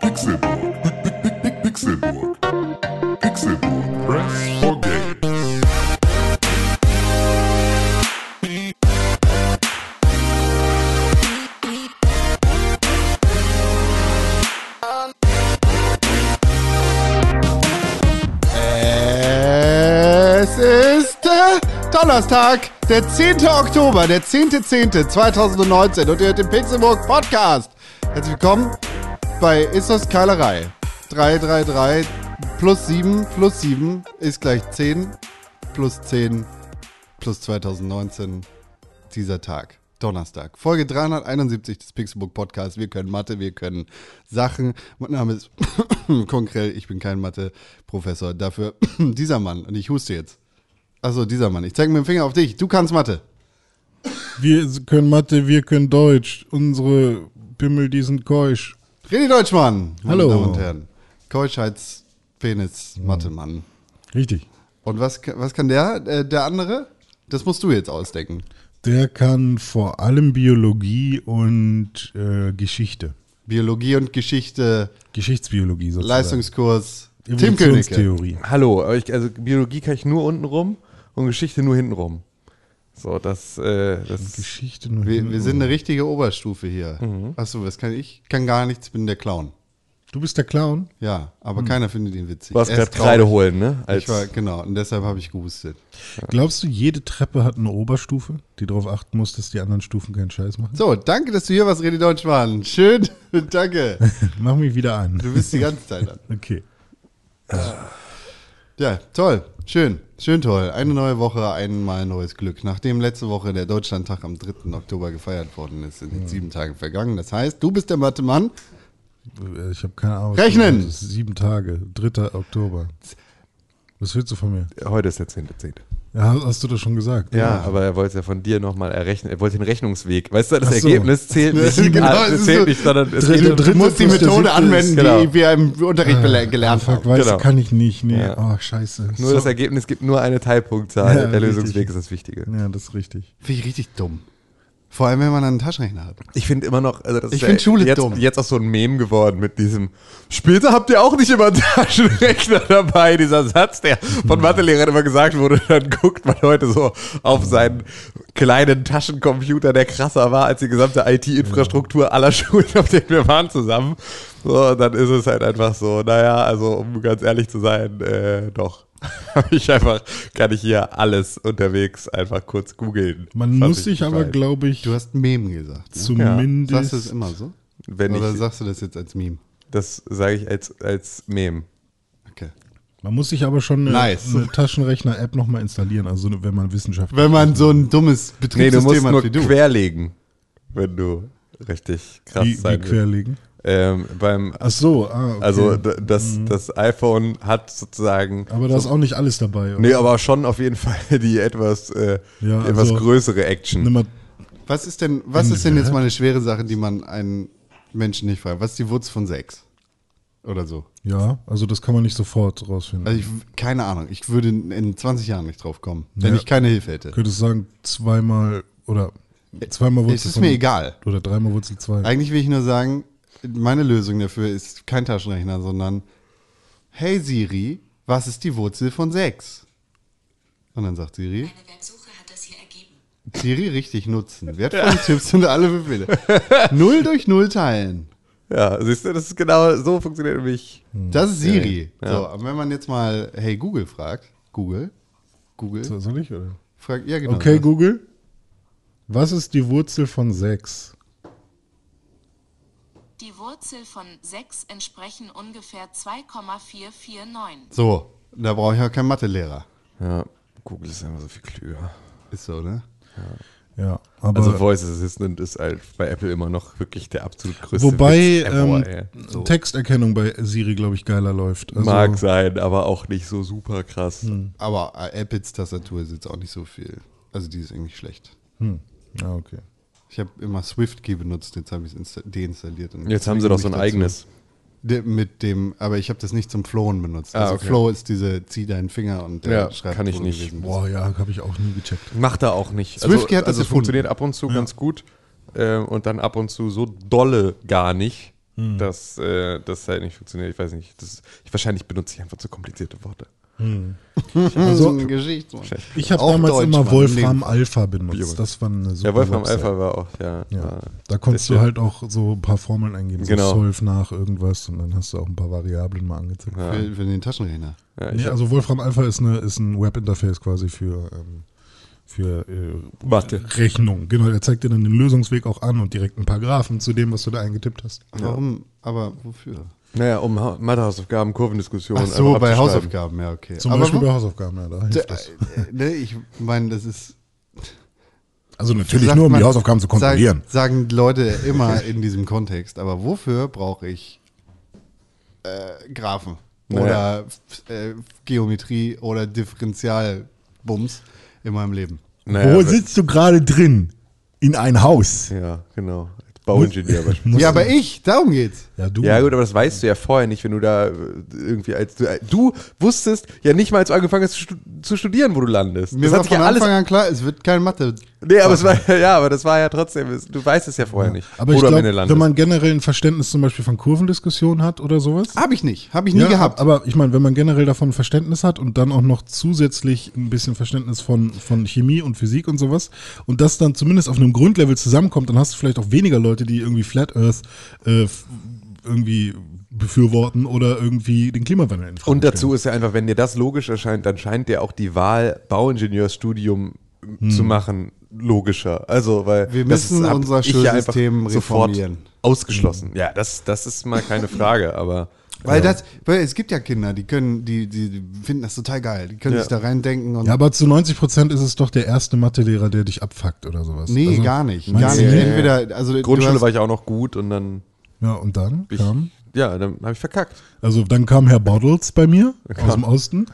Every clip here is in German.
Pixelburg. Pixelburg. Pixelburg. Press for games. Es ist Donnerstag, der 10. Oktober, der 10.10.2019 und ihr hört den Pixelburg Podcast. Herzlich willkommen bei Ist das Keilerei? 333 plus 7 plus 7 ist gleich 10 plus 10 plus 2019 dieser Tag. Donnerstag. Folge 371 des Pixelbook Podcasts. Wir können Mathe, wir können Sachen. Mein Name ist Konkrell, ich bin kein Mathe-Professor. Dafür dieser Mann. Und ich huste jetzt. Achso, dieser Mann. Ich zeige mit dem Finger auf dich. Du kannst Mathe. Wir können Mathe, wir können Deutsch. Unsere Pimmel, die sind keusch. René Deutschmann. Meine Hallo. Damen und Herren. Keuschheits, Penis, Mathe-Mann. Richtig. Und was, was kann der, äh, der andere? Das musst du jetzt ausdecken. Der kann vor allem Biologie und äh, Geschichte. Biologie und Geschichte, Geschichtsbiologie sozusagen. Leistungskurs. Tim. Evolutionstheorie. Hallo, aber ich, also Biologie kann ich nur unten rum und Geschichte nur hinten rum. So, das, äh, das Geschichte nur Wir, wir sind eine richtige Oberstufe hier. Achso, was kann ich? Kann gar nichts, bin der Clown. Du bist der Clown? Ja, aber keiner findet ihn witzig. du hast Er gerade. Kreide holen, ne? Als, Ich war, genau, und deshalb habe ich gehustet. Glaubst du, jede Treppe hat eine Oberstufe, die darauf achten muss, dass die anderen Stufen keinen Scheiß machen? So, danke, dass du hier warst, René Deutschmann. Schön, danke. Mach mich wieder an. Du bist die ganze Zeit an. Okay. Ja, toll, schön, schön toll. Eine neue Woche, einmal neues Glück. Nachdem letzte Woche der Deutschlandtag am 3. Oktober gefeiert worden ist, sind jetzt sieben Tage vergangen. Das heißt, du bist der Mathe-Mann. Äh, Ich habe keine Ahnung. Rechnen! Sieben Tage, 3. Oktober. Was willst du von mir? heute ist der 10.10. Ja, hast du das schon gesagt? Ja, aber er wollte es ja von dir nochmal errechnen. Er wollte den Rechnungsweg. Weißt du, das so. Ergebnis zählt nicht. Genau, Ah, es zählt so- nicht, sondern es Dritte- geht Du dritte musst die Methode anwenden, genau. die wir im Unterricht bele- gelernt Fuck, haben. weißt Genau. du, kann ich nicht. Nee. Ja. Oh, scheiße. Nur So- das Ergebnis gibt nur eine Teilpunktzahl. Ja, der richtig. Lösungsweg ist das Wichtige. Ja, das ist richtig. Finde ich richtig dumm. Vor allem, wenn man einen Taschenrechner hat. Ich finde immer noch, also das Ich ist find Schule jetzt, dumm. jetzt auch so ein Meme geworden mit diesem Später habt ihr auch nicht immer einen Taschenrechner dabei, dieser Satz, der von Mathelehrern immer gesagt wurde, dann guckt man heute so auf seinen kleinen Taschencomputer, der krasser war als die gesamte IT-Infrastruktur aller Schulen, auf denen wir waren zusammen. So, und dann ist es halt einfach so, naja, also um ganz ehrlich zu sein, äh, doch. Habe ich einfach, kann ich hier alles unterwegs einfach kurz googeln. Man muss ich sich aber, glaube ich, Du hast Meme gesagt. Ne? zumindest. Sagst du es immer so? Wenn Oder ich, sagst du das jetzt als Meme? Das sage ich als, als Meme. Okay. Man muss sich aber schon eine, Nice. eine Taschenrechner-App nochmal installieren, also wenn man Wissenschaft. Wenn man so ein dummes Nee, du Betriebssystem musst hat nur wie du. querlegen, wenn du richtig krass wie, wie sein willst. Ähm, beim, Ach so, ah, okay. Also das, das iPhone hat sozusagen. aber da ist auch nicht alles dabei. oder? Nee, aber schon auf jeden Fall die etwas, äh, Ja, etwas also- größere Action. Was ist denn, was ist denn jetzt mal eine schwere Sache, die man einen Menschen nicht fragt? Was ist die Wurzel von sechs? Oder so. ja, also das kann man nicht sofort rausfinden. Also ich, keine Ahnung. Ich würde in 20 Jahren nicht drauf kommen, wenn Ja. ich keine Hilfe hätte. Könntest du sagen, zweimal oder zweimal Wurzel Es ist von- mir egal. Oder dreimal Wurzel zwei. Eigentlich will ich nur sagen, meine Lösung dafür ist kein Taschenrechner, sondern Hey Siri, was ist die Wurzel von sechs? Und dann sagt Siri, Eine Websuche hat das hier ergeben. Siri richtig nutzen. Wertvolle Tipps und alle Befehle. Null durch Null teilen. Ja, siehst du, das ist genau so funktioniert nämlich. Das ist Siri. Ja. So, und wenn man jetzt mal Hey Google fragt, Google, Google, So, Soll ich, oder? fragt, ja genau. Okay, Google. Was ist die Wurzel von 6? Die Wurzel von 6 entsprechen ungefähr 2,449. So, da brauche ich ja keinen Mathelehrer. Ja, Google ist einfach so viel klüger. Ist so, ne? Ja, aber Also Voice Assistant ist halt bei Apple immer noch wirklich der absolut größte wobei ever, ähm, ey. Texterkennung bei Siri, glaube ich, geiler läuft. Also, Mag sein, aber auch nicht so super krass. Aber äh, Apples Tastatur ist jetzt auch nicht so viel. Also die ist eigentlich schlecht. Hm. Ja, okay. Ich habe immer SwiftKey benutzt, jetzt habe ich es deinstalliert. und Jetzt haben sie doch so ein dazu. eigenes. De, mit dem, aber ich habe das nicht zum Flowen benutzt. Ah, Also okay. Flow ist diese, zieh deinen Finger und der Ja, schreibt, kann ich nicht. gewesen. Boah, ja, habe ich auch nie gecheckt. Macht er auch nicht. Swiftkey hat das also funktioniert ab und zu ganz gut äh, und dann ab und zu so dolle gar nicht, dass äh, das halt nicht funktioniert. Ich weiß nicht. Das, ich, wahrscheinlich benutze ich einfach zu komplizierte Worte. So ein Geschichtsmann. Ich habe Auch damals Deutsch, immer. Wolfram. Alpha benutzt. Das war eine super Ja, Wolfram Website. Alpha war auch, ja. Ja. War, Da konntest du halt auch so ein paar Formeln eingeben, Genau. so Solv nach irgendwas und dann hast du auch ein paar Variablen mal angezeigt. Ja. Für, für den Taschenrechner. ja, Nee, also Wolfram Alpha ist, eine, ist ein Webinterface quasi für, ähm, für äh, Mathe. Rechnung. Genau, er zeigt dir dann den Lösungsweg auch an und direkt ein paar Graphen zu dem, was du da eingetippt hast. Warum? Aber wofür? Naja, um Ha- Mathehausaufgaben, Kurvendiskussionen. Ach so, bei. Hausaufgaben, ja, okay. Zum Aber Beispiel bei Hausaufgaben, ja, da hilft das. Äh, ne, ich meine, das ist. Also natürlich sagt nur, um die man- Hausaufgaben zu kontrollieren. Sagen, sagen die Leute immer in diesem Kontext. Aber wofür brauche ich äh, Graphen? Naja. Oder äh, Geometrie oder Differentialbums in meinem Leben? Naja, Wo sitzt du gerade drin? In ein Haus. Ja, genau. Bauingenieur beispielsweise. Ja, aber ich, darum geht's. Ja, du. Ja, gut, aber das weißt du ja vorher nicht, wenn du da äh, irgendwie als du, äh, du wusstest ja nicht mal, als du angefangen hast zu stu- zu studieren, wo du landest. Mir das war hat sich von ja alles. Anfang an klar, es wird keine Mathe. Nee, aber es war ja, aber das war ja trotzdem, du weißt es ja vorher nicht, Aber wo ich landest. wenn man generell ein Verständnis zum Beispiel von Kurvendiskussionen hat oder sowas. Habe ich nicht. Habe ich nie ja, gehabt. Aber ich meine, wenn man generell davon Verständnis hat und dann auch noch zusätzlich ein bisschen Verständnis von, von Chemie und Physik und sowas und das dann zumindest auf einem Grundlevel zusammenkommt, dann hast du vielleicht auch weniger Leute, die irgendwie Flat Earth äh, irgendwie befürworten oder irgendwie den Klimawandel in Frage Und dazu stellen. ist ja einfach, wenn dir das logisch erscheint, dann scheint dir auch die Wahl, Bauingenieursstudium zu machen, logischer. Also, weil Hm. Wir das müssen unser ich ja einfach Schulsystem sofort reformieren. ausgeschlossen. Ja, das, das ist mal keine Frage, aber Weil das, weil es gibt ja Kinder, die können, die, die, finden das total geil. Die können Ja. sich da reindenken und Ja, aber zu 90 Prozent ist es doch der erste Mathelehrer, der dich abfuckt oder sowas. nee, Also, gar nicht, gar nicht. Entweder, also Grundschule hast, war ich auch noch gut und dann Ja, und dann ich, kam ja, dann habe ich verkackt. Also dann kam Herr Bottles bei mir aus dem Osten.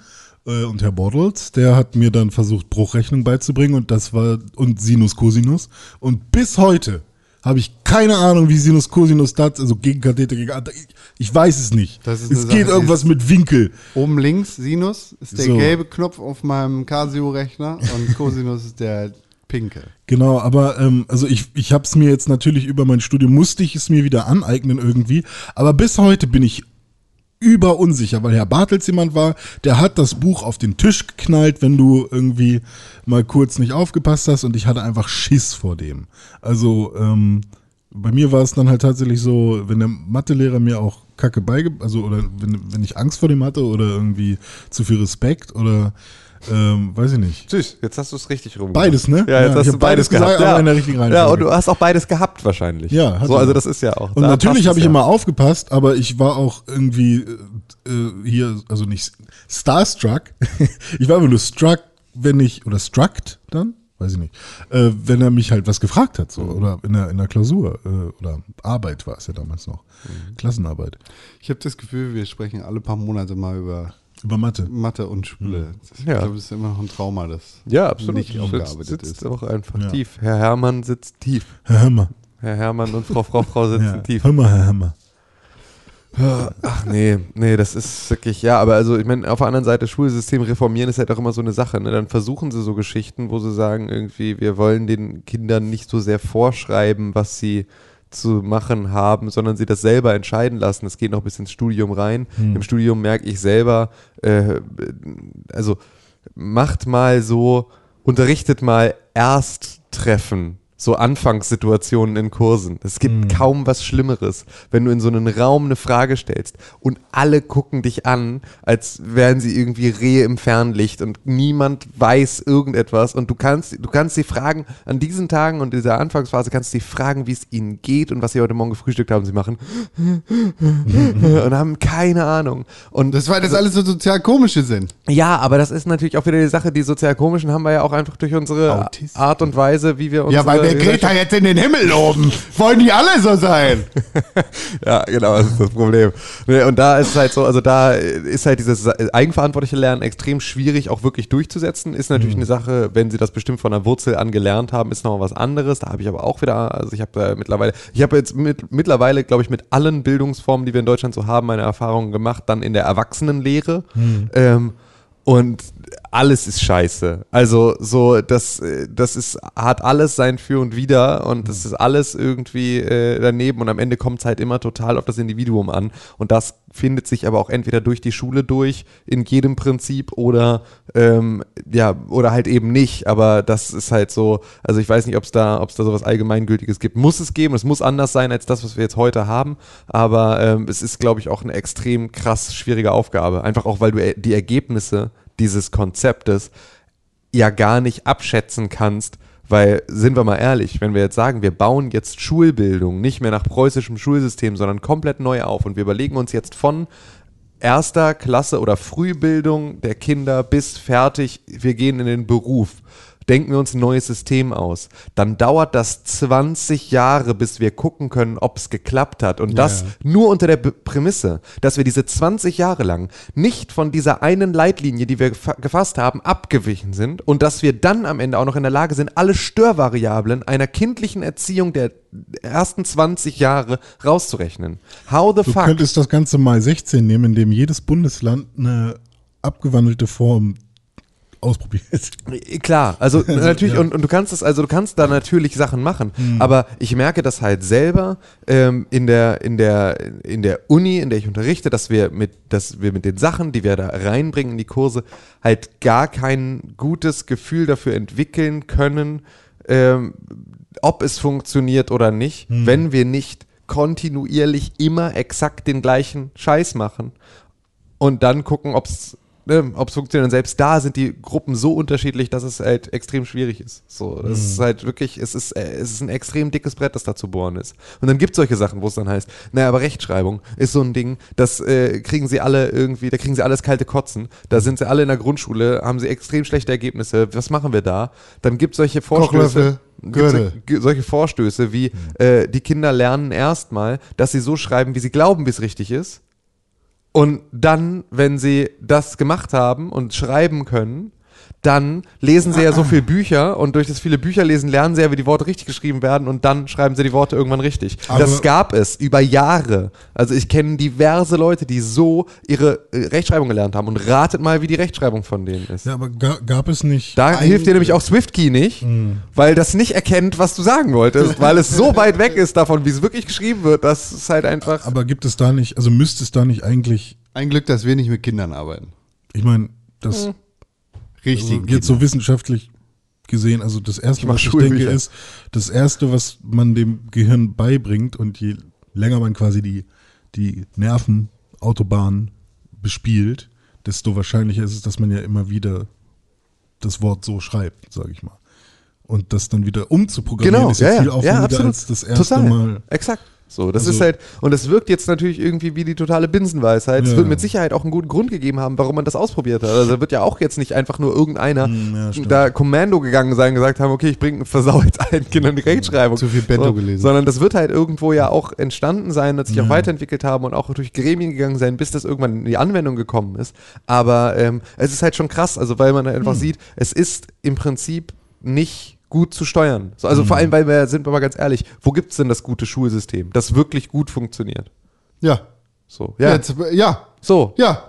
Äh, Und Herr Bottles, der hat mir dann versucht, Bruchrechnung beizubringen und das war, und Sinus, Cosinus. Und bis heute habe ich keine Ahnung, wie Sinus, Cosinus, das, also gegen Kathete, gegen ich, ich weiß es nicht. Das ist es geht Sache, irgendwas mit Winkel. oben links Sinus ist der So. gelbe Knopf auf meinem Casio-Rechner und Cosinus ist der pinke. Genau, aber ähm, also ich, ich habe es mir jetzt natürlich über mein Studium, musste ich es mir wieder aneignen irgendwie, aber bis heute bin ich überunsicher, weil Herr Bartels jemand war, der hat das Buch auf den Tisch geknallt, wenn du irgendwie mal kurz nicht aufgepasst hast und ich hatte einfach Schiss vor dem. Also ähm, bei mir war es dann halt tatsächlich so, wenn der Mathelehrer mir auch Kacke beige, also oder wenn, wenn ich Angst vor dem hatte oder irgendwie zu viel Respekt oder ähm, weiß ich nicht. Süß, jetzt hast du es richtig rum. Beides, ne? Ja, jetzt Ja, hast du beides beides gehabt. gesagt, ja. aber in der richtigen Ja, Reihenfolge. und du hast auch beides gehabt wahrscheinlich. Ja, so, also das ist ja auch. Und natürlich habe ich ja. immer aufgepasst, aber ich war auch irgendwie äh, äh, hier, also nicht starstruck. ich war immer nur struck, wenn ich, oder struckt dann, weiß ich nicht, äh, wenn er mich halt was gefragt hat, so, oder in der, in der Klausur, äh, oder Arbeit war es ja damals noch, Mhm. Klassenarbeit, Ich habe das Gefühl, wir sprechen alle paar Monate mal über über Mathe. Mathe und Schule. Ich Ja. glaube, das ist immer noch ein Trauma, das Ja, absolut. nicht aufgearbeitet sitzt, sitzt ist. auch einfach Ja. tief. Herr Hermann sitzt tief. Herr Hammer. Herr Hermann und Frau Frau Frau sitzen Ja. tief. Hör mal, Herr Hammer. Ach nee, nee, das ist wirklich, ja, aber also ich meine, auf der anderen Seite, Schulsystem reformieren ist halt auch immer so eine Sache, ne? Dann versuchen sie so Geschichten, wo sie sagen, irgendwie, wir wollen den Kindern nicht so sehr vorschreiben, was sie zu machen haben, sondern sie das selber entscheiden lassen. Das geht noch bis ins Studium rein. Im Studium merke ich selber, äh, also macht mal so, unterrichtet mal Ersttreffen, so Anfangssituationen in Kursen. Es gibt kaum was Schlimmeres, wenn du in so einen Raum eine Frage stellst und alle gucken dich an, als wären sie irgendwie Rehe im Fernlicht und niemand weiß irgendetwas und du kannst, du kannst sie fragen, an diesen Tagen und dieser Anfangsphase kannst du sie fragen, wie es ihnen geht und was sie heute Morgen gefrühstückt haben. Sie machen und haben keine Ahnung. Und Das war das alles so sozial komische sind. ja, aber das ist natürlich auch wieder die Sache, die sozialkomischen haben wir ja auch einfach durch unsere Autismus. Art und Weise, wie wir unsere Ja, wir Greta jetzt in den Himmel loben. Wollen die alle so sein? Ja, genau, das ist das Problem. Nee, Und da ist halt so, also da ist halt dieses eigenverantwortliche Lernen extrem schwierig auch wirklich durchzusetzen. Ist natürlich eine Sache, wenn sie das bestimmt von der Wurzel an gelernt haben, ist noch was anderes. Da habe ich aber auch wieder, also ich habe da mittlerweile, ich habe jetzt mit, mittlerweile, glaube ich, mit allen Bildungsformen, die wir in Deutschland so haben, meine Erfahrungen gemacht, dann in der Erwachsenenlehre. Ähm, und alles ist scheiße. Also so, das, äh, das ist, hat alles sein Für und Wider und das ist alles irgendwie äh, daneben und am Ende kommt es halt immer total auf das Individuum an. Und das findet sich aber auch entweder durch die Schule durch, in jedem Prinzip, oder ähm, ja, oder halt eben nicht. Aber das ist halt so, also ich weiß nicht, ob es da, ob es da sowas Allgemeingültiges gibt. Muss es geben, es muss anders sein als das, was wir jetzt heute haben. Aber ähm, es ist, glaube ich, auch eine extrem krass schwierige Aufgabe. Einfach auch, weil du die Ergebnisse dieses Konzeptes ja gar nicht abschätzen kannst, weil, sind wir mal ehrlich, wenn wir jetzt sagen, wir bauen jetzt Schulbildung nicht mehr nach preußischem Schulsystem, sondern komplett neu auf und wir überlegen uns jetzt von erster Klasse oder Frühbildung der Kinder bis fertig, wir gehen in den Beruf. Denken wir uns ein neues System aus. Dann dauert das 20 Jahre, bis wir gucken können, ob es geklappt hat. Und das nur unter der Prämisse, dass wir diese 20 Jahre lang nicht von dieser einen Leitlinie, die wir gefa- gefasst haben, abgewichen sind und dass wir dann am Ende auch noch in der Lage sind, alle Störvariablen einer kindlichen Erziehung der ersten 20 Jahre rauszurechnen. How the Du fuck? könntest das Ganze mal 16 nehmen, in dem jedes Bundesland eine abgewandelte Form ausprobiert. Klar, also natürlich, ja. und, und du kannst das, also du kannst da natürlich Sachen machen, aber ich merke das halt selber ähm, in der, in der, in der Uni, in der ich unterrichte, dass wir mit, dass wir mit den Sachen, die wir da reinbringen in die Kurse, halt gar kein gutes Gefühl dafür entwickeln können, ähm, ob es funktioniert oder nicht, wenn wir nicht kontinuierlich immer exakt den gleichen Scheiß machen und dann gucken, ob es ne, ob's funktioniert. Und selbst da sind die Gruppen so unterschiedlich, dass es halt extrem schwierig ist. So, das ist halt wirklich, es ist, äh, es ist ein extrem dickes Brett, das da zu bohren ist. Und dann gibt es solche Sachen, wo es dann heißt, naja, aber Rechtschreibung ist so ein Ding, das äh, kriegen sie alle irgendwie, da kriegen sie alles kalte Kotzen. Da sind sie alle in der Grundschule, haben sie extrem schlechte Ergebnisse. Was machen wir da? Dann gibt es solche Vorstöße. Solche Vorstöße wie äh, die Kinder lernen erstmal, dass sie so schreiben, wie sie glauben, wie es richtig ist. Und dann, wenn sie das gemacht haben und schreiben können, dann lesen sie ja so viele Bücher und durch das viele Bücher lesen lernen sie ja, wie die Worte richtig geschrieben werden und dann schreiben sie die Worte irgendwann richtig. Aber- das gab es über Jahre. Also ich kenne diverse Leute, die so ihre äh, Rechtschreibung gelernt haben und ratet mal, wie die Rechtschreibung von denen ist. Ja, aber ga, gab es nicht. Da hilft dir nämlich auch SwiftKey nicht, weil das nicht erkennt, was du sagen wolltest, weil es so weit weg ist davon, wie es wirklich geschrieben wird, dass es halt einfach. Aber gibt es da nicht, also müsste es da nicht eigentlich, Ein Glück, dass wir nicht mit Kindern arbeiten. ich meine, das Richtig. also jetzt so wissenschaftlich gesehen, also das erste, mach was ich denke, Schulbücher. ist, das erste, was man dem Gehirn beibringt und je länger man quasi die, die Nervenautobahn bespielt, desto wahrscheinlicher ist es, dass man ja immer wieder das Wort so schreibt, sage ich mal. Und das dann wieder umzuprogrammieren Genau, ist ja, ja, viel ja, aufwendiger ja, absolut. als das erste Total. Mal. Exakt. So, das Also- ist halt, und es wirkt jetzt natürlich irgendwie wie die totale Binsenweisheit. Es Ja. wird mit Sicherheit auch einen guten Grund gegeben haben, warum man das ausprobiert hat. Also da wird ja auch jetzt nicht einfach nur irgendeiner Hm, ja, da Kommando gegangen sein und gesagt haben, okay, ich bringe versau jetzt allen Kindern die Rechtschreibung. Zu viel Bento so, gelesen. Sondern das wird halt irgendwo ja auch entstanden sein, dass sich auch Ja. weiterentwickelt haben und auch durch Gremien gegangen sein, bis das irgendwann in die Anwendung gekommen ist. Aber ähm, es ist halt schon krass, also weil man halt einfach sieht, es ist im Prinzip nicht gut zu steuern. So, also vor allem, weil wir, sind wir mal ganz ehrlich, wo gibt es denn das gute Schulsystem, das wirklich gut funktioniert? Ja. So, Ja. ja, Jetzt, ja. so, Ja.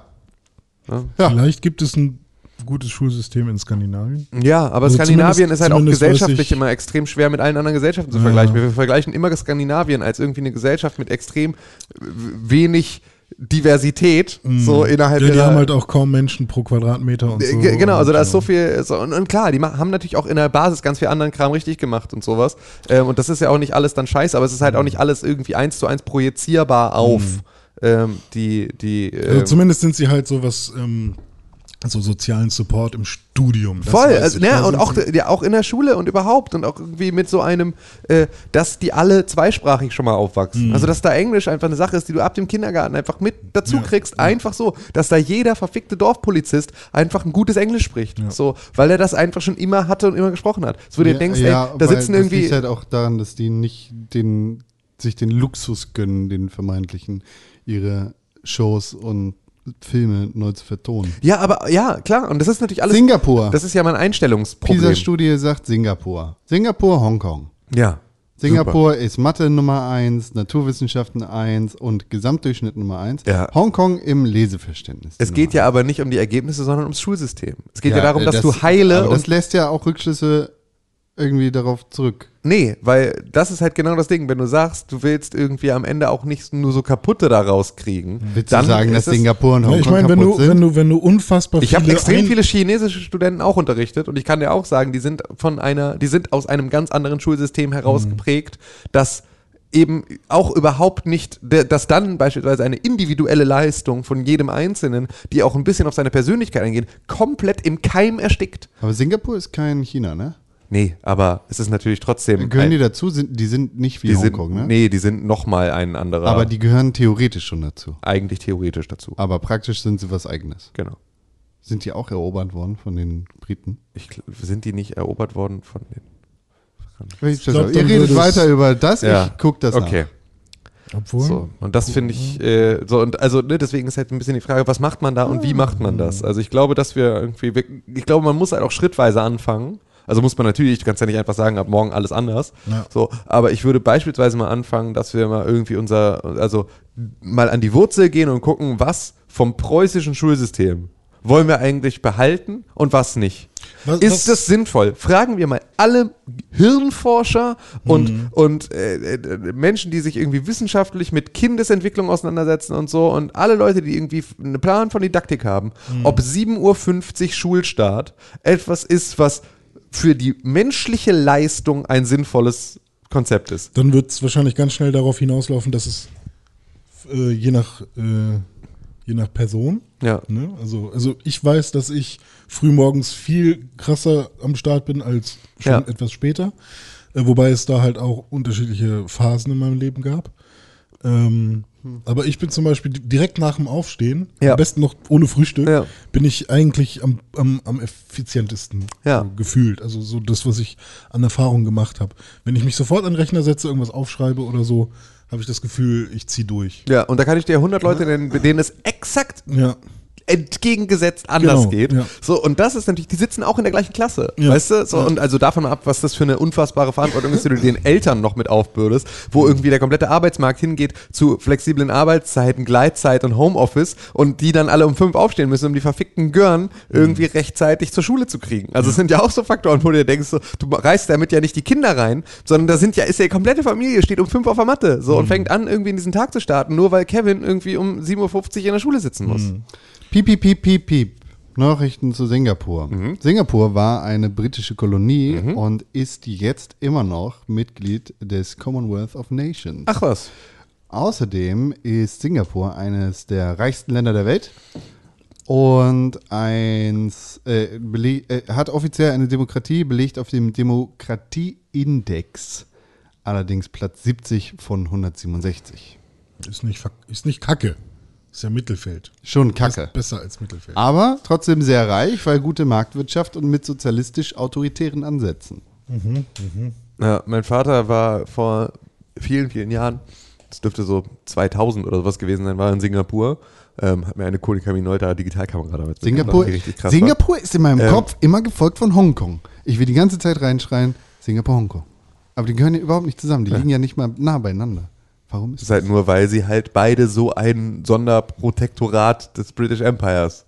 Ja. Vielleicht gibt es ein gutes Schulsystem in Skandinavien. ja, aber Also Skandinavien ist halt auch gesellschaftlich ich- immer extrem schwer mit allen anderen Gesellschaften zu Ja. vergleichen. Wir vergleichen immer Skandinavien als irgendwie eine Gesellschaft mit extrem wenig Diversität, so innerhalb Mhm. Ja, die haben halt auch kaum Menschen pro Quadratmeter und so. Äh, Ge- Genau, also da ist so viel, so, und, und klar, die haben natürlich auch in der Basis ganz viel anderen Kram richtig gemacht und sowas. Ähm, und das ist ja auch nicht alles dann scheiße, aber es ist halt auch nicht alles irgendwie eins zu eins projizierbar auf ähm, die, die Also ähm, zumindest sind sie halt so was, ähm, so sozialen Support im Studium. Das Voll, also, ich. ne, und auch, ja, auch in der Schule und überhaupt und auch irgendwie mit so einem, äh, dass die alle zweisprachig schon mal aufwachsen. Also, dass da Englisch einfach eine Sache ist, die du ab dem Kindergarten einfach mit dazu Ja, kriegst, einfach so, dass da jeder verfickte Dorfpolizist einfach ein gutes Englisch spricht. So, weil er das einfach schon immer hatte und immer gesprochen hat. So, wo du denkst, ey, da sitzen Das irgendwie. liegt halt auch daran, dass die nicht den, sich den Luxus gönnen, den vermeintlichen, ihre Shows und Filme neu zu vertonen. ja, aber ja, klar, und das ist natürlich alles. Singapur. Das ist ja mein Einstellungsproblem. PISA-Studie sagt Singapur. Singapur, Hongkong. Ja. Singapur ist Mathe Nummer 1, Naturwissenschaften 1 und Gesamtdurchschnitt Nummer 1. Ja. Hongkong im Leseverständnis. Es geht ja aber nicht um die Ergebnisse, sondern ums Schulsystem. Es geht ja, Ja, darum, äh, dass das- du heile und das lässt ja auch Rückschlüsse irgendwie darauf zurück. Nee, weil das ist halt genau das Ding. Wenn du sagst, du willst irgendwie am Ende auch nicht nur so kaputte da rauskriegen, Willst dann du sagen, dass Singapur und Ja, Hongkong ich meine, wenn du, sind? wenn du, wenn du unfassbar Ich habe extrem viele chinesische Studenten auch unterrichtet und ich kann dir auch sagen, die sind von einer, die sind aus einem ganz anderen Schulsystem herausgeprägt, das eben auch überhaupt nicht, dass dann beispielsweise eine individuelle Leistung von jedem Einzelnen, die auch ein bisschen auf seine Persönlichkeit eingeht, komplett im Keim erstickt. aber Singapur ist kein China, ne? Nee, aber es ist natürlich trotzdem. Gehören ein- die dazu? Sind, die sind nicht wie die sind, Hongkong, ne? Nee, die sind nochmal ein anderer. Aber die gehören theoretisch schon dazu. eigentlich theoretisch dazu. Aber praktisch sind sie was Eigenes. Genau. Sind die auch erobert worden von den Briten? Ich, sind die nicht erobert worden von den. Ich glaub, Ihr redet weiter über das, ich guck das Okay. nach. Obwohl, So, und das finde ich, äh, so, und also, ne, deswegen ist halt ein bisschen die Frage, was macht man da und wie macht man das? Also, ich glaube, dass wir irgendwie, ich glaube, man muss halt auch schrittweise anfangen. Also muss man natürlich, du kannst ja nicht einfach sagen, ab morgen alles anders. Ja. So, aber ich würde beispielsweise mal anfangen, dass wir mal irgendwie unser, also mal an die Wurzel gehen und gucken, was vom preußischen Schulsystem wollen wir eigentlich behalten und was nicht. Was- ist was- das sinnvoll? Fragen wir mal alle Hirnforscher und, Mhm. und äh, äh, Menschen, die sich irgendwie wissenschaftlich mit Kindesentwicklung auseinandersetzen und so und alle Leute, die irgendwie einen Plan von Didaktik haben, Mhm. ob 7.50 Uhr Schulstart etwas ist, was für die menschliche Leistung ein sinnvolles Konzept ist. dann wird es wahrscheinlich ganz schnell darauf hinauslaufen, dass es äh, je nach äh, je nach Person Ja. Ne? Also, also ich weiß, dass ich frühmorgens viel krasser am Start bin als schon Ja. etwas später. Äh, wobei es da halt auch unterschiedliche Phasen in meinem Leben gab. Ähm, Aber ich bin zum Beispiel di- direkt nach dem Aufstehen, Ja. am besten noch ohne Frühstück, Ja. bin ich eigentlich am, am, am effizientesten Ja. so gefühlt. Also so das, was ich an Erfahrung gemacht habe. Wenn ich mich sofort an den Rechner setze, irgendwas aufschreibe oder so, habe ich das Gefühl, ich ziehe durch. Ja, und da kann ich dir 100 Leute nennen, bei denen es exakt Ja. Entgegengesetzt anders Genau, geht. ja. So, und das ist natürlich, die sitzen auch in der gleichen Klasse. Ja. Weißt du? So, und also davon ab, was das für eine unfassbare Verantwortung ist, die du den Eltern noch mit aufbürdest, wo irgendwie der komplette Arbeitsmarkt hingeht zu flexiblen Arbeitszeiten, Gleitzeit und Homeoffice und die dann alle um fünf aufstehen müssen, um die verfickten Gören irgendwie Mhm. rechtzeitig zur Schule zu kriegen. Also es sind ja auch so Faktoren, wo du dir denkst, so, du reißt damit ja nicht die Kinder rein, sondern da sind ja, ist ja die komplette Familie, steht um fünf auf der Matte so Mhm. und fängt an, irgendwie in diesen Tag zu starten, nur weil Kevin irgendwie um 7.50 Uhr in der Schule sitzen muss. Mhm. Piep, piep, piep, piep, piep. Nachrichten zu Singapur. Mhm. Singapur war eine britische Kolonie und ist jetzt immer noch Mitglied des Commonwealth of Nations. Ach was. Außerdem ist Singapur eines der reichsten Länder der Welt und eins, äh, äh, hat offiziell eine Demokratie, belegt auf dem Demokratieindex allerdings Platz 70 von 167. Ist nicht, ist nicht kacke. Ist ja Mittelfeld. Schon kacke. Ist besser als Mittelfeld. Aber trotzdem sehr reich, weil gute Marktwirtschaft und mit sozialistisch-autoritären Ansätzen. Ja, mein Vater war vor vielen, vielen Jahren, das dürfte so 2000 oder sowas gewesen sein, war in Singapur, ähm, hat mir eine Konica Minolta Digitalkamera damals Singapur, krass Singapur ist in meinem Ähm. Kopf immer gefolgt von Hongkong. Ich will die ganze Zeit reinschreien, Singapur, Hongkong. Aber die gehören ja überhaupt nicht zusammen. Die liegen ja nicht mal nah beieinander. Warum war. ist Das ist halt nur, weil sie halt beide so ein Sonderprotektorat des British Empires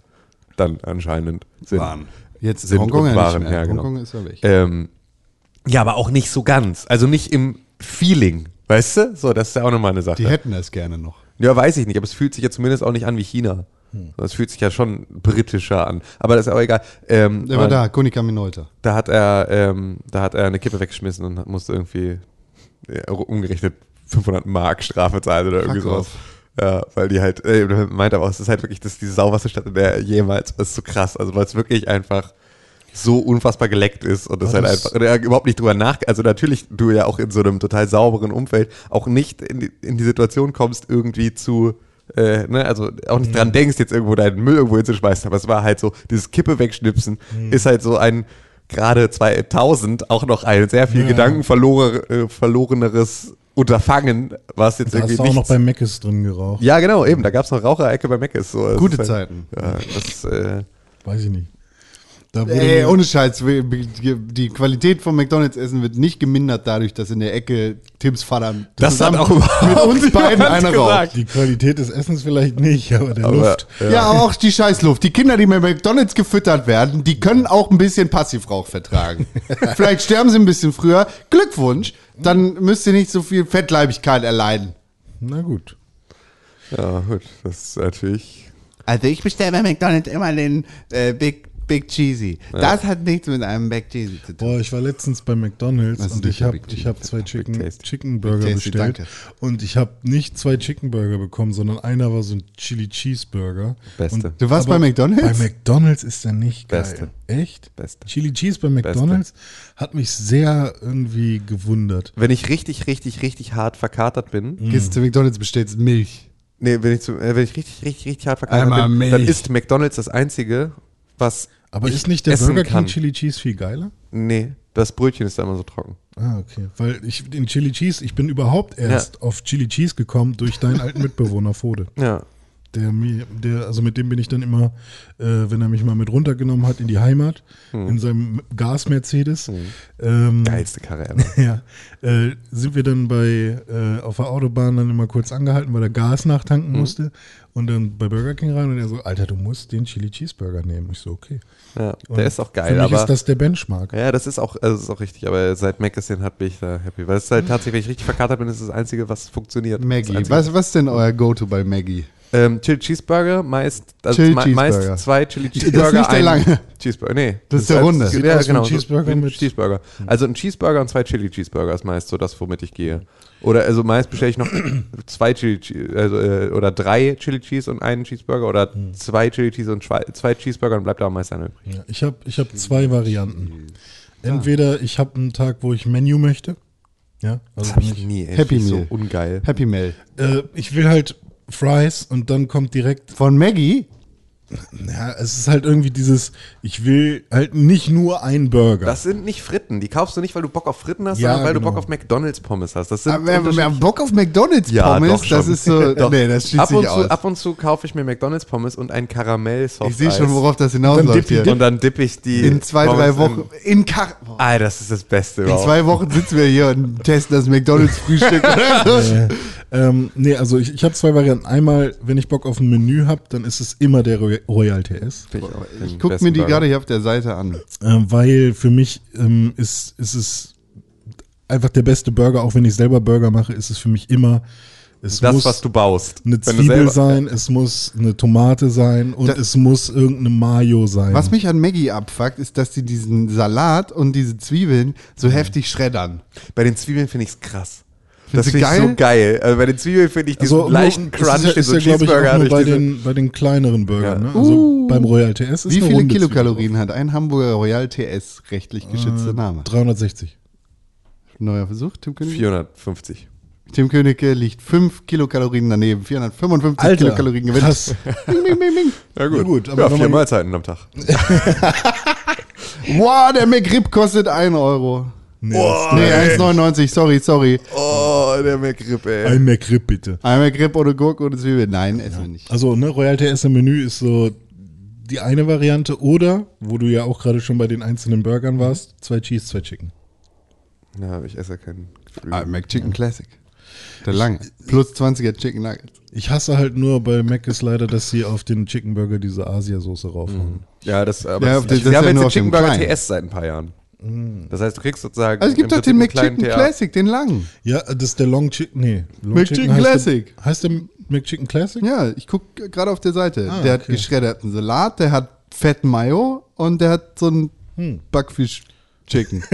dann anscheinend sind. Jetzt ist sind Hongkong und ja waren, nicht mehr. ja, genau. Hongkong ist ja weg. Ähm, ja, aber auch nicht so ganz. Also nicht im Feeling. Weißt du? So, das ist ja auch nochmal eine Sache. die hätten das gerne noch. Ja, weiß ich nicht, aber es fühlt sich ja zumindest auch nicht an wie China. Es fühlt sich ja schon britischer an. Aber das ist auch egal. Ähm, Der war da, Konica Minolta. Da hat er, ähm, da hat er eine Kippe weggeschmissen und musste irgendwie ja, umgerechnet 500 Mark Strafe zahlen oder irgendwie Fuck sowas. Ja, weil die halt, äh, meint aber auch, es ist halt wirklich das ist die sauberste Stadt, in der er jemals, das ist so krass, also weil es wirklich einfach so unfassbar geleckt ist und das War halt das- einfach, er überhaupt nicht drüber nach, also natürlich du ja auch in so einem total sauberen Umfeld auch nicht in die, in die Situation kommst, irgendwie zu, äh, ne, also auch nicht dran denkst, jetzt irgendwo deinen Müll irgendwo hinzuschmeißen, aber es war halt so, dieses Kippe wegschnipsen ist halt so ein, gerade 2000 auch noch ein sehr viel Ja. gedankenverloren, äh, verloreneres Unterfangen, was jetzt Da irgendwie hast du auch noch bei Meckes drin geraucht. ja, genau, eben. Da gab es noch Raucherecke bei Meckes. So, es Gute halt- Zeiten. Ja, das, äh, Weiß ich nicht. Da wurde Ey, mir- ohne Scheiß, die Qualität vom McDonalds-Essen wird nicht gemindert dadurch, dass in der Ecke Tims Vater Das hat auch mit uns beiden einer gesagt. raucht. die Qualität des Essens vielleicht nicht, aber der Aber, Luft. Ja. aber auch die Scheißluft. Die Kinder, die mit McDonalds gefüttert werden, die können auch ein bisschen Passivrauch vertragen. Vielleicht sterben sie ein bisschen früher. Glückwunsch. Dann müsst ihr nicht so viel Fettleibigkeit erleiden. Na gut. Ja, gut, das ist natürlich. Also ich bestelle bei McDonalds immer den äh, Big, Big Cheesy. Das hat nichts mit einem Big Cheesy zu tun. Boah, ich war letztens bei McDonalds und ich habe ich hab zwei Chicken. Chicken Burger Tasty, bestellt. danke. Und ich habe nicht zwei Chicken Burger bekommen, sondern einer war so ein Chili Cheeseburger. Beste. Und, Du warst bei McDonald's? Bei McDonalds ist der nicht geil. Beste. Echt? Beste. Chili Cheese bei McDonalds hat mich sehr irgendwie gewundert. Wenn ich richtig, richtig, richtig hart verkatert bin, Gehst zu McDonalds, bestellst Milch. nee, wenn ich, zu, äh, wenn ich richtig, richtig, richtig hart verkatert Einmal bin, Milch. dann ist McDonalds das einzige, was Aber ich ist nicht der Burger King kann. Chili Cheese viel geiler? Nee, das Brötchen ist da immer so trocken. Ah, okay. Weil ich den Chili Cheese, ich bin überhaupt erst auf Chili Cheese gekommen durch deinen alten Mitbewohner Fode. Ja. Der mir, der, also mit dem bin ich dann immer, äh, wenn er mich mal mit runtergenommen hat in die Heimat, in seinem Gas-Mercedes. Ähm, Geilste Karre ever. Ja, äh, sind wir dann bei äh, auf der Autobahn dann immer kurz angehalten, weil er Gas nachtanken musste und dann bei Burger King rein und er so, Alter, du musst den Chili Cheeseburger nehmen. Ich so, okay. Ja, Und der ist auch Für geil, mich aber. ist das der Benchmark. ja, das ist auch, also das ist auch richtig, aber seit Mac den hat, bin ich da happy. Weil es ist halt tatsächlich, wenn ich richtig verkatert bin, ist das Einzige, was funktioniert. Maggie. Was, was ist denn euer Go-To bei Maggie? Ähm, Chili Cheeseburger, meist, also Chili Cheeseburger. meist zwei Chili Das ist Cheeseburger. nicht der ein lange. Cheeseburger, nee. Das ist der als- Runde. Sieht Ja, ein genau. so Cheeseburger ein mit- Cheeseburger. Also ein Cheeseburger und zwei Chili Cheeseburger ist meist so das, womit ich gehe. Oder also meist bestelle ich noch zwei Chili Cheese, also, äh, oder drei Chili Cheese und einen Cheeseburger oder Hm. zwei Chili Cheese und zwei, Cheeseburger und bleibt da am meisten einer übrig. Ja, ich habe ich hab zwei Varianten. Entweder ich habe einen Tag, wo ich Menü möchte. Ja, also Das habe ich nie, ey. Happy Happy so Meal. ungeil. Happy Meal. äh, ich will halt Fries und dann kommt direkt Von Maggie? Ja, es ist halt irgendwie dieses, ich will halt nicht nur einen Burger. Das sind nicht Fritten. Die kaufst du nicht, weil du Bock auf Fritten hast, Ja, sondern weil du genau. Bock auf McDonalds Pommes hast. Das sind Aber unterschiedliche- Bock auf McDonalds Ja, Pommes, doch schon. das ist so. Doch. Nee, das schließt ab und, sich aus. zu, ab und zu kaufe ich mir McDonalds Pommes und ein Karamell ich sehe schon, worauf das hinausläuft. Dip- Und dann dippe ich die In zwei, drei Pommes Wochen. In, Kar Boah. Ah, das ist das Beste in überhaupt. zwei Wochen sitzen wir hier und testen das McDonalds-Frühstück. Äh, ähm, nee, also ich, ich habe zwei Varianten. Einmal, wenn ich Bock auf ein Menü habe, dann ist es immer der Roy- Royal TS. Den ich gucke mir die gerade hier auf der Seite an. Äh, weil für mich ähm, ist, ist es einfach der beste Burger, auch wenn ich selber Burger mache, ist es für mich immer, es Das, muss was du baust. eine Zwiebel selber- sein, es muss eine Tomate sein und Da- es muss irgendeine Mayo sein. Was mich an Maggie abfuckt, ist, dass die diesen Salat und diese Zwiebeln so heftig schreddern. Bei den Zwiebeln finde ich es krass. Das finde ich so geil? Also bei den Zwiebeln finde ich diesen also, leichten Crunch, ist den so ein ist ja, glaub ich, Cheeseburger hat. nur bei den, bei den kleineren Burgern. Ja. Ne? Also beim Royal TS ist Wie viele runde Kilokalorien hat ein Hamburger Royal TS? Rechtlich geschützter Name. Zwiebel. 360. Neuer Versuch, Tim König? 450. Tim Königke liegt 5 Kilokalorien daneben. 455 Alter, Kilokalorien gewinnt. krass. Bing, bing, bing, bing. Ja gut, Ja, gut, aber ja, vier man- Mahlzeiten am Tag. Wow, der McRib kostet 1 Euro. Nee, Nee, 1,99, sorry, sorry. Oh, der McRib, ey. Ein McRib bitte. Ein McRib ohne Gurke ohne Zwiebel. Nein, essen wir nicht. Also, ne, Royal TS im Menü ist so die eine Variante oder, wo du ja auch gerade schon bei den einzelnen Burgern warst, zwei Cheese, zwei Chicken. Ja, ich esse ja keinen Geflügel. Ah, McChicken Classic. Der lange. Plus 20er Chicken Nuggets. Ich hasse halt nur bei Mac ist leider, dass sie auf den Chicken Burger diese Asia-Soße raufhauen. Ja, das, aber Ja, das, das ist wir ja haben jetzt nur den auf dem Chicken Burger. TS seit ein paar Jahren. Das heißt, du kriegst sozusagen. Also es gibt doch den McChicken Classic, den langen. Ja, das ist der Long Chicken, nee. Long McChicken heißt Classic. Der, heißt der McChicken Classic? Ja, ich gucke gerade auf der Seite. Ah, der hat okay. geschredderten Salat, der hat fetten Mayo und der hat so einen Hm. Backfisch-Chicken.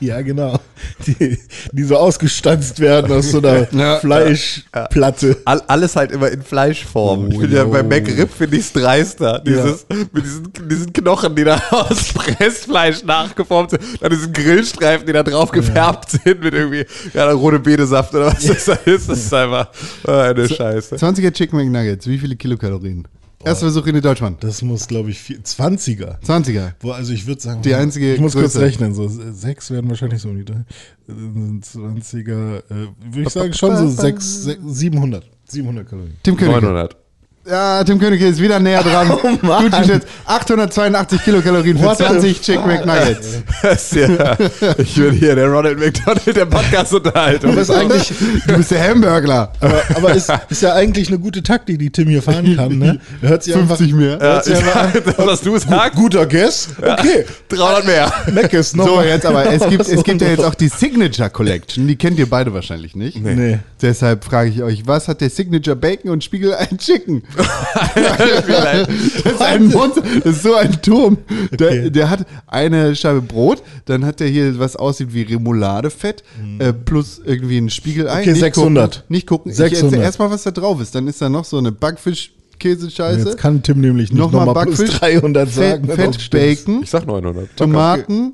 Ja, genau. Die, die so ausgestanzt werden aus so einer Ja. Fleischplatte. All, alles halt immer in Fleischform. ich finde ja bei McRib finde ich es dreister. Dieses, Mit diesen, diesen Knochen, die da aus Pressfleisch nachgeformt sind. Dann diesen Grillstreifen, die da drauf gefärbt sind mit irgendwie ja, rote Betesaft oder was das da ist. Das ist einfach ah, eine Scheiße. 20er Chicken McNuggets, wie viele Kilokalorien? Erster Versuch in Deutschland. Das muss, glaube ich, vier, 20er. 20er. Boah, also ich würde sagen, Die einzige ich muss kurz Größe. rechnen, so sechs werden wahrscheinlich so um die drei. Äh, 20er, äh, würde ich sagen schon so sechs, sech- 700, 700 Kalorien. Tim König. 900. Ja, Tim König ist wieder näher dran. Mann. Gut geschätzt. 882 Kilokalorien für What the 20 Chicken McNuggets. Ja, ich bin hier der Ronald McDonald der Podcast-Unterhaltung. Ist eigentlich, Du bist der Hamburgler. aber, aber ist, ist ja eigentlich eine gute Taktik, die Tim hier fahren kann, ne? Er hört sich 50 einfach, mehr. Ja, hört sich einfach das, was du sagst, Guter Guess? Okay. 300 mehr. Mac ist noch So, mal- jetzt aber, es gibt, es gibt ja jetzt auch die Signature Collection. Die kennt ihr beide wahrscheinlich nicht. Nee. Deshalb frage ich euch, was hat der Signature Bacon und Spiegel ein Chicken? Das ist ein Monster, das ist so ein Turm. Der, Okay. der hat eine Scheibe Brot, dann hat der hier was aussieht wie Remouladefett, äh, plus irgendwie ein Spiegelei. Okay, Nicht 600. Gucken, nicht gucken. Ich 600. erzähl erstmal, was da drauf ist. Dann ist da noch so eine Backfisch-Käse-Scheiße. Jetzt kann Tim nämlich nicht Nochmal nochmal plus Backfisch, 300 Fett, sagen. Fett stimmt. Bacon, Ich sag 900. Tomaten,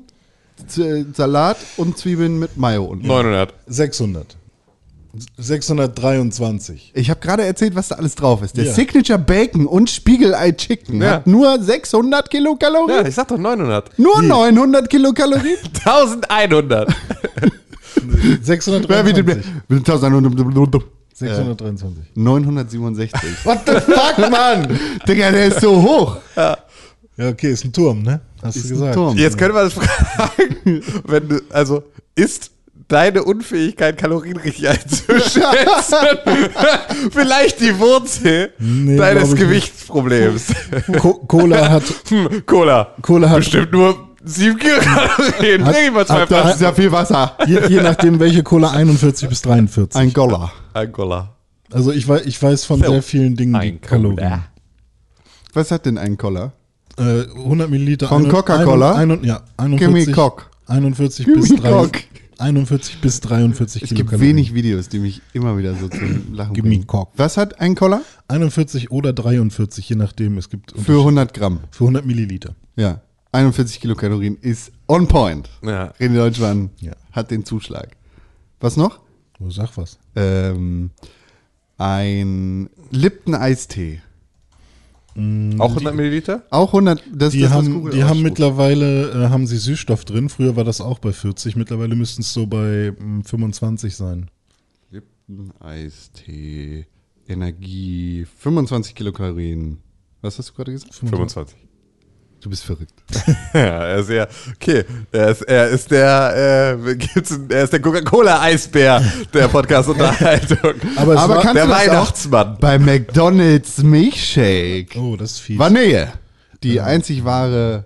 Salat und Zwiebeln mit Mayo unten. 900. 600. 623. Ich habe gerade erzählt, was da alles drauf ist. Der Ja. Signature Bacon und Spiegelei Chicken Ja. hat nur 600 Kilokalorien. Ja, ich sag doch 900. Nur 900 Kilokalorien? 1100. Wer bietet mir? 623. 1100. 623. 967. What the fuck, Mann? Digga, der ist so hoch. Ja, okay, ist ein Turm, ne? Hast Ist du ein gesagt. Turm. Jetzt können wir das fragen, wenn du, also, ist deine Unfähigkeit, Kalorien richtig einzuschätzen, vielleicht die Wurzel Nee, deines Gewichtsproblems? Co Cola hat, Cola. Cola hat Bestimmt nur 7 Kilokalorien. Hat- Trink ich mal zwei da- Das Flaschen. ist ja viel Wasser. je, je nachdem, welche Cola 41 bis 43. Ein Goller. Ein Cola. Also ich weiß, ich weiß von So. sehr vielen Dingen die Ein Kalorien. Cola. Was hat denn ein Koller? Äh, 100 Milliliter. Von Coca-Cola? Ja, Gimme 41, Cock. 41 Gimme bis 3, Cock. 41 bis 43 Es gibt Kilokalorien. wenig Videos, die mich immer wieder so zum Lachen me bringen. cock. Was hat ein Koller? 41 oder 43, je nachdem. Es gibt Für Unterschied- 100 Gramm. für 100 Milliliter. Ja. 41 Kilokalorien ist on point. Ja. René Deutschmann Ja. hat den Zuschlag. Was noch? Oh, sag was. Ähm, ein Lipton-Eistee. Auch 100 Milliliter? Auch 100, das Die ist das, haben, die haben mittlerweile äh, haben sie Süßstoff drin. Früher war das auch bei 40. Mittlerweile müssten es so bei mm, 25 sein. Lipton-Eistee, Energie, 25 Kilokalorien. Was hast du gerade gesagt? 25. Du bist verrückt. Ja, er ist ja, okay, er ist, er ist der, äh, gibt's, er ist der Coca-Cola-Eisbär der Podcast-Unterhaltung. Aber Aber war, kannst der du das auch Weihnachtsmann. bei McDonald's Milchshake? oh, das ist fies. Vanille. Die einzig wahre.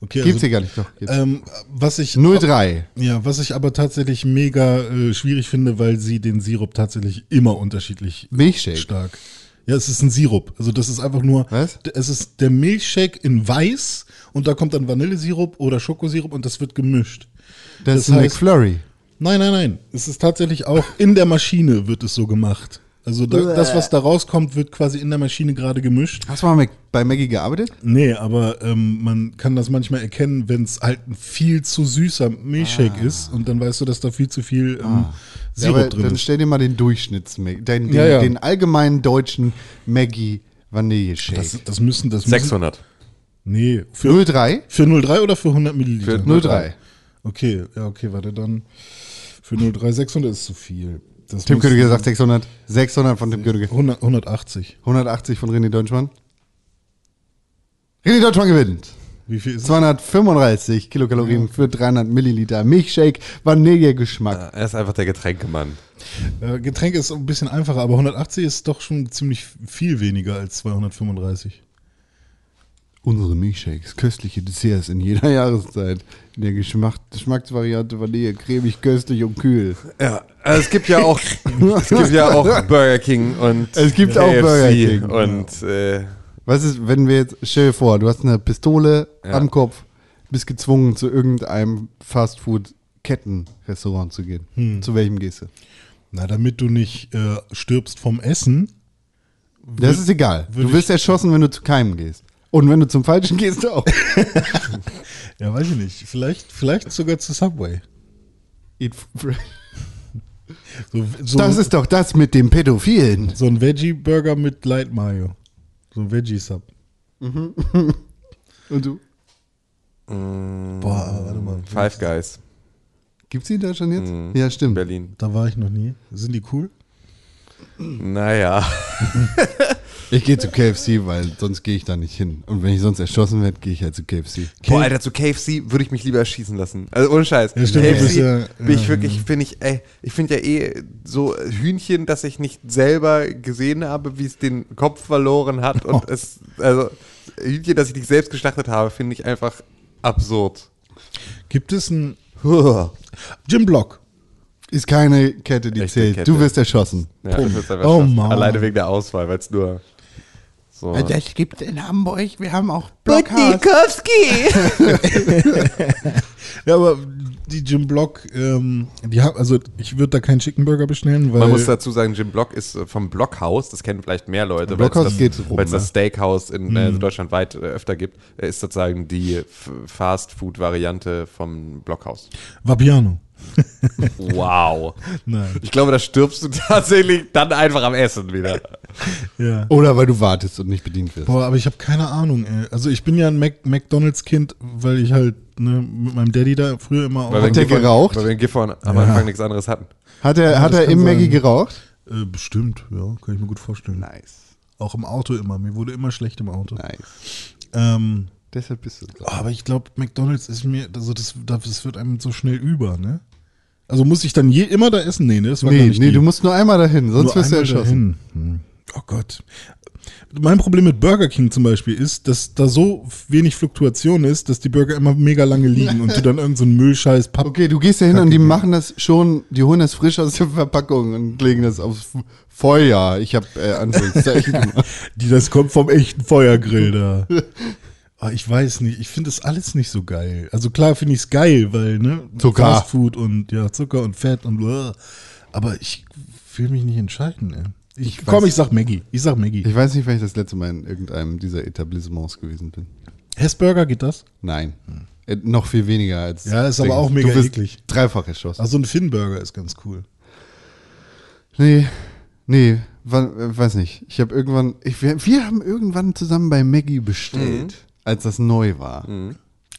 okay, Gibt's also, hier gar nicht, doch. Gibt's. ähm, was ich 03. Ja, was ich aber tatsächlich mega äh, schwierig finde, weil sie den Sirup tatsächlich immer unterschiedlich Milchshake. stark. Ja, es ist ein Sirup. Also das ist einfach nur. Was? Es ist der Milchshake in weiß und da kommt dann Vanillesirup oder Schokosirup und das wird gemischt. Das, Das ist ein heißt- McFlurry. Nein, nein, nein. Es ist tatsächlich auch in der Maschine wird es so gemacht. Also da, das, was da rauskommt, wird quasi in der Maschine gerade gemischt. Hast du mal bei Maggie gearbeitet? Nee, aber ähm, man kann das manchmal erkennen, wenn es halt ein viel zu süßer Milchshake ist und dann weißt du, dass da viel zu viel ähm, Ja, Sirup aber drin dann ist. stell dir mal den Durchschnitts den, den, Ja, ja. den allgemeinen deutschen Maggie Vanilleshake. Das, das müssen, das müssen, 600. Nee, für, 03? für 03 oder für 100 Milliliter? Für 03. Okay, ja, okay, warte, dann für 03 600 ist zu viel. Das Tim Königke sagt 600. 600 von Tim Königke. 100, 180. 180 von René Deutschmann. René Deutschmann gewinnt. Wie viel ist es? 235 Kilokalorien für 300 Milliliter Milchshake, Vanillegeschmack. Er ist einfach der Getränkemann. Äh, Getränk ist ein bisschen einfacher, aber 180 ist doch schon ziemlich viel weniger als 235. Unsere Milchshakes, köstliche Desserts in jeder Jahreszeit. In der Geschmack Geschmacksvariante Vanille, cremig, köstlich und kühl. Ja, also es gibt ja auch, es gibt ja auch Burger King und Es gibt auch Burger King. und äh, Was ist, wenn wir jetzt, stell dir vor, du hast eine Pistole Ja. am Kopf, bist gezwungen, zu irgendeinem Fastfood-Kettenrestaurant zu gehen. Hm. Zu welchem gehst du? Na, damit du nicht äh, stirbst vom Essen. Das ist egal. Du wirst erschossen, wenn du zu keinem gehst. Und wenn du zum Falschen gehst, auch. Ja, weiß ich nicht. Vielleicht, vielleicht sogar zu Subway. Eat So, so, Das ist doch das mit dem Pädophilen. so ein Veggie-Burger mit Light Mayo. So ein Veggie-Sub. Und du? Boah, warte mal. Five Guys Gibt's die in Deutschland jetzt? Mhm. Ja, in stimmt. Berlin. Da war ich noch nie. Sind die cool? Naja. Ich gehe zu KFC, weil sonst gehe ich da nicht hin. Und wenn ich sonst erschossen werde, gehe ich halt zu KFC. Boah, Alter, zu KFC würde ich mich lieber erschießen lassen. Also ohne Scheiß. Ja, stimmt, KFC ja- bin ich wirklich, finde ich, ey, ich finde ja eh so Hühnchen, das ich nicht selber gesehen habe, wie es den Kopf verloren hat und es, also Hühnchen, das ich nicht selbst geschlachtet habe, finde ich einfach absurd. Gibt es ein Jim Block? Ist keine Kette, die Echte zählt. Kette. Du wirst erschossen. Ja, Oh. Mann. Alleine wegen der Auswahl, weil es nur so. Es gibt in Hamburg, wir haben auch Ja, aber die Jim Block, ähm, die haben, also ich würde da keinen Chicken Burger bestellen, weil Man muss dazu sagen, Jim Block ist äh, vom Blockhaus, das kennen vielleicht mehr Leute, weil es Blockhaus das, rum, weil's das ne? Steakhouse in äh, deutschlandweit äh, öfter gibt, äh, ist sozusagen die F- Fast-Food-Variante vom Blockhaus. Vapiano. Wow. Nein. Ich glaube, da stirbst du tatsächlich dann einfach am Essen wieder. Ja. Oder weil du wartest und nicht bedient wirst. Boah, aber ich habe keine Ahnung, ey. Also ich bin ja ein Mac McDonalds-Kind, weil ich halt ne, mit meinem Daddy da früher immer auch. Weil wir in der geraucht? Weil wir in Gifhorn am Anfang nichts anderes hatten. Hat er, hat das er im Maggie sein. geraucht? Äh, bestimmt, ja, kann ich mir gut vorstellen. Nice. Auch im Auto immer. Mir wurde immer schlecht im Auto. Nice. Ähm, Deshalb bist du oh, aber ich glaube, McDonalds ist mir, also das, das wird einem so schnell über, ne? Also muss ich dann je, immer da essen? Nee, ne? Das war gar Nee, nicht nee, die. du musst nur einmal dahin, sonst Nur wirst du erschossen. dahin. Hm. Oh Gott. Mein Problem mit Burger King zum Beispiel ist, dass da so wenig Fluktuation ist, dass die Burger immer mega lange liegen und du dann irgendeinen so Müllscheiß Papp. Okay, du gehst da hin und die machen das schon, die holen das frisch aus der Verpackung und legen das aufs Feuer. Ich habe äh, Anführungszeichen gemacht. Die, das kommt vom echten Feuergrill da. Ah, ich weiß nicht, ich finde das alles nicht so geil. Also klar finde ich es geil, weil, ne? Zucker. Fast Food und ja, Zucker und Fett und blah. Aber ich will mich nicht entscheiden, ey. Ich, Ich komm, weiß- ich sag Maggie. Ich sag Maggie. Ich weiß nicht, wann ich das letzte Mal in irgendeinem dieser Etablissements gewesen bin. Hessburger geht das? Nein. Äh, noch viel weniger als. Ja, ist aber auch mega du wirst eklig. Dreifach erschossen. Also ein Finnburger ist ganz cool. Nee, nee, wann, weiß nicht. Ich habe irgendwann, ich, wir, wir haben irgendwann zusammen bei Maggie bestellt, als das neu war.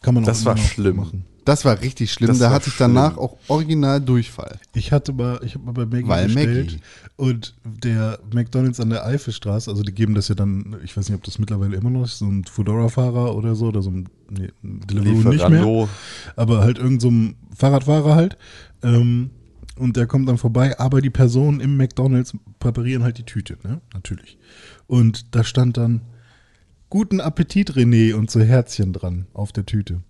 Kann man Das war noch schlimm. machen. Das war richtig schlimm. Das da hatte ich danach auch original Durchfall. Ich hatte mal, ich habe mal bei Maggie Weil bestellt Maggie. und der McDonalds an der Eifelstraße, also die geben das ja dann, ich weiß nicht, ob das mittlerweile immer noch ist, so ein Foodora-Fahrer oder so, oder so ein, nee, Deliveroo nicht mehr, aber halt irgend so ein Fahrradfahrer halt. Ähm, und der kommt dann vorbei, aber die Personen im McDonalds präparieren halt die Tüte, ne? Natürlich. Und da stand dann Guten Appetit, René, und so Herzchen dran auf der Tüte.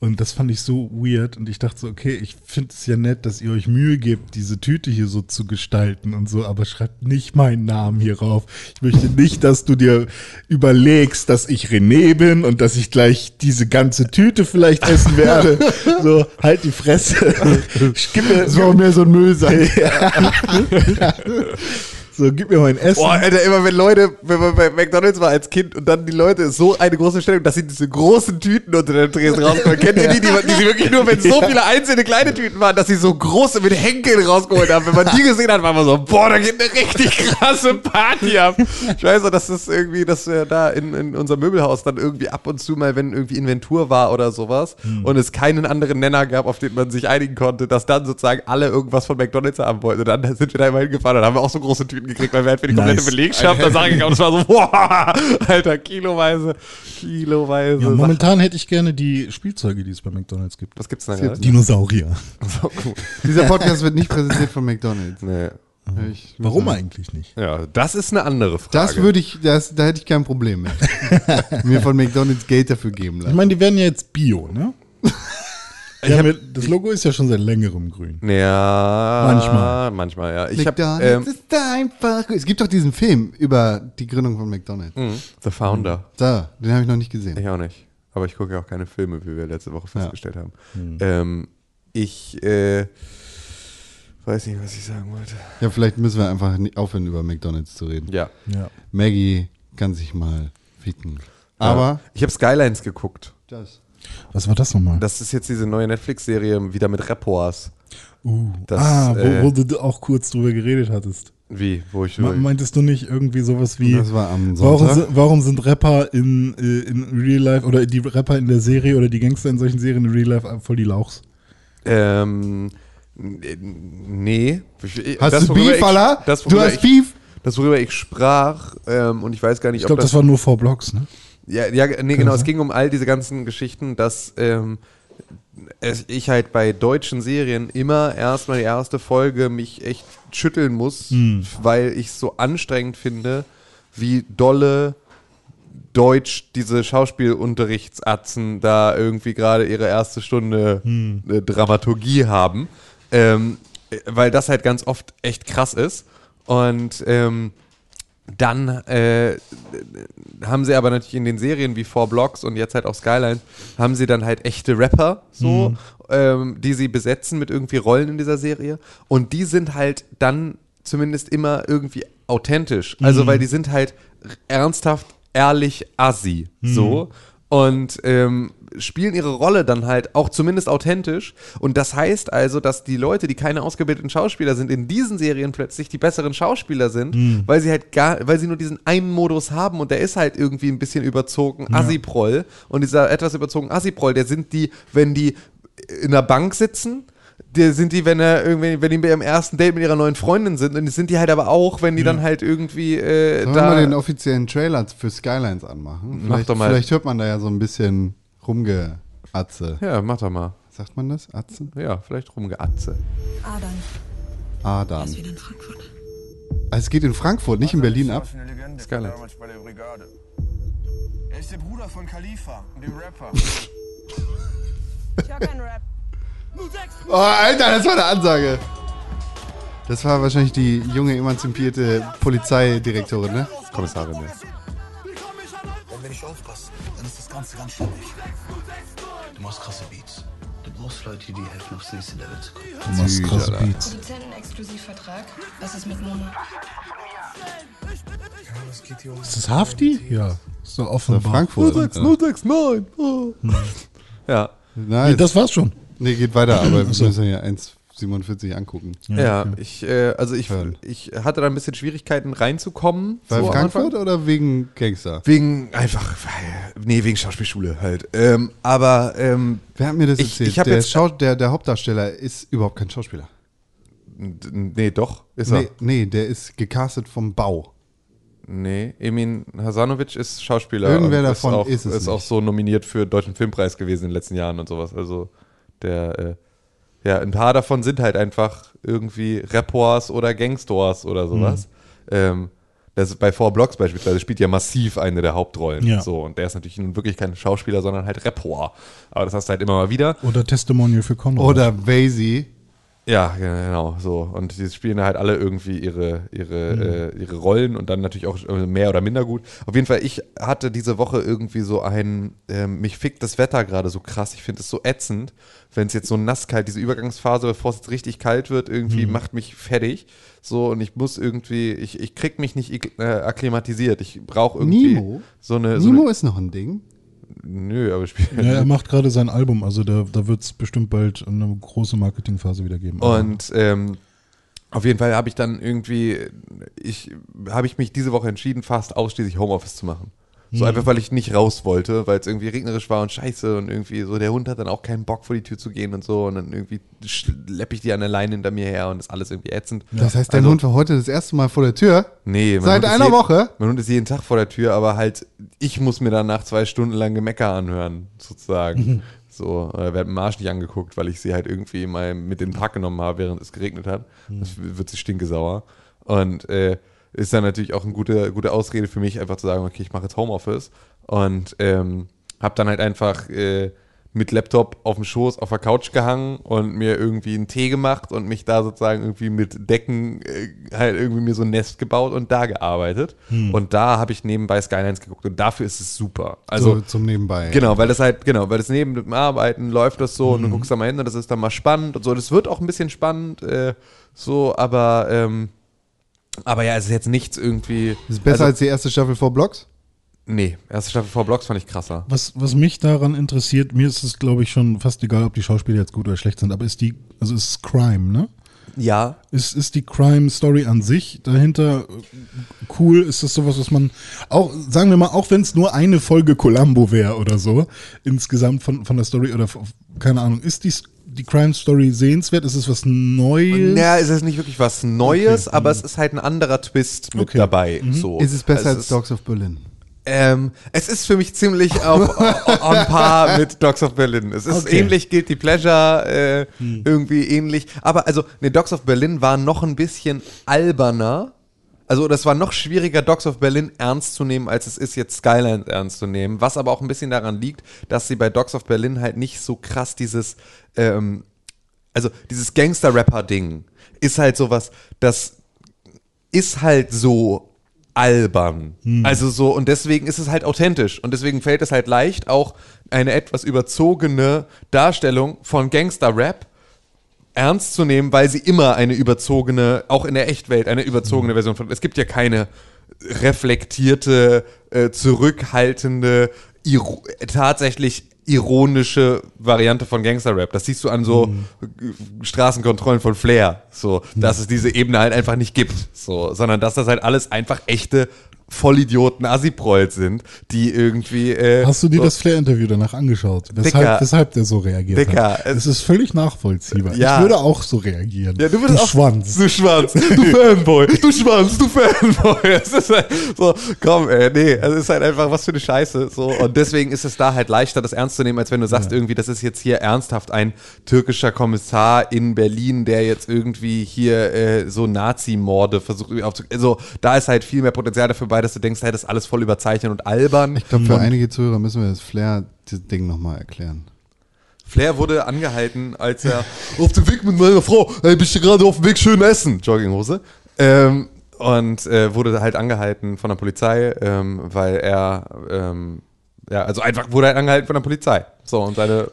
Und das fand ich so weird und ich dachte so, okay, ich finde es ja nett, dass ihr euch Mühe gebt, diese Tüte hier so zu gestalten und so, aber schreibt nicht meinen Namen hier rauf. Ich möchte nicht, dass du dir überlegst, dass ich René bin und dass ich gleich diese ganze Tüte vielleicht essen werde. So, halt die Fresse. Gib mir, Das war auch mehr so ein Müllsack. so, gib mir mein Essen. Boah, Alter, immer wenn Leute, wenn man bei McDonalds war als Kind und dann die Leute so eine große Stellung, dass sie diese großen Tüten unter der Tresen rauskommen. Kennt ihr die, die, die sie wirklich nur, wenn so viele einzelne kleine Tüten waren, dass sie so große mit Henkeln rausgeholt haben. Wenn man die gesehen hat, war man so, boah, da geht eine richtig krasse Party ab. Ich weiß noch, dass das irgendwie, dass wir da in, in unserem Möbelhaus dann irgendwie ab und zu mal, wenn irgendwie Inventur war oder sowas und es keinen anderen Nenner gab, auf den man sich einigen konnte, dass dann sozusagen alle irgendwas von McDonalds haben wollten. Und dann sind wir da immer hingefahren und haben wir auch so große Tüten gekriegt, weil wir halt für die komplette Nice. Belegschaft da Sachen gekauft. Das war so, boah, Alter, kiloweise, kiloweise. Ja, momentan hätte ich gerne die Spielzeuge, die es bei McDonalds gibt. Was gibt's denn da? Dinosaurier. So cool. Dieser Podcast wird nicht präsentiert von McDonalds. Nee. Ich, Warum eigentlich nicht? Ja, das ist eine andere Frage. Das würde ich, das, da hätte ich kein Problem mit. Mir von McDonalds Geld dafür geben Ich lassen. meine, die werden ja jetzt Bio, ne? Ich hab, das Logo ist ja schon seit längerem grün. Ja, Manchmal. Manchmal, ja. Ich hab, McDonalds ähm, ist einfach. Es gibt doch diesen Film über die Gründung von McDonalds. mh, The Founder. Da, den habe ich noch nicht gesehen. Ich auch nicht. Aber ich gucke ja auch keine Filme, wie wir letzte Woche festgestellt haben. Ähm, ich äh, weiß nicht, was ich sagen wollte. Ja, vielleicht müssen wir einfach aufhören, über McDonalds zu reden. Ja. Ja. Maggie kann sich mal ficken. Aber ich habe Skylines geguckt. das. Was war das nochmal? Das ist jetzt diese neue Netflix-Serie wieder mit Rapports. uh, das, ah, wo, äh, wo du auch kurz drüber geredet hattest. Wie? Wo ich. Me- Meintest du nicht irgendwie sowas wie, Das war am warum, Sonntag. sind, warum sind Rapper in, äh, in Real Life oder die Rapper in der Serie oder die Gangster in solchen Serien in Real Life voll die Lauchs? ähm, nee. Ich- Hast das, du Beef, ich- Alter? das, Du hast ich, Beef? das worüber ich sprach, ähm, und ich weiß gar nicht, Ich glaube, das war nur vor Blocks, ne? Ja, ja nee, genau. Es ging um all diese ganzen Geschichten, dass ähm, es, ich halt bei deutschen Serien immer erstmal die erste Folge mich echt schütteln muss, weil ich es so anstrengend finde, wie dolle Deutsch diese Schauspielunterrichtsatzen da irgendwie gerade ihre erste Stunde äh, Dramaturgie haben. Ähm, äh, weil das halt ganz oft echt krass ist. Und ähm, dann äh, haben sie aber natürlich in den Serien wie Four Blocks und jetzt halt auch Skyline, haben sie dann halt echte Rapper, so, ähm, die sie besetzen mit irgendwie Rollen in dieser Serie. Und die sind halt dann zumindest immer irgendwie authentisch. Also, weil die sind halt ernsthaft, ehrlich, assi, so. Und ähm, spielen ihre Rolle dann halt auch zumindest authentisch. Und das heißt also, dass die Leute, die keine ausgebildeten Schauspieler sind, in diesen Serien plötzlich die besseren Schauspieler sind, weil sie halt gar, weil sie nur diesen einen Modus haben und der ist halt irgendwie ein bisschen überzogen, Assi-Proll. Und dieser etwas überzogen Assi-Proll, der sind die, wenn die in der Bank sitzen, der sind die, wenn er irgendwie, wenn die bei ihrem ersten Date mit ihrer neuen Freundin sind, und sind die halt aber auch, wenn die dann halt irgendwie äh, Sollen wir da. mal den offiziellen Trailer für Skylines anmachen? Mach Vielleicht, doch mal. vielleicht hört man da ja so ein bisschen rumgeatze. ja, mach doch mal. Sagt man das? Atzen? Ja, vielleicht rumgeatze. Adern, Adam. ist wieder in Frankfurt. Also es geht in Frankfurt, nicht in Berlin ab. Bei der Brigade. Er ist der Bruder von Khalifa, dem Rapper. Ich höre keinen Rap. Oh, Alter, das war eine Ansage. Das war wahrscheinlich die junge, emanzipierte Polizeidirektorin, ne? Kommissarin, ja. Wenn wir nicht aufpassen, dann ist das Ganze ganz schwierig. Du machst krasse Beats. Du brauchst Leute, die helfen, aufs nächste Level zu kommen. Du machst krasse. Beats. Produzentenexklusivvertrag. Was ist mit Mona? Ist das Hafti? Ja. Ist doch offenbar. Frankfurt. 069! Oh. Ja. Nein, Nee, das war's schon. nee, geht weiter, aber wir müssen ja 1,47 angucken. Ja, ich, äh, also ich, Hören. ich hatte da ein bisschen Schwierigkeiten reinzukommen. Bei so Frankfurt oder wegen Gangster? Wegen einfach, weil- nee, wegen Schauspielschule halt. Ähm, aber ähm, Wer hat mir das Ich- erzählt? ich hab der, jetzt- Schau der, der Hauptdarsteller ist überhaupt kein Schauspieler. nee, doch, ist er. Nee, nee, der ist gecastet vom Bau. Nee, Emin Hasanovic ist Schauspieler. Irgendwer davon auch, ist es Ist auch nicht. so nominiert für den Deutschen Filmpreis gewesen in den letzten Jahren und sowas. Also der, äh, ja, ein paar davon sind halt einfach irgendwie Rappers oder Gangstors oder sowas. Mhm. Ähm, das ist bei Four Blocks beispielsweise spielt ja massiv eine der Hauptrollen. Ja. So, und der ist natürlich nun wirklich kein Schauspieler, sondern halt Rapper. Aber das hast du halt immer mal wieder. Oder Testimonial für Conrad. Oder Vasey. Ja, genau, so. Und die spielen halt alle irgendwie ihre, ihre, äh, ihre Rollen und dann natürlich auch äh, mehr oder minder gut. Auf jeden Fall, ich hatte diese Woche irgendwie so ein, ähm, mich fickt das Wetter gerade so krass. Ich finde es so ätzend, wenn es jetzt so nass kalt, diese Übergangsphase, bevor es jetzt richtig kalt wird, irgendwie macht mich fertig. So, und ich muss irgendwie, ich, ich krieg mich nicht äh, akklimatisiert. Ich brauche irgendwie Nemo? so eine. So Nimo eine ist noch ein Ding. Nö, aber ich spiele. Ja, er macht gerade sein Album, also da, da wird es bestimmt bald eine große Marketingphase wieder geben. Und ähm, auf jeden Fall habe ich dann irgendwie, ich habe ich mich diese Woche entschieden, fast ausschließlich Homeoffice zu machen. So einfach, weil ich nicht raus wollte, weil es irgendwie regnerisch war und scheiße und irgendwie so, der Hund hat dann auch keinen Bock vor die Tür zu gehen und so und dann irgendwie schleppe ich die an der Leine hinter mir her und ist alles irgendwie ätzend. Das heißt, dein Also- Hund war heute das erste Mal vor der Tür. Nee, mein Seit einer je- Woche? Mein Hund ist jeden Tag vor der Tür, aber halt, ich muss mir danach zwei Stunden lang Gemecker anhören, sozusagen. So, äh, werd mit dem Arsch nicht angeguckt, weil ich sie halt irgendwie mal mit in den Park genommen habe, während es geregnet hat. Das wird sie stinkesauer. Und äh, ist dann natürlich auch eine gute, gute Ausrede für mich, einfach zu sagen, okay, ich mache jetzt Homeoffice. Und ähm, habe dann halt einfach äh, mit Laptop auf dem Schoß auf der Couch gehangen und mir irgendwie einen Tee gemacht und mich da sozusagen irgendwie mit Decken äh, halt irgendwie mir so ein Nest gebaut und da gearbeitet. Und da habe ich nebenbei Skylines geguckt und dafür ist es super. Also so zum Nebenbei. Genau, weil das halt, genau, weil das neben dem Arbeiten läuft das so und du guckst da mal hin und das ist dann mal spannend und so. Das wird auch ein bisschen spannend, äh, so, aber, ähm, aber ja, es ist jetzt nichts irgendwie. Ist besser also, als die erste Staffel vor Blocks? Nee, erste Staffel vor Blocks fand ich krasser. Was, was mich daran interessiert, mir ist es, glaube ich, schon fast egal, ob die Schauspieler jetzt gut oder schlecht sind, aber ist die, also ist es Crime, ne? Ja. Ist, ist die Crime Story an sich dahinter äh, cool? Ist das sowas, was man auch, sagen wir mal, auch wenn es nur eine Folge Columbo wäre oder so, insgesamt von, von der Story oder keine Ahnung, ist die, die Crime Story sehenswert? Ist es was Neues? Ja, es ist nicht wirklich was Neues, aber es ist halt ein anderer Twist mit Okay. dabei. So. Ist es besser Also als Dogs of Berlin? Ähm, es ist für mich ziemlich auf, on par mit Dogs of Berlin. Es ist Okay. ähnlich, Guilty Pleasure, äh, irgendwie ähnlich. Aber also, ne, Dogs of Berlin war noch ein bisschen alberner. Also, das war noch schwieriger, Dogs of Berlin ernst zu nehmen, als es ist, jetzt Skyline ernst zu nehmen. Was aber auch ein bisschen daran liegt, dass sie bei Dogs of Berlin halt nicht so krass dieses, ähm, also dieses Gangster-Rapper-Ding ist halt sowas, das ist halt so albern. Also so, und deswegen ist es halt authentisch. Und deswegen fällt es halt leicht, auch eine etwas überzogene Darstellung von Gangster-Rap ernst zu nehmen, weil sie immer eine überzogene, auch in der Echtwelt, eine überzogene Version von. Es gibt ja keine reflektierte, äh, zurückhaltende, tatsächlich ironische Variante von Gangster-Rap. Das siehst du an so äh, Straßenkontrollen von Flair, so, dass es diese Ebene halt einfach nicht gibt, so, sondern dass das halt alles einfach echte Vollidioten Assi-Prolls sind, die irgendwie. Äh, Hast du dir so, das Flair-Interview danach angeschaut? Weshalb, weshalb der so reagiert Dicker, hat? es- ist völlig nachvollziehbar. Ja. Ich würde auch so reagieren. Ja, du würdest auch, Schwanz. Du Schwanz. Du Fanboy. Du Schwanz. Du Fanboy. Es ist halt so, komm, ey, nee, es ist halt einfach was für eine Scheiße. So. Und deswegen ist es da halt leichter, das ernst zu nehmen, als wenn du sagst, irgendwie, das ist jetzt hier ernsthaft ein türkischer Kommissar in Berlin, der jetzt irgendwie hier äh, so Nazi-Morde versucht aufzu... Also, da ist halt viel mehr Potenzial dafür bei, dass du denkst, hey, das ist alles voll überzeichnet und albern. Ich glaube, für einige Zuhörer müssen wir das Flair-Ding nochmal erklären. Flair wurde angehalten, als er auf dem Weg mit meiner Frau, ey, bist du gerade auf dem Weg schön essen, Jogginghose. Ähm, und äh, wurde halt angehalten von der Polizei, ähm, weil er, ähm, ja, also einfach wurde halt angehalten von der Polizei. So, und seine,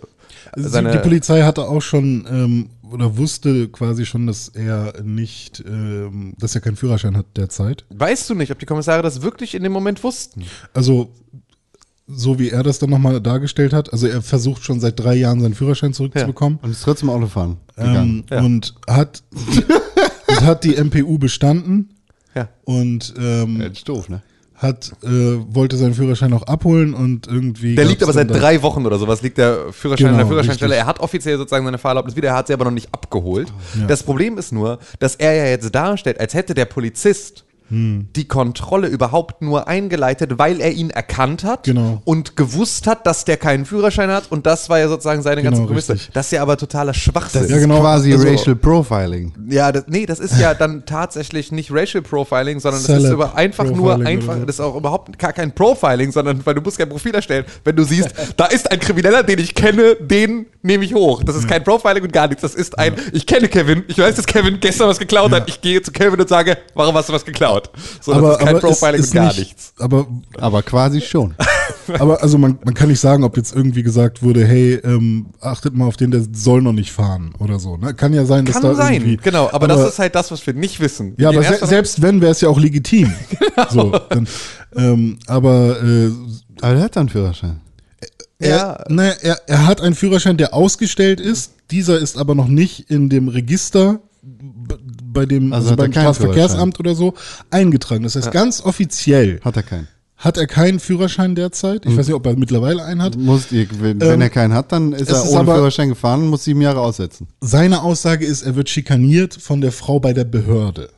Sie- seine die Polizei hatte auch schon ähm, oder wusste quasi schon, dass er nicht, ähm, dass er keinen Führerschein hat derzeit. weißt du nicht, ob die Kommissare das wirklich in dem Moment wussten? Also so wie er das dann nochmal dargestellt hat, also er versucht schon seit drei Jahren seinen Führerschein zurückzubekommen Und ist trotzdem Autofahren ähm, gegangen. Ja. und hat und hat die MPU bestanden Ja. und ähm, Das ist doof, ne? Hat äh, wollte seinen Führerschein auch abholen und irgendwie Der liegt aber seit drei Wochen oder sowas, liegt der Führerschein in der Genau, Führerscheinstelle. richtig. Er hat offiziell sozusagen seine Fahrerlaubnis wieder, er hat sie aber noch nicht abgeholt. Ja. Das Problem ist nur, dass er ja jetzt darstellt, als hätte der Polizist Hm. die Kontrolle überhaupt nur eingeleitet, weil er ihn erkannt hat Genau. und gewusst hat, dass der keinen Führerschein hat und das war ja sozusagen seine Genau, ganze Prämisse. richtig. Das ist ja aber totaler Schwachsinn. Ja, genau. Quasi Also- Racial Profiling. Ja, das, nee, das ist ja dann tatsächlich nicht Racial Profiling, sondern das ist über einfach nur Profiling einfach, oder so. das ist auch überhaupt gar kein Profiling, sondern weil du musst kein Profil erstellen. Wenn du siehst, da ist ein Krimineller, den ich kenne, den nehme ich hoch. Das ist kein Profiling und gar nichts. Das ist ein, ich kenne Kevin, ich weiß, dass Kevin gestern was geklaut hat. Ich gehe zu Kevin und sage, warum hast du was geklaut? So, das ist kein Profiling es ist und gar nicht- nichts. Aber Aber quasi schon. Aber also man, man kann nicht sagen, ob jetzt irgendwie gesagt wurde, hey, ähm, achtet mal auf den, der soll noch nicht fahren oder so. Ne? Kann ja sein, dass Kann da sein, irgendwie, genau. Aber, das ist halt das, was wir nicht wissen. Ja, aber se selbst wenn, wäre es ja auch legitim. Genau. So, dann, ähm, aber äh, Aber der hat dann einen Führerschein. Ja. er, ne, er, er hat einen Führerschein, der ausgestellt ist. Dieser ist aber noch nicht in dem Register bei dem Also also beim Straßenverkehrsamt oder so eingetragen. Das heißt, ganz offiziell Hat er keinen. hat er keinen Führerschein derzeit. Hm. Ich weiß nicht, ob er mittlerweile einen hat. Muss, wenn Ähm, er keinen hat, dann ist er ist ohne aber- Führerschein gefahren und muss sieben Jahre aussetzen. Seine Aussage ist, er wird schikaniert von der Frau bei der Behörde.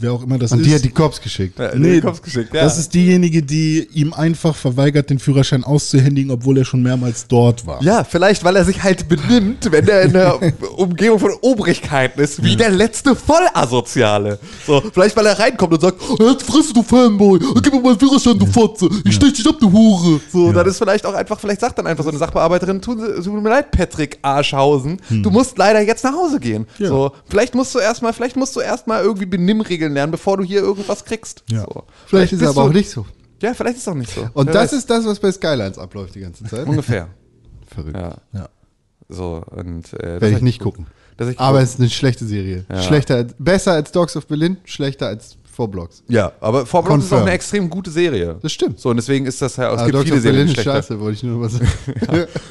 Wer auch immer das Und ist. die hat die Cops geschickt. Ja, nee, den Kopf geschickt, ja. das ist diejenige, die ihm einfach verweigert, den Führerschein auszuhändigen, obwohl er schon mehrmals dort war. Ja, vielleicht, weil er sich halt benimmt, wenn er in der Umgebung von Obrigkeiten ist, wie der letzte Vollasoziale. So, vielleicht, weil er reinkommt und sagt, "Oh, jetzt friss du Fanboy, gib mir mal einen Führerschein, du Fotze, ich stech dich ab, du Hure. So, dann ist vielleicht auch einfach, vielleicht sagt dann einfach so eine Sachbearbeiterin, tut tut mir leid, Patrick Arschhausen, du musst leider jetzt nach Hause gehen. Ja. So, vielleicht musst du erstmal, vielleicht musst du erstmal irgendwie Benimmregeln lernen, bevor du hier irgendwas kriegst. Ja. So. Vielleicht ist er bist aber auch nicht so. Ja, vielleicht ist es auch nicht so. Und Wer das weiß. ist das, was bei Skylines abläuft die ganze Zeit. ungefähr. Verrückt. Ja. Ja. So, und, äh, Werde ich nicht gucken. hat- Aber es ist eine schlechte Serie. Ja. Schlechter, als- besser als Dogs of Berlin, schlechter als Four Blocks. Ja, aber Four Blocks ist auch eine extrem gute Serie. Das stimmt. So, und deswegen ist das ja, es Aber gibt Dogs viele Serien, ist schlechter. scheiße, wollte ich nur mal sagen.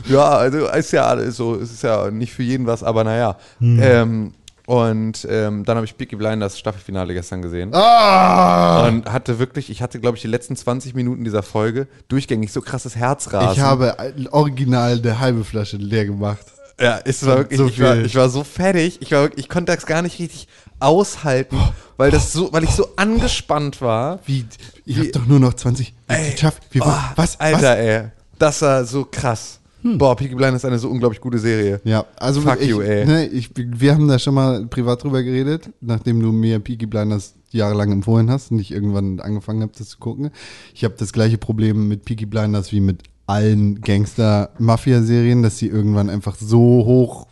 Ja, also ist ja alles so, es ist ja nicht für jeden was, aber naja. Hm. Ähm, Und ähm, dann habe ich Peaky Blinders Staffelfinale gestern gesehen. Ah! Und hatte wirklich, ich hatte, glaube ich, die letzten 20 Minuten dieser Folge durchgängig so krasses Herzrasen. Ich habe original eine halbe Flasche leer gemacht. Ja, es war wirklich, So ich, war, ich war so fertig. Ich, war, wirklich- ich konnte das gar nicht richtig aushalten, weil, das so, weil ich so angespannt war. Wie, ich hab doch nur noch 20. Ey, Geschafft. Oh, was? Alter, was? Ey. Das war so krass. Boah, Peaky Blinders ist eine so unglaublich gute Serie. Ja, also Fuck ich, you, ey. Ne, ich, wir haben da schon mal privat drüber geredet, nachdem du mir Peaky Blinders jahrelang empfohlen hast und ich irgendwann angefangen habe, das zu gucken. Ich habe das gleiche Problem mit Peaky Blinders wie mit allen Gangster-Mafia-Serien, dass sie irgendwann einfach so hoch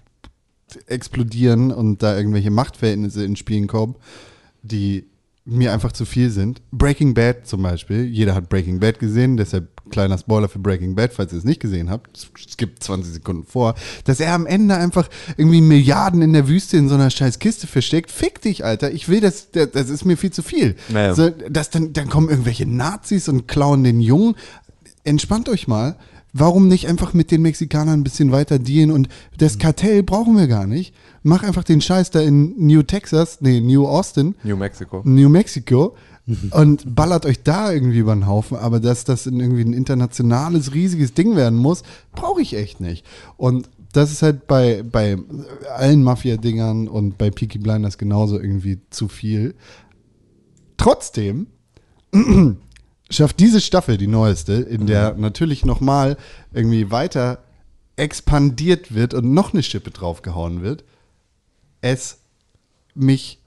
explodieren und da irgendwelche Machtverhältnisse ins Spielen kommen, die mir einfach zu viel sind. Breaking Bad zum Beispiel. Jeder hat Breaking Bad gesehen, deshalb kleiner Spoiler für Breaking Bad, falls ihr es nicht gesehen habt. Es gibt 20 Sekunden vor, dass er am Ende einfach irgendwie Milliarden in der Wüste in so einer scheiß Kiste versteckt. Fick dich, Alter. Ich will das, das das ist mir viel zu viel. Naja. So, dass dann, dann kommen irgendwelche Nazis und klauen den Jungen. Entspannt euch mal. Warum nicht einfach mit den Mexikanern ein bisschen weiter dealen und das Kartell brauchen wir gar nicht. Mach einfach den Scheiß da in New Texas, nee, New Austin, New Mexico. New Mexico und ballert euch da irgendwie über den Haufen, aber dass das in irgendwie ein internationales, riesiges Ding werden muss, brauche ich echt nicht. Und das ist halt bei, bei allen Mafia-Dingern und bei Peaky Blinders genauso irgendwie zu viel. Trotzdem schafft diese Staffel, die neueste, in der natürlich nochmal irgendwie weiter expandiert wird und noch eine Schippe draufgehauen wird, es mich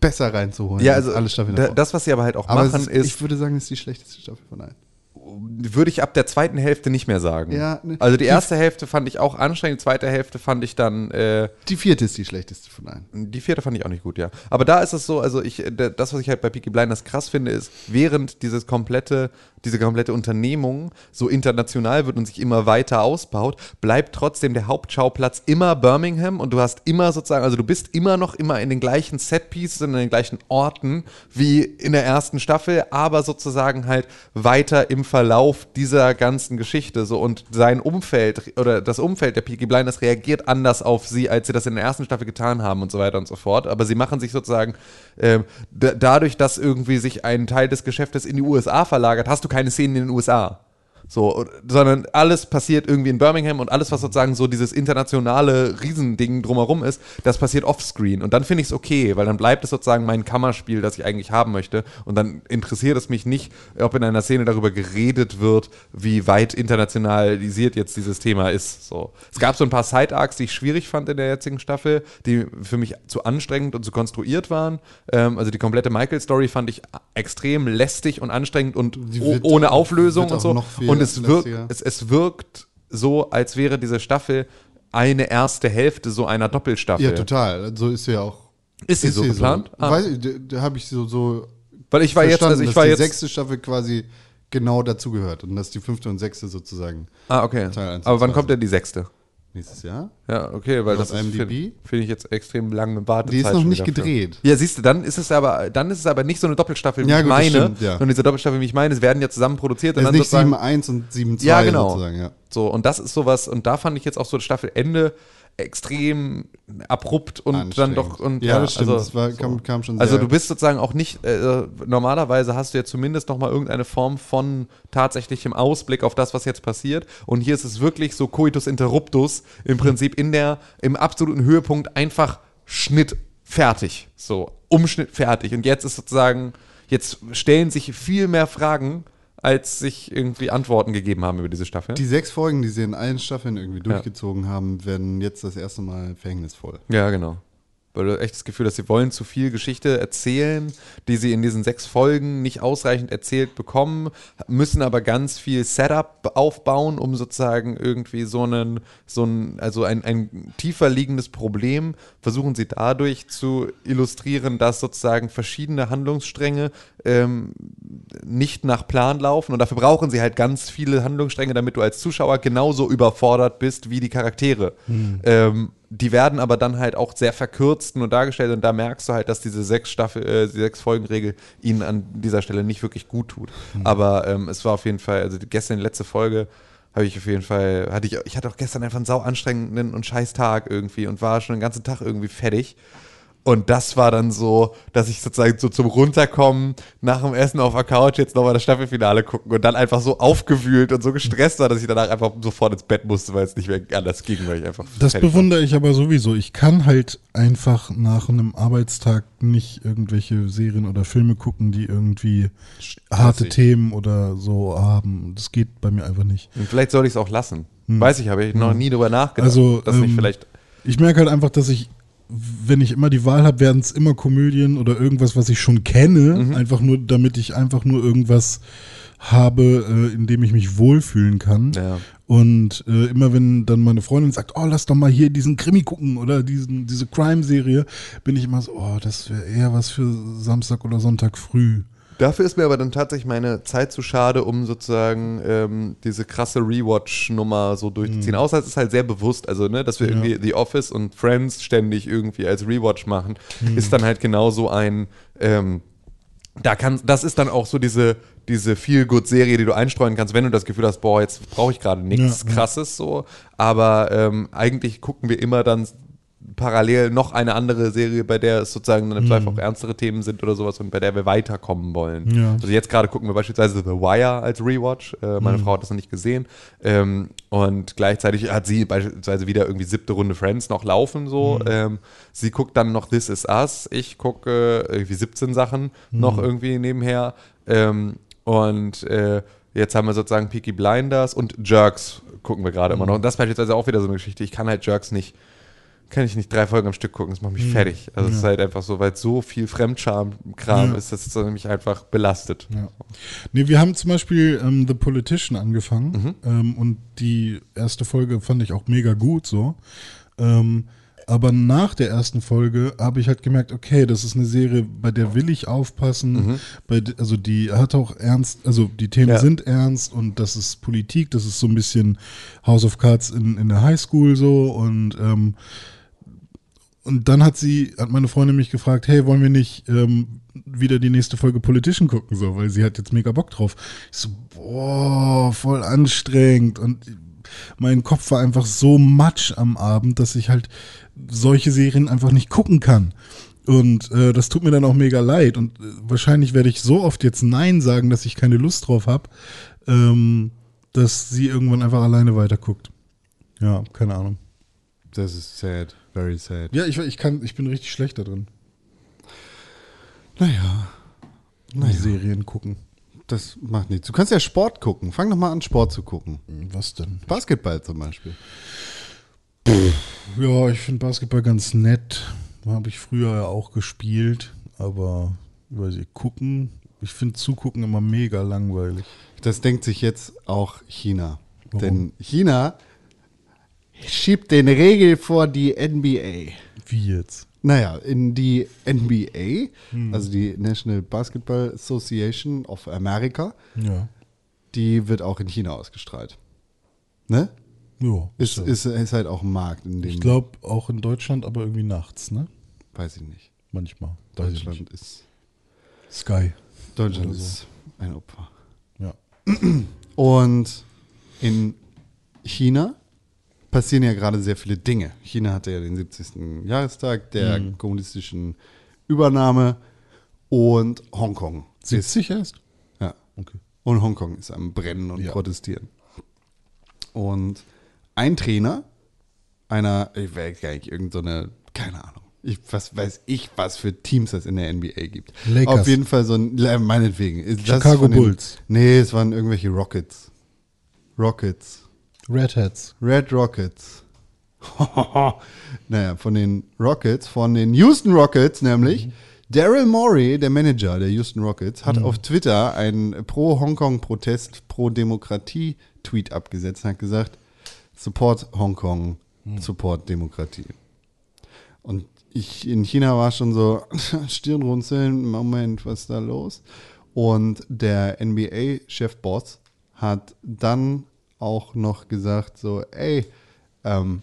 besser reinzuholen. Ja, als also alle Staffeln da, davor. das, was sie aber halt auch Aber machen, ist, ist, ich würde sagen, es ist die schlechteste Staffel von allen. Würde ich ab der zweiten Hälfte nicht mehr sagen. Ja, ne. Also die erste Hälfte fand ich auch anstrengend, die zweite Hälfte fand ich dann, äh, Die vierte ist die schlechteste von allen. die vierte fand ich auch nicht gut, ja. Aber da ist es so, also ich, das, was ich halt bei Peaky Blinders krass finde, ist, während dieses komplette, diese komplette Unternehmung so international wird und sich immer weiter ausbaut, bleibt trotzdem der Hauptschauplatz immer Birmingham und du hast immer sozusagen, also du bist immer noch immer in den gleichen Setpieces und in den gleichen Orten wie in der ersten Staffel, aber sozusagen halt weiter im Verlauf dieser ganzen Geschichte so und sein Umfeld oder das Umfeld der Peaky Blinders reagiert anders auf sie, als sie das in der ersten Staffel getan haben und so weiter und so fort. Aber sie machen sich sozusagen da- dadurch, dass irgendwie sich ein Teil des Geschäftes in die USA verlagert, hast du keine Szenen in den USA. So, und- sondern alles passiert irgendwie in Birmingham und alles, was sozusagen so dieses internationale Riesending drumherum ist, das passiert offscreen. Und dann finde ich es okay, weil dann bleibt es sozusagen mein Kammerspiel, das ich eigentlich haben möchte. Und dann interessiert es mich nicht, ob in einer Szene darüber geredet wird, wie weit internationalisiert jetzt dieses Thema ist. So. Es gab so ein paar Side-Arcs, die ich schwierig fand in der jetzigen Staffel, die für mich zu anstrengend und zu konstruiert waren. Ähm, also die komplette Michael-Story fand ich extrem lästig und anstrengend und oh- ohne Auflösung und so. viel Und es wirkt, es, es wirkt so, als wäre diese Staffel eine erste Hälfte so einer Doppelstaffel. Ja, total. So ist sie ja auch. Ist sie so geplant? Ah. Weiß ich, da, da habe ich so, so Weil ich war jetzt, also ich war die jetzt. sechste Staffel quasi genau dazugehört und dass die fünfte und sechste sozusagen ah, okay. Aber wann kommt denn die sechste? Nächstes Jahr. Ja, okay, weil das finde find ich jetzt extrem lange Wartezeit. Die ist noch nicht gedreht. Ja, siehst du, dann ist es aber, dann ist es aber nicht so eine Doppelstaffel, wie Ja, ich gut, meine. stimmt, ja. Sondern diese Doppelstaffel, wie ich meine, es werden ja zusammen produziert und Das ist dann nicht sozusagen 7.1 und 7.2 Ja, genau. sozusagen, ja. So, und das ist sowas, und da fand ich jetzt auch so das Staffelende extrem abrupt und dann doch. Und, Ja, das stimmt, das war- so. kam- kam schon Also du bist sozusagen auch nicht, äh, normalerweise hast du ja zumindest noch mal irgendeine Form von tatsächlichem Ausblick auf das, was jetzt passiert. Und hier ist es wirklich so Coitus Interruptus, im Prinzip in der, im absoluten Höhepunkt einfach Schnitt fertig. So, Umschnitt fertig. Und jetzt ist sozusagen, jetzt stellen sich viel mehr Fragen, als sich irgendwie Antworten gegeben haben über diese Staffel. Die sechs Folgen, die sie in allen Staffeln irgendwie durchgezogen haben, werden jetzt das erste Mal verhängnisvoll. Ja, genau. Weil du echt das Gefühl, dass sie wollen zu viel Geschichte erzählen, die sie in diesen sechs Folgen nicht ausreichend erzählt bekommen, müssen aber ganz viel Setup aufbauen, um sozusagen irgendwie so einen, so ein, also ein, ein tiefer liegendes Problem versuchen sie dadurch zu illustrieren, dass sozusagen verschiedene Handlungsstränge ähm, nicht nach Plan laufen und dafür brauchen sie halt ganz viele Handlungsstränge, damit du als Zuschauer genauso überfordert bist wie die Charaktere. Ähm, die werden aber dann halt auch sehr verkürzt nur dargestellt und da merkst du halt, dass diese sechs Staffel, äh, die sechs Folgenregel ihnen an dieser Stelle nicht wirklich gut tut. Aber ähm, es war auf jeden Fall, also gestern die letzte Folge habe ich auf jeden Fall, hatte ich, ich hatte auch gestern einfach einen sau anstrengenden und scheiß Tag irgendwie und war schon den ganzen Tag irgendwie fertig. Und das war dann so, dass ich sozusagen so zum Runterkommen nach dem Essen auf der Couch jetzt nochmal das Staffelfinale gucken und dann einfach so aufgewühlt und so gestresst war, dass ich danach einfach sofort ins Bett musste, weil es nicht mehr anders ging, weil ich einfach. Das fertig war. bewundere ich aber sowieso. Ich kann halt einfach nach einem Arbeitstag nicht irgendwelche Serien oder Filme gucken, die irgendwie harte Themen oder so haben. Das geht bei mir einfach nicht. Und vielleicht soll ich es auch lassen. Weiß ich, habe ich noch nie drüber nachgedacht. Also, dass ähm, vielleicht. Ich merke halt einfach, dass ich, wenn ich immer die Wahl habe, werden es immer Komödien oder irgendwas, was ich schon kenne. Mhm. Einfach nur, damit ich einfach nur irgendwas habe, äh, in dem ich mich wohlfühlen kann. Ja. Und äh, immer wenn dann meine Freundin sagt, oh, lass doch mal hier diesen Krimi gucken oder diesen, diese Crime-Serie, bin ich immer so, oh, das wäre eher was für Samstag oder Sonntag früh. Dafür ist mir aber dann tatsächlich meine Zeit zu schade, um sozusagen ähm, diese krasse Rewatch-Nummer so durchzuziehen. Außer es ist halt sehr bewusst, also ne, dass wir Mhm. Ja. irgendwie The Office und Friends ständig irgendwie als Rewatch machen, Mhm. ist dann halt genau so ein, ähm, da kann, das ist dann auch so diese, diese Feel-Good-Serie, die du einstreuen kannst, wenn du das Gefühl hast, boah, jetzt brauche ich gerade nichts ja. krasses so. Aber ähm, eigentlich gucken wir immer dann parallel noch eine andere Serie, bei der es sozusagen dann im Zweifel auch ernstere Themen sind oder sowas und bei der wir weiterkommen wollen. Mhm. Ja. Also jetzt gerade gucken wir beispielsweise The Wire als Rewatch. Äh, meine Mhm. Frau hat das noch nicht gesehen. Ähm, und gleichzeitig hat sie beispielsweise wieder irgendwie siebte Runde Friends noch laufen so. Mhm. Ähm, sie guckt dann noch This Is Us. Ich gucke irgendwie 17 Sachen noch Mhm. irgendwie nebenher. Ähm, und äh, jetzt haben wir sozusagen Peaky Blinders und Jerks gucken wir gerade immer Mhm. noch. Und das ist beispielsweise auch wieder so eine Geschichte. Ich kann halt Jerks nicht kann ich nicht drei Folgen am Stück gucken, das macht mich Mhm. fertig. Also es ist halt einfach so, weil so viel Fremdscham-Kram Ja. ist, dass es mich einfach belastet. Ja. Nee, wir haben zum Beispiel ähm, The Politician angefangen ähm, und die erste Folge fand ich auch mega gut so. Ähm, aber nach der ersten Folge habe ich halt gemerkt, okay, das ist eine Serie, bei der will ich aufpassen. Bei, de- also die hat auch ernst, also die Themen Ja. sind ernst und das ist Politik, das ist so ein bisschen House of Cards in, in der Highschool so und ähm, und dann hat sie, hat meine Freundin mich gefragt, hey, wollen wir nicht ähm, wieder die nächste Folge Politician gucken, so, weil sie hat jetzt mega Bock drauf. Ich so, boah, voll anstrengend und mein Kopf war einfach so matsch am Abend, dass ich halt solche Serien einfach nicht gucken kann. Und äh, das tut mir dann auch mega leid. Und äh, wahrscheinlich werde ich so oft jetzt Nein sagen, dass ich keine Lust drauf habe, ähm, dass sie irgendwann einfach alleine weiterguckt. Ja, keine Ahnung. Das ist sad, very sad. Ja, ich, ich kann, ich bin richtig schlecht da drin. Naja, Naja. Serien gucken. das macht nichts. Du kannst ja Sport gucken. Fang doch mal an, Sport zu gucken. Was denn? Basketball zum Beispiel. Ja, ich finde Basketball ganz nett. Habe ich früher ja auch gespielt, aber weiß ich, gucken, ich finde zugucken immer mega langweilig. Das denkt sich jetzt auch China. Warum? Denn China schiebt den Regel vor die NBA. Wie jetzt? Naja, in die NBA, Hm. also die National Basketball Association of America, Ja. die wird auch in China ausgestrahlt. Ne? Ja. Ist, so. ist, ist halt auch ein Markt, in dem. ich glaube auch in Deutschland, aber irgendwie nachts, ne? Weiß ich nicht. Manchmal. Deutschland ist. Sky. Deutschland so. ist ein Opfer. Ja. Und in China passieren ja gerade sehr viele Dinge. China hatte ja den 70. Jahrestag der Mhm. kommunistischen Übernahme und Hongkong. ist- 70 erst? Ja. Okay. Und Hongkong ist am Brennen und Ja. Protestieren. Und ein Trainer einer, ich weiß gar nicht, irgendeine, keine Ahnung. Ich, was weiß ich, was für Teams es in der NBA gibt. Lakers. Auf jeden Fall so ein, äh, meinetwegen. Ist das Chicago den- Bulls. Nee, es waren irgendwelche Rockets. Rockets. Red Hats. Red Rockets. naja, von den Rockets, von den Houston Rockets nämlich. Daryl Morey, der Manager der Houston Rockets, hat auf Twitter einen Pro-Hongkong-Protest, Pro-Demokratie-Tweet abgesetzt und hat gesagt, Support Hongkong, Support Demokratie. Und ich in China war schon so, Stirnrunzeln, Moment, was ist da los? Und der NBA-Chefboss hat dann auch noch gesagt, so, ey, ähm,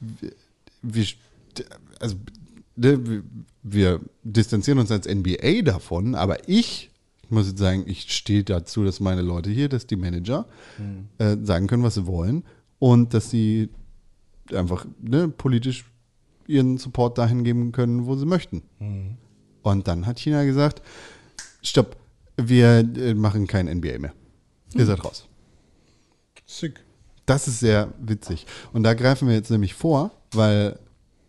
wir, wir, also, ne, wir- wir distanzieren uns als NBA davon, aber ich muss jetzt sagen, ich stehe dazu, dass meine Leute hier, dass die Manager äh, sagen können, was sie wollen und dass sie einfach ne, politisch ihren Support dahin geben können, wo sie möchten. Und dann hat China gesagt, stopp, wir äh, machen kein NBA mehr. Ihr seid raus. Sick. Das ist sehr witzig. Und da greifen wir jetzt nämlich vor, weil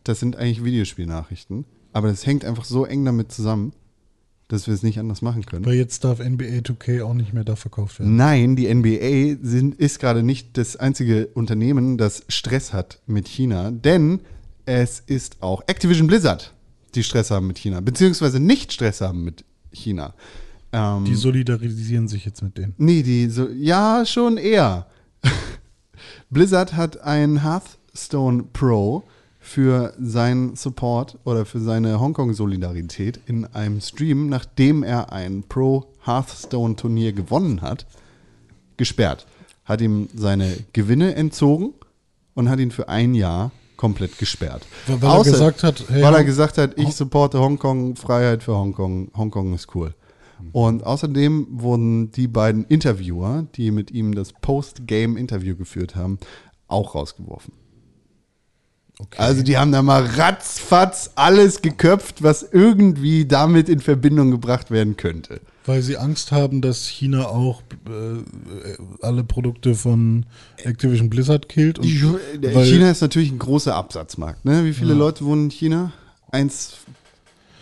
das sind eigentlich Videospielnachrichten, aber das hängt einfach so eng damit zusammen, dass wir es nicht anders machen können. Weil jetzt darf NBA 2K auch nicht mehr da verkauft werden. Nein, die NBA sind, ist gerade nicht das einzige Unternehmen, das Stress hat mit China, denn es ist auch Activision Blizzard, die Stress haben mit China, beziehungsweise nicht Stress haben mit China. Ähm, Die solidarisieren sich jetzt mit denen. Nee, die so, ja, schon eher. Blizzard hat ein Hearthstone Pro für seinen Support oder für seine Hongkong-Solidarität in einem Stream, nachdem er ein Pro Hearthstone Turnier gewonnen hat, gesperrt. Hat ihm seine Gewinne entzogen und hat ihn für ein Jahr komplett gesperrt. Weil- weil er gesagt hat, hey, weil er gesagt hat, ich supporte Hongkong, Freiheit für Hongkong, Hongkong ist cool. Und außerdem wurden die beiden Interviewer, die mit ihm das Post-Game-Interview geführt haben, auch rausgeworfen. Also die haben da mal ratzfatz alles geköpft, was irgendwie damit in Verbindung gebracht werden könnte. Weil sie Angst haben, dass China auch äh, alle Produkte von Activision Blizzard killt. China ist natürlich ein großer Absatzmarkt. Ne? Wie viele Leute wohnen in China?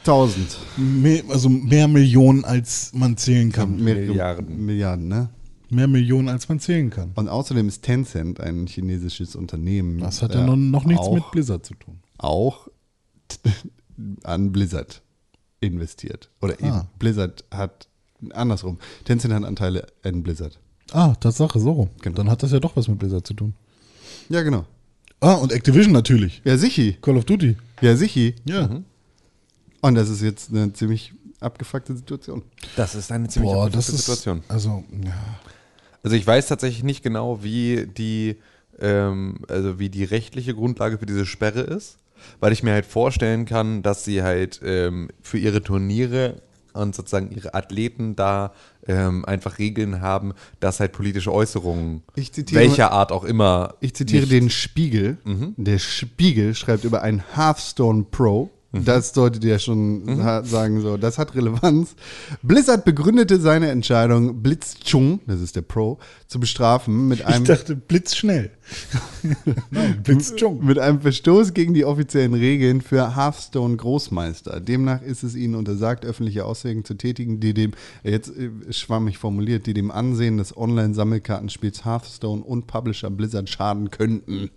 1.000. mehr, also mehr Millionen, als man zählen kann. Milliarden. Milliarden, ne? Mehr Millionen, als man zählen kann. Und außerdem ist Tencent ein chinesisches Unternehmen. Das hat ja äh, noch, noch nichts auch, mit Blizzard zu tun. Auch an Blizzard investiert. Oder Ah. Blizzard hat, andersrum, Tencent hat Anteile an Blizzard. Ah, Tatsache, so rum. Genau. Dann hat das ja doch was mit Blizzard zu tun. Ja, genau. Ah, und Activision natürlich. Ja, sichi. Call of Duty. Ja, sichi. Ja. Und das ist jetzt eine ziemlich abgefuckte Situation. Das ist eine ziemlich Boah, abgefuckte das ist. Situation. Also, ja. Also ich weiß tatsächlich nicht genau, wie die, ähm, also wie die rechtliche Grundlage für diese Sperre ist, weil ich mir halt vorstellen kann, dass sie halt ähm, für ihre Turniere und sozusagen ihre Athleten da ähm, einfach Regeln haben, dass halt politische Äußerungen, Ich zitiere- welcher Art auch immer, Ich zitiere nicht- den Spiegel. Der Spiegel schreibt über ein Hearthstone Pro. Das solltet ihr ja schon ha- sagen, so, das hat Relevanz. Blizzard begründete seine Entscheidung, Blitzchung, das ist der Pro, zu bestrafen mit Ich einem, dachte, blitzschnell. Nein, Blitzjung. mit einem Verstoß gegen die offiziellen Regeln für Hearthstone Großmeister. Demnach ist es ihnen untersagt, öffentliche Aussagen zu tätigen, die dem, jetzt äh, schwammig formuliert, die dem Ansehen des Online-Sammelkartenspiels Hearthstone und Publisher Blizzard schaden könnten.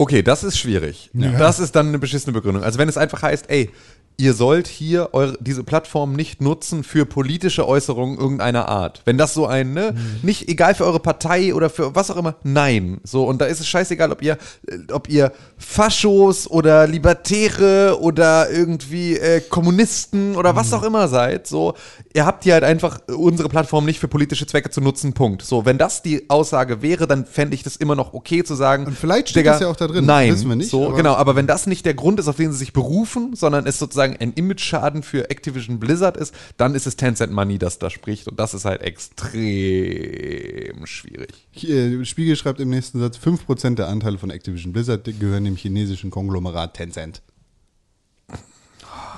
Okay, das ist schwierig. Das ist dann eine beschissene Begründung. Also wenn es einfach heißt, ey, ihr sollt hier eure, diese Plattform nicht nutzen für politische Äußerungen irgendeiner Art. Wenn das so ein, ne, nicht egal für eure Partei oder für was auch immer, nein. So, und da ist es scheißegal, ob ihr, äh, ob ihr Faschos oder Libertäre oder irgendwie äh, Kommunisten oder was auch immer seid. So, ihr habt hier halt einfach unsere Plattform nicht für politische Zwecke zu nutzen, Punkt. So, wenn das die Aussage wäre, dann fände ich das immer noch okay zu sagen. Und vielleicht steht Digga, das ja auch da drin, Nein, wissen wir nicht, So, aber- genau, aber wenn das nicht der Grund ist, auf den sie sich berufen, sondern es sozusagen ein Image-Schaden für Activision Blizzard ist, dann ist es Tencent Money, das da spricht. Und das ist halt extrem schwierig. Hier, Spiegel schreibt im nächsten Satz, 5% der Anteile von Activision Blizzard gehören dem chinesischen Konglomerat Tencent.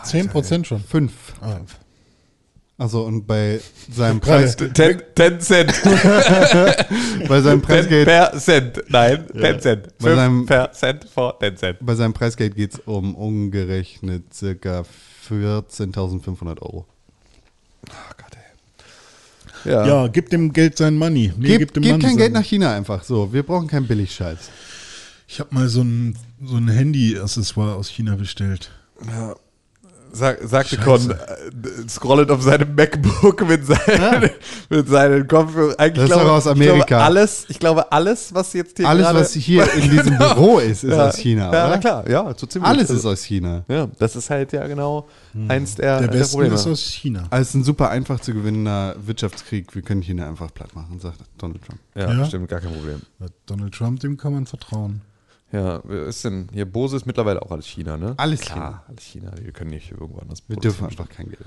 10% schon. 5. Also und bei seinem Preis, Ten, ten Cent. bei seinem Preisgeld, per Cent. Nein, ten Cent. Bei seinem- Fünf per Cent vor ten Cent. bei seinem Preisgeld geht es um umgerechnet circa 14.500 Euro. Oh Gott, ey. Ja. Ja, gib dem Geld sein Money. Nee, dem gebt Mann kein sein- Geld nach China einfach so. Wir brauchen keinen Billigscheiß. Ich habe mal so ein, so ein Handy-Accessoire aus China bestellt. Sag, sagte. Con, äh, scrollet auf seinem MacBook mit seinen, mit seinen Kopfhörern. Eigentlich Das ist glaube, doch aus Ich Amerika. glaube, alles, ich glaube, alles, was jetzt hier Alles, gerade, was hier in diesem Büro ist, ist ja, aus China, Ja, oder? na klar, ja, so ziemlich. Alles ist Also, aus China. Ja, das ist halt ja genau eins der, Der der, Westen Probleme. ist aus China. Also es ist ein super einfach zu gewinnender Wirtschaftskrieg. Wir können China einfach platt machen, sagt Donald Trump. ja, Ja. stimmt, gar kein Problem. Donald Trump, dem kann man vertrauen. Ja, wer ist denn? Hier, Bose ist mittlerweile auch alles China, ne? Alles Klar, alles China. Wir können nicht irgendwo anders Wir dürfen einfach kein Geld.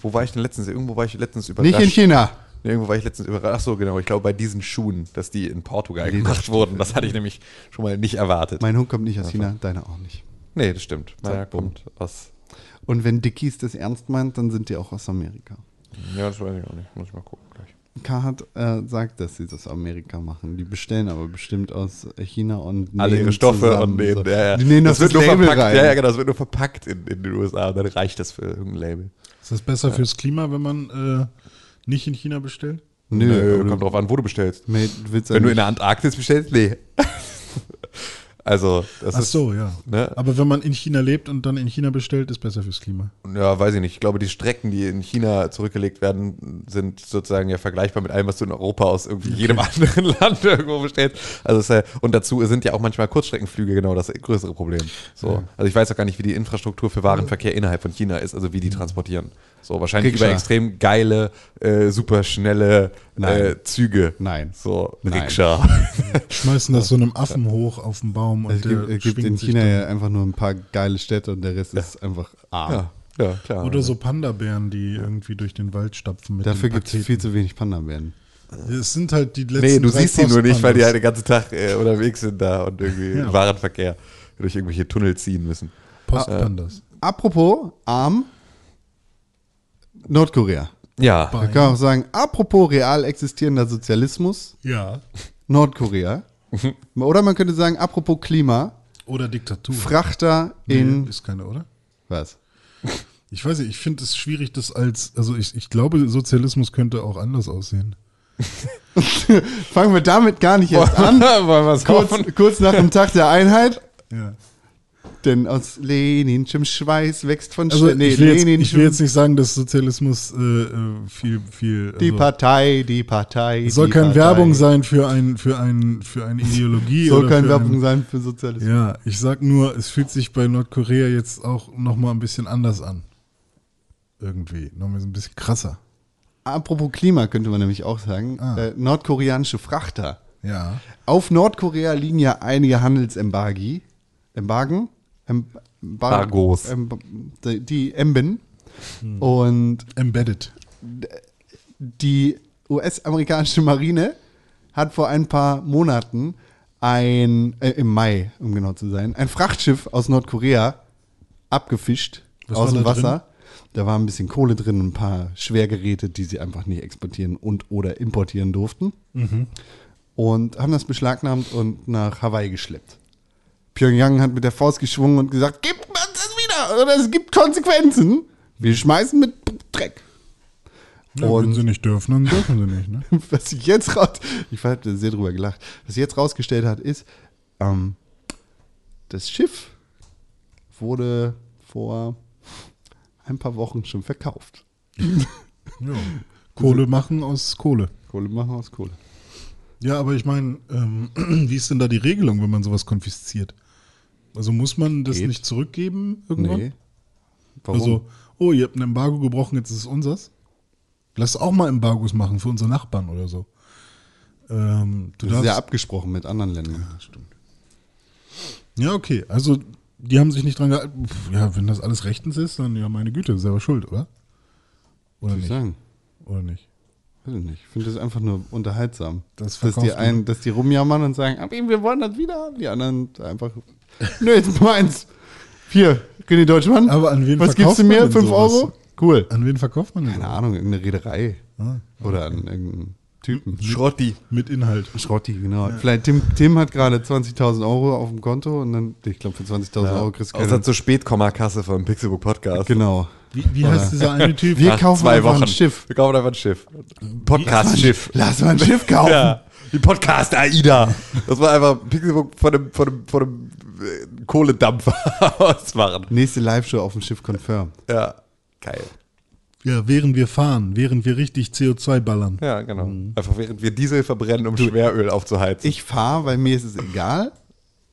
Wo war ich denn letztens? Irgendwo war ich letztens überrascht. Nicht in China. Irgendwo war ich letztens überrascht. Ach so, genau. Ich glaube, bei diesen Schuhen, dass die in Portugal das gemacht wurden. Das hatte ich nämlich schon mal nicht erwartet. Mein Hund kommt nicht aus China, deiner auch nicht. nee, das stimmt. Meiner kommt aus. Und wenn Dickies das ernst meint, dann sind die auch aus Amerika. Ja, das weiß ich auch nicht. Muss ich mal gucken Carhartt äh, sagt, dass sie das aus Amerika machen. Die bestellen aber bestimmt aus China und Alle ihre Stoffe zusammen, und nähen. so. Ja, ja. Die nähen das, wird das nur Label verpackt. rein. Ja, ja, genau. Das wird nur verpackt in, in den USA. Und dann reicht das für irgendein Label. Ist das besser fürs Klima, wenn man äh, nicht in China bestellt? Nö, Nö, aber kommt drauf an, wo du bestellst. Mate, Wenn du in der Antarktis bestellst, nee. also, das Ach ist. so, ja. Ne? Aber wenn man in China lebt und dann in China bestellt, ist besser fürs Klima. Ja, weiß ich nicht. Ich glaube, die Strecken, die in China zurückgelegt werden, sind sozusagen ja vergleichbar mit allem, was du in Europa aus irgendwie jedem anderen Land irgendwo bestellst. Also ja, und dazu sind ja auch manchmal Kurzstreckenflüge genau das größere Problem. So. Also ich weiß auch gar nicht, wie die Infrastruktur für Warenverkehr innerhalb von China ist, also wie die transportieren. So, wahrscheinlich Rikscha. über extrem geile, äh, super schnelle Nein. äh, Züge. Nein. So, Nein. Rikscha. Schmeißen das so einem Affen hoch auf den Baum und Es gibt, der es gibt in China ja einfach nur ein paar geile Städte und der Rest ist einfach arm. ja, ja, klar. Oder so Panda-Bären, die irgendwie durch den Wald stapfen mit Dafür gibt es viel zu wenig Panda-Bären. Es sind halt die letzten Nee, du drei siehst sie nur nicht, weil die halt den ganzen Tag äh, unterwegs sind da und irgendwie Ja. Warenverkehr durch irgendwelche Tunnel ziehen müssen. Postpandas. Apropos arm, Nordkorea. Ja. Man kann auch sagen, apropos real existierender Sozialismus, Ja. Nordkorea. Oder man könnte sagen, apropos Klima, Oder Diktatur. Frachter in. Nee, ist keine, oder? Was? Ich weiß nicht, ich finde es schwierig, das als, also ich, ich glaube, Sozialismus könnte auch anders aussehen. Fangen wir damit gar nicht erst an. Wollen wir es Kurz, kurz nach dem Tag der Einheit. Ja. Denn aus Leninschem Schweiß wächst von Also nee, ich, will jetzt, ich will jetzt nicht sagen, dass Sozialismus äh, äh, viel, viel. Die also, Partei, die Partei. es soll die keine Partei. Werbung sein für ein, für ein, für eine Ideologie. Soll keine Werbung ein, sein für Sozialismus. Ja, ich sag nur, es fühlt sich bei Nordkorea jetzt auch nochmal ein bisschen anders an. Irgendwie. Nochmal so ein bisschen krasser. Apropos Klima könnte man nämlich auch sagen. Ah. Äh, nordkoreanische Frachter. Ja. Auf Nordkorea liegen ja einige Handelsembargi. Embargen? Em Bar- Embargos. Em die- die Emben. Und Embedded. die US-amerikanische Marine hat vor ein paar Monaten ein, äh, im Mai, um genau zu sein, ein Frachtschiff aus Nordkorea abgefischt Was aus dem Wasser. Da war ein bisschen Kohle drin, ein paar Schwergeräte, die sie einfach nicht exportieren und oder importieren durften. Und haben das beschlagnahmt und nach Hawaii geschleppt. Pyongyang hat mit der Faust geschwungen und gesagt, gib uns das wieder oder es gibt Konsequenzen. Wir schmeißen mit Dreck. Ja, Und- wenn sie nicht dürfen, dann dürfen sie nicht. Ne? was sich jetzt raus, ich habe sehr drüber gelacht, was sich jetzt rausgestellt hat, ist, ähm, das Schiff wurde vor ein paar Wochen schon verkauft. Ja. Kohle machen aus Kohle. Kohle machen aus Kohle. Ja, aber ich meine, ähm, wie ist denn da die Regelung, wenn man sowas konfisziert? Also muss man das Geht. nicht zurückgeben irgendwann? Nee. Warum? Also, oh, ihr habt ein Embargo gebrochen, jetzt ist es unseres. Lass auch mal Embargos machen für unsere Nachbarn oder so. Ähm, du das ist ja abgesprochen mit anderen Ländern. ja, okay. Also, die haben sich nicht dran gehalten. Ja, wenn das alles rechtens ist, dann ja, meine Güte, selber schuld, oder? Oder nicht? sagen. Oder nicht? Weiß ich nicht. Ich finde das einfach nur unterhaltsam. Das dass, die einen, dass die rumjammern und sagen, aber wir wollen das wieder haben. Die anderen einfach, nö, jetzt meins. Hier, René Deutschmann. Aber an wen Was verkauft gibst du man mir? denn 5 sowas? Euro? Cool. An wen verkauft man denn Keine? Ahnung, irgendeine Reederei. Ah, Oder an irgendeinen Typen. Schrotti. Mit Inhalt. Schrotti, genau. Vielleicht Tim, Tim hat gerade 20.000 Euro auf dem Konto und dann, ich glaube, für 20.000 Euro kriegst du keine. Außer zur Spätkommakasse vom Pixelbook Podcast. Genau. Wie, wie heißt dieser eine Typ? Wir Nach kaufen zwei einfach Wochen. ein Schiff. Wir kaufen einfach ein Schiff. Podcast-Schiff. Lass mal ein Schiff kaufen. Ja. Die Podcast AIDA. Das war einfach Pixelbook von einem, von einem, von einem Kohledampfer ausmachen. Nächste Live-Show auf dem Schiff confirmed. Ja. Geil. Ja, während wir fahren, während wir richtig CO2 ballern. Ja, genau. Einfach während wir Diesel verbrennen, um Schweröl aufzuheizen. Ich fahre, weil mir ist es egal.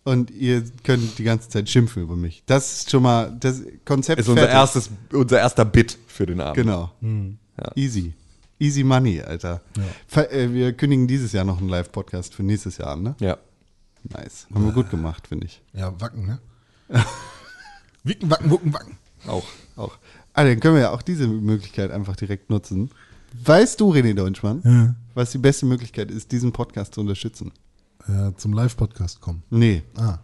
Und ihr könnt die ganze Zeit schimpfen über mich. Das ist schon mal das Konzept. ist unser, fertig. erstes, unser erster Bit für den Abend. Genau. Ja. Easy. Easy Money, Alter. Ver- äh, Wir kündigen dieses Jahr noch einen Live-Podcast für nächstes Jahr an, ne? Ja. Nice. Haben wir gut gemacht, finde ich. Ja, wacken, ne? Wicken, wacken, wucken, wacken. Auch, auch. Ah, dann können wir ja auch diese Möglichkeit einfach direkt nutzen. Weißt du, René Deutschmann, Ja. was die beste Möglichkeit ist, diesen Podcast zu unterstützen? Äh, zum Live-Podcast kommen. Nee. Ah.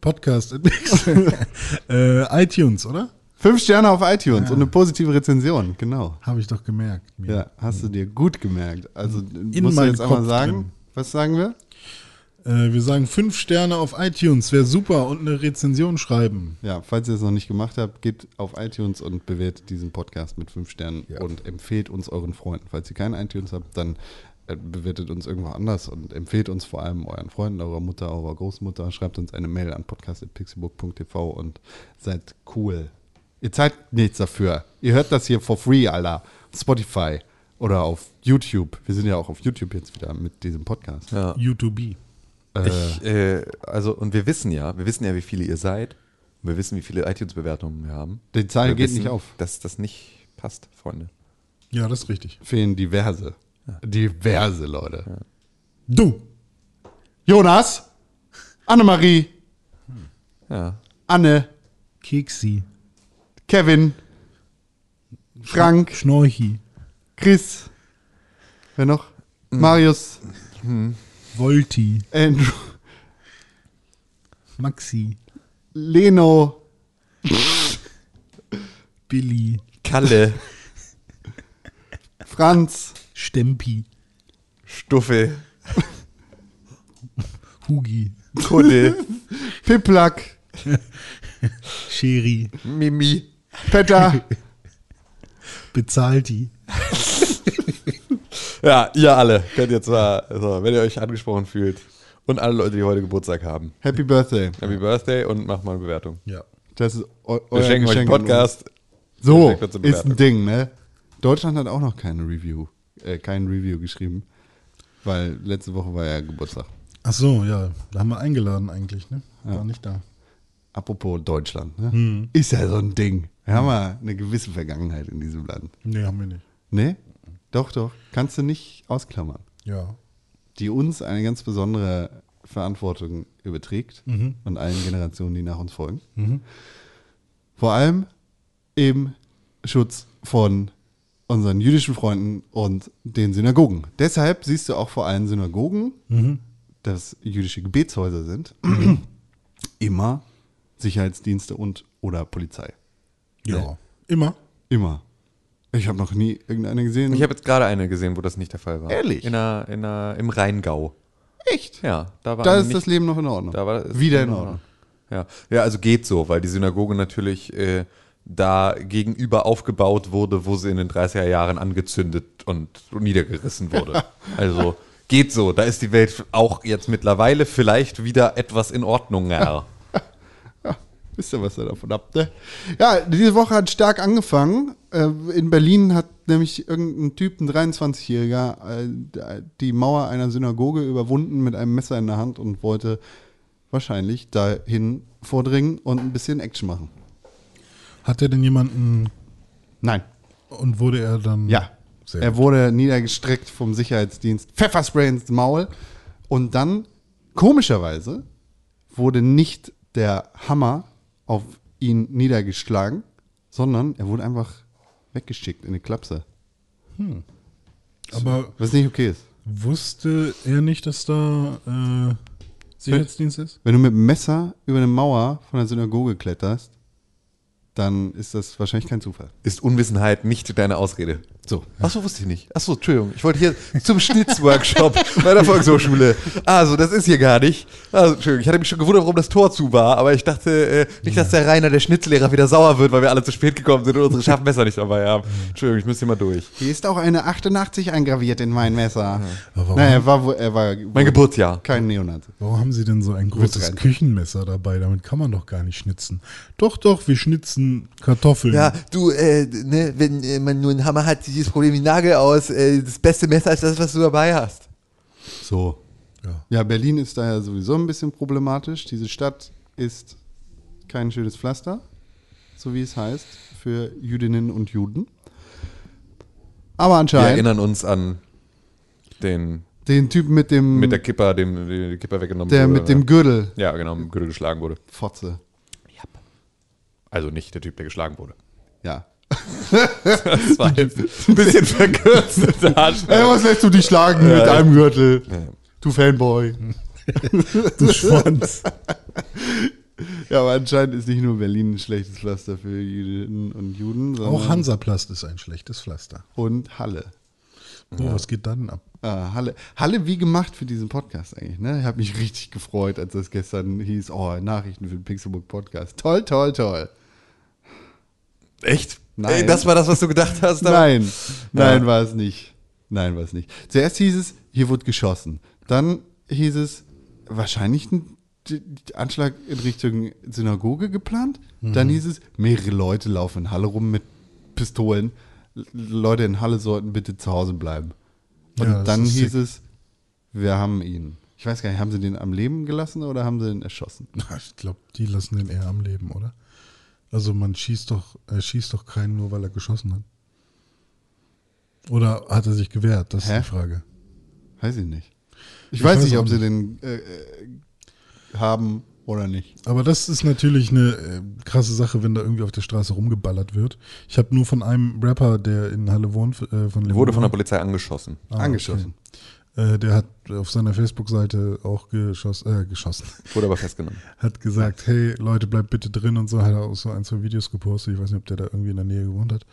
Podcast. äh, iTunes, oder? Fünf Sterne auf iTunes und eine positive Rezension, genau. Habe ich doch gemerkt. mir. Ja, hast du dir gut gemerkt. Also In musst du jetzt einmal Kopf sagen, drin. was sagen wir? Äh, wir sagen fünf Sterne auf iTunes, wäre super und eine Rezension schreiben. Ja, falls ihr es noch nicht gemacht habt, geht auf iTunes und bewertet diesen Podcast mit fünf Sternen Ja. und empfehlt uns euren Freunden. Falls ihr keinen iTunes habt, dann äh, bewertet uns irgendwo anders und empfehlt uns vor allem euren Freunden, eurer Mutter, eurer Großmutter. Schreibt uns eine Mail an podcast.pixelbook.tv und seid cool. Ihr zahlt nichts dafür. Ihr hört das hier for free, Alter. Spotify oder auf YouTube. Wir sind ja auch auf YouTube jetzt wieder mit diesem Podcast. Ja. YouTube. Äh, Ich, äh, also, und wir wissen ja, wir wissen ja, wie viele ihr seid. Und wir wissen, wie viele iTunes-Bewertungen wir haben. Die Zahl wir geht wissen, nicht auf. Dass das nicht passt, Freunde. Ja, das ist richtig. Fehlen diverse. Diverse Leute. Du. Jonas, Annemarie, Ja. Anne, Keksi. Kevin, Frank, Schnorchi. Chris, wer noch? Marius, Volti. Andrew, Maxi. Leno, Billy. Kalle, Franz, Stempi. Stuffe, Hugi. Kuddel, Piplak, Scheri. Mimi. Petter, Bezahlti. Ja, ihr alle könnt jetzt mal, also, wenn ihr euch angesprochen fühlt und alle Leute, die heute Geburtstag haben. Happy Birthday. Happy Birthday und macht mal eine Bewertung. Ja. Das ist eu Wir euer schenken euch Geschenk uns. Podcast. So, ist ein. Ding, ne? Deutschland hat auch noch keine Review, äh, kein Review geschrieben, weil letzte Woche war ja Geburtstag. Ach so, ja. Da haben wir eingeladen eigentlich, ne? War nicht da. Apropos Deutschland, ne? Ist ja so ein Ding. Wir haben ja eine gewisse Vergangenheit in diesem Land. Nee, haben wir nicht. Ne? Doch, doch. Kannst du nicht ausklammern. Ja. Die uns eine ganz besondere Verantwortung überträgt und allen Generationen, die nach uns folgen. Vor allem im Schutz von unseren jüdischen Freunden und den Synagogen. Deshalb siehst du auch vor allen Synagogen, dass jüdische Gebetshäuser sind, immer Sicherheitsdienste und oder Polizei. Ja. Immer. Immer. Ich habe noch nie irgendeine gesehen. Ich habe jetzt gerade eine gesehen, wo das nicht der Fall war. Ehrlich? In der, in der, Im Rheingau. echt. Ja, da war Da ist nicht, das Leben noch in Ordnung. Da war Wieder in Ordnung. Ja. ja, also geht so, weil die Synagoge natürlich äh, da gegenüber aufgebaut wurde, wo sie in den 30er Jahren angezündet und niedergerissen wurde. also geht so, da ist die Welt auch jetzt mittlerweile vielleicht wieder etwas in Ordnung. Ja. Wisst ihr, was ihr davon habt, ne? Ja, diese Woche hat stark angefangen. Äh, In Berlin hat nämlich irgendein Typ, ein 23-Jähriger, äh, die Mauer einer Synagoge überwunden mit einem Messer in der Hand und wollte wahrscheinlich dahin vordringen und ein bisschen Action machen. Hat er denn jemanden Nein. und wurde er dann. Ja. Sehr er gut. wurde niedergestreckt vom Sicherheitsdienst. Pfefferspray ins Maul. Und dann, komischerweise, wurde nicht der Hammer auf ihn niedergeschlagen, sondern er wurde einfach weggeschickt in eine Klapse. Aber Was nicht okay ist. wusste er nicht, dass da äh, Sicherheitsdienst ist? Wenn du mit dem Messer über eine Mauer von der Synagoge kletterst, dann ist das wahrscheinlich kein Zufall. Ist Unwissenheit nicht deine Ausrede? So. Achso, wusste ich nicht. Achso, Entschuldigung. Ich wollte hier zum Schnitzworkshop bei der Volkshochschule. Also, das ist hier gar nicht. Also, Entschuldigung, ich hatte mich schon gewundert, warum das Tor zu war, aber ich dachte äh, nicht, dass der Rainer, der Schnitzlehrer, wieder sauer wird, weil wir alle zu spät gekommen sind und unsere scharfen Messer nicht dabei haben. Entschuldigung, ich müsste hier mal durch. Hier ist auch eine 88 eingraviert in mein Messer. Aber warum, Naja, er war, er war Mein Geburtsjahr. kein Neonazi. warum haben sie denn so ein großes. Küchenmesser dabei? Damit kann man doch gar nicht schnitzen. Doch, doch, wir schnitzen Kartoffeln. Ja, du, äh, ne, wenn äh, man nur einen Hammer hat, das Problem wie Nagel aus. Äh, das beste Messer ist das, was du dabei hast. So. Ja. Ja, Berlin ist daher sowieso ein bisschen problematisch. Diese Stadt ist kein schönes Pflaster, so wie es heißt, für Jüdinnen und Juden. Aber Wir anscheinend. erinnern uns an den Den Typen mit dem, Mit der Kipper, dem die Kipper weggenommen der wurde. mit dem Gürtel. Ja, genau, mit dem Gürtel geschlagen wurde. Fotze. Also nicht der Typ, der geschlagen wurde. Ja. Das war jetzt ein bisschen verkürzte Ey, was lässt du dich schlagen mit einem Gürtel? Du Fanboy. Du Schwanz. Ja, aber anscheinend ist nicht nur Berlin ein schlechtes Pflaster für Jüdinnen und Juden, sondern Auch Hansaplast ist ein schlechtes Pflaster. und Halle. Oh, was geht da denn ab? Ah, Halle. Halle wie gemacht für diesen Podcast eigentlich, ne? Ich habe mich richtig gefreut, als das gestern hieß, oh, Nachrichten für den Pixelbook Podcast. Toll, toll, toll. Echt? Nein. Ey, das war das, was du gedacht hast? Nein, nein, Ja. war es nicht. Nein, war es nicht. Zuerst hieß es, hier wurde geschossen. Dann hieß es, wahrscheinlich ein Anschlag in Richtung Synagoge geplant. Dann hieß es, mehrere Leute laufen in Halle rum mit Pistolen. Leute in Halle sollten bitte zu Hause bleiben. Und Ja, dann hieß sick. es, wir haben ihn. Ich weiß gar nicht, haben sie den am Leben gelassen oder haben sie ihn erschossen? Ich glaube, die lassen den eher am Leben, oder? Also man schießt doch, er schießt doch keinen nur, weil er geschossen hat. Oder hat er sich gewehrt? Das Hä? ist die Frage. Weiß ich nicht. Ich, Ich weiß, weiß nicht, ob sie nicht. den äh, äh, haben oder nicht. Aber das ist natürlich eine äh, krasse Sache, wenn da irgendwie auf der Straße rumgeballert wird. Ich habe nur von einem Rapper, der in Halle wohnt, äh, von Wurde von der Polizei angeschossen. Ah, Angeschossen. okay. Äh, der hat auf seiner Facebook-Seite auch geschossen, äh, geschossen. Wurde aber festgenommen. Hat gesagt, hey Leute, bleibt bitte drin und so. Hat er auch so ein, zwei Videos gepostet. Ich weiß nicht, ob der da irgendwie in der Nähe gewohnt hat.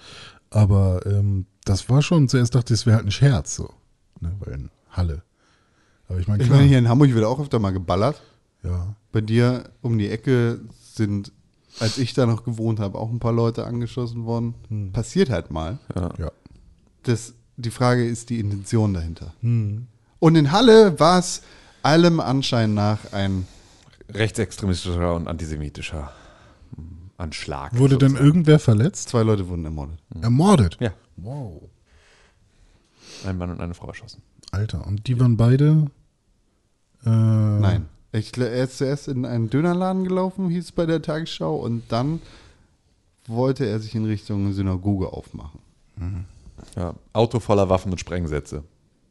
Aber ähm, das war schon, zuerst dachte ich, es wäre halt ein Scherz so. Ne, weil in Halle. Aber ich meine, Ich meine, hier in Hamburg wird auch öfter mal geballert. ja. Bei dir um die Ecke sind, als ich da noch gewohnt habe, auch ein paar Leute angeschossen worden. Hm. Passiert halt mal. Ja. Das, die Frage ist die Intention dahinter. Hm. Und in Halle war es allem Anschein nach ein Rechtsextremistischer und antisemitischer hm, Anschlag. Wurde denn sozusagen. irgendwer verletzt? Zwei Leute wurden ermordet. Ermordet? Ja, Wow. ein Mann und eine Frau erschossen. Alter, und die waren beide. Äh, Nein. Ich, er ist zuerst in einen Dönerladen gelaufen, hieß es bei der Tagesschau, und dann wollte er sich in Richtung Synagoge aufmachen. Ja, Auto voller Waffen und Sprengsätze.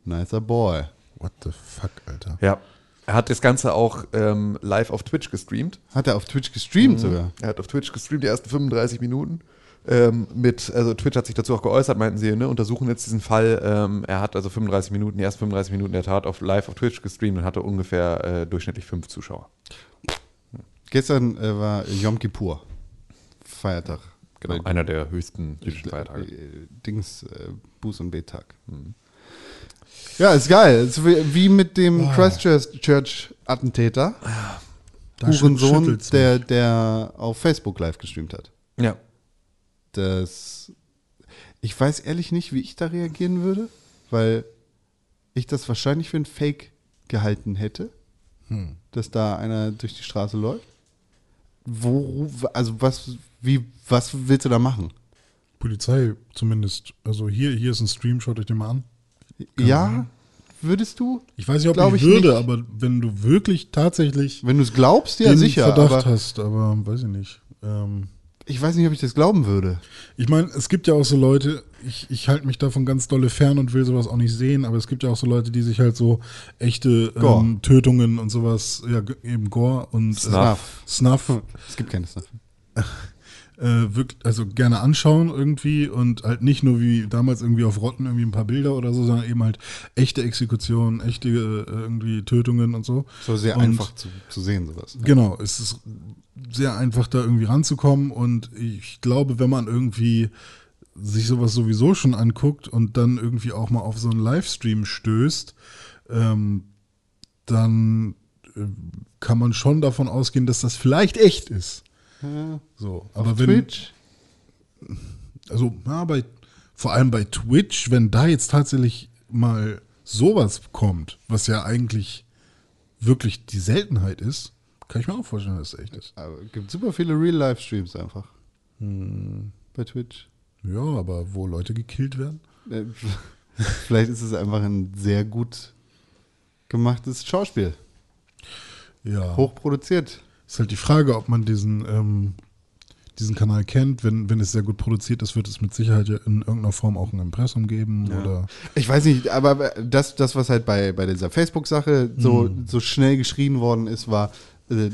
Nicer Boy. What the fuck, Alter. Ja. Er hat das Ganze auch ähm, live auf Twitch gestreamt. Hat er auf Twitch gestreamt Mhm. sogar? Er hat auf Twitch gestreamt die ersten 35 Minuten. Ähm, mit, also Twitch hat sich dazu auch geäußert, meinten sie, ne, untersuchen jetzt diesen Fall. Ähm, er hat also 35 Minuten, die ersten 35 Minuten der Tat auf live auf Twitch gestreamt und hatte ungefähr äh, durchschnittlich fünf Zuschauer. Gestern äh, war Yom Kippur. Feiertag. Genau, einer der höchsten jüdischen Feiertage. äh, Dings, äh, Buß- und Bettag. Mhm. Ja, ist geil. Ist wie, mit dem Ah. Christchurch-Attentäter. Da schüt- Hurensohn, der, der auf Facebook live gestreamt hat. Ja. Das. Ich weiß ehrlich nicht, wie ich da reagieren würde, weil ich das wahrscheinlich für ein Fake gehalten hätte, Hm. dass da einer durch die Straße läuft. Wo, also was, wie, was willst du da machen? Polizei zumindest. Also hier, hier ist ein Stream, schaut euch den mal an. Ja, würdest du? Ich weiß nicht, ob ich, ich würde, nicht. aber wenn du wirklich tatsächlich Wenn du es glaubst, ja sicher. Verdacht Aber hast, aber weiß ich nicht. Ähm, ich weiß nicht, ob ich das glauben würde. ich meine, es gibt ja auch so Leute, ich, ich halte mich davon ganz dolle fern und will sowas auch nicht sehen, aber es gibt ja auch so Leute, die sich halt so echte ähm, Tötungen und sowas, ja, eben Gore und äh, Snuff. Snuff Es gibt keine Snuff. äh, wirklich, also gerne anschauen irgendwie und halt nicht nur wie damals irgendwie auf Rotten irgendwie ein paar Bilder oder so, sondern eben halt echte Exekutionen, echte äh, irgendwie Tötungen und so. So sehr und, einfach zu, zu sehen, sowas. Genau, es ist sehr einfach da irgendwie ranzukommen und ich glaube, wenn man irgendwie sich sowas sowieso schon anguckt und dann irgendwie auch mal auf so einen Livestream stößt, ähm, dann äh, kann man schon davon ausgehen, dass das vielleicht echt ist. So, aber Auf wenn, Twitch? also ja, bei, vor allem bei Twitch, wenn da jetzt tatsächlich mal sowas kommt, was ja eigentlich wirklich die Seltenheit ist, kann ich mir auch vorstellen, dass es echt ist. Aber es gibt super viele Real-Life-Streams einfach. Hm. Bei Twitch. Ja, aber wo Leute gekillt werden? Äh, Vielleicht ist es einfach ein sehr gut gemachtes Schauspiel. Ja. Hochproduziert. Ist halt die Frage, ob man diesen, ähm, diesen Kanal kennt, wenn, wenn es sehr gut produziert ist, wird es mit Sicherheit ja in irgendeiner Form auch ein Impressum geben oder Ich weiß nicht, aber das, das was halt bei, bei dieser Facebook-Sache so, Mhm. so schnell geschrien worden ist, war, äh,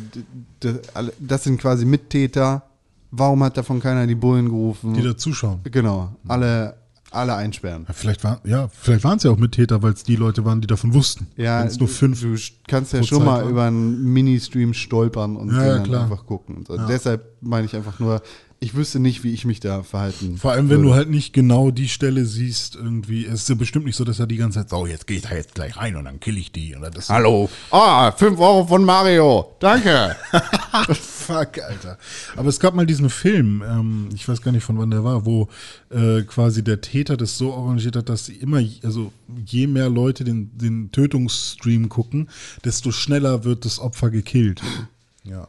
das sind quasi Mittäter. Warum hat davon keiner die Bullen gerufen? die da zuschauen. genau, alle, alle einsperren. Ja, vielleicht waren ja, vielleicht waren es ja auch Mittäter, weil es die Leute waren, die davon wussten. Ja, Wenn es nur fünf. du kannst ja schon Zeit mal über einen Mini-Stream stolpern und Ja, ja, einfach gucken. Und. Deshalb meine ich einfach nur, ich wüsste nicht, wie ich mich da verhalten Vor allem, wenn würde. du halt nicht genau die Stelle siehst, irgendwie. Es ist ja bestimmt nicht so, dass er die ganze Zeit, so, jetzt gehe ich da jetzt gleich rein und dann kill ich die. Oder das Hallo. Ah, 5 Euro von Mario. Danke. Fuck, Alter. Aber es gab mal diesen Film, ähm, ich weiß gar nicht von wann der war, wo äh, quasi der Täter das so arrangiert hat, dass sie immer, also je mehr Leute den, den Tötungsstream gucken, desto schneller wird das Opfer gekillt. Ja.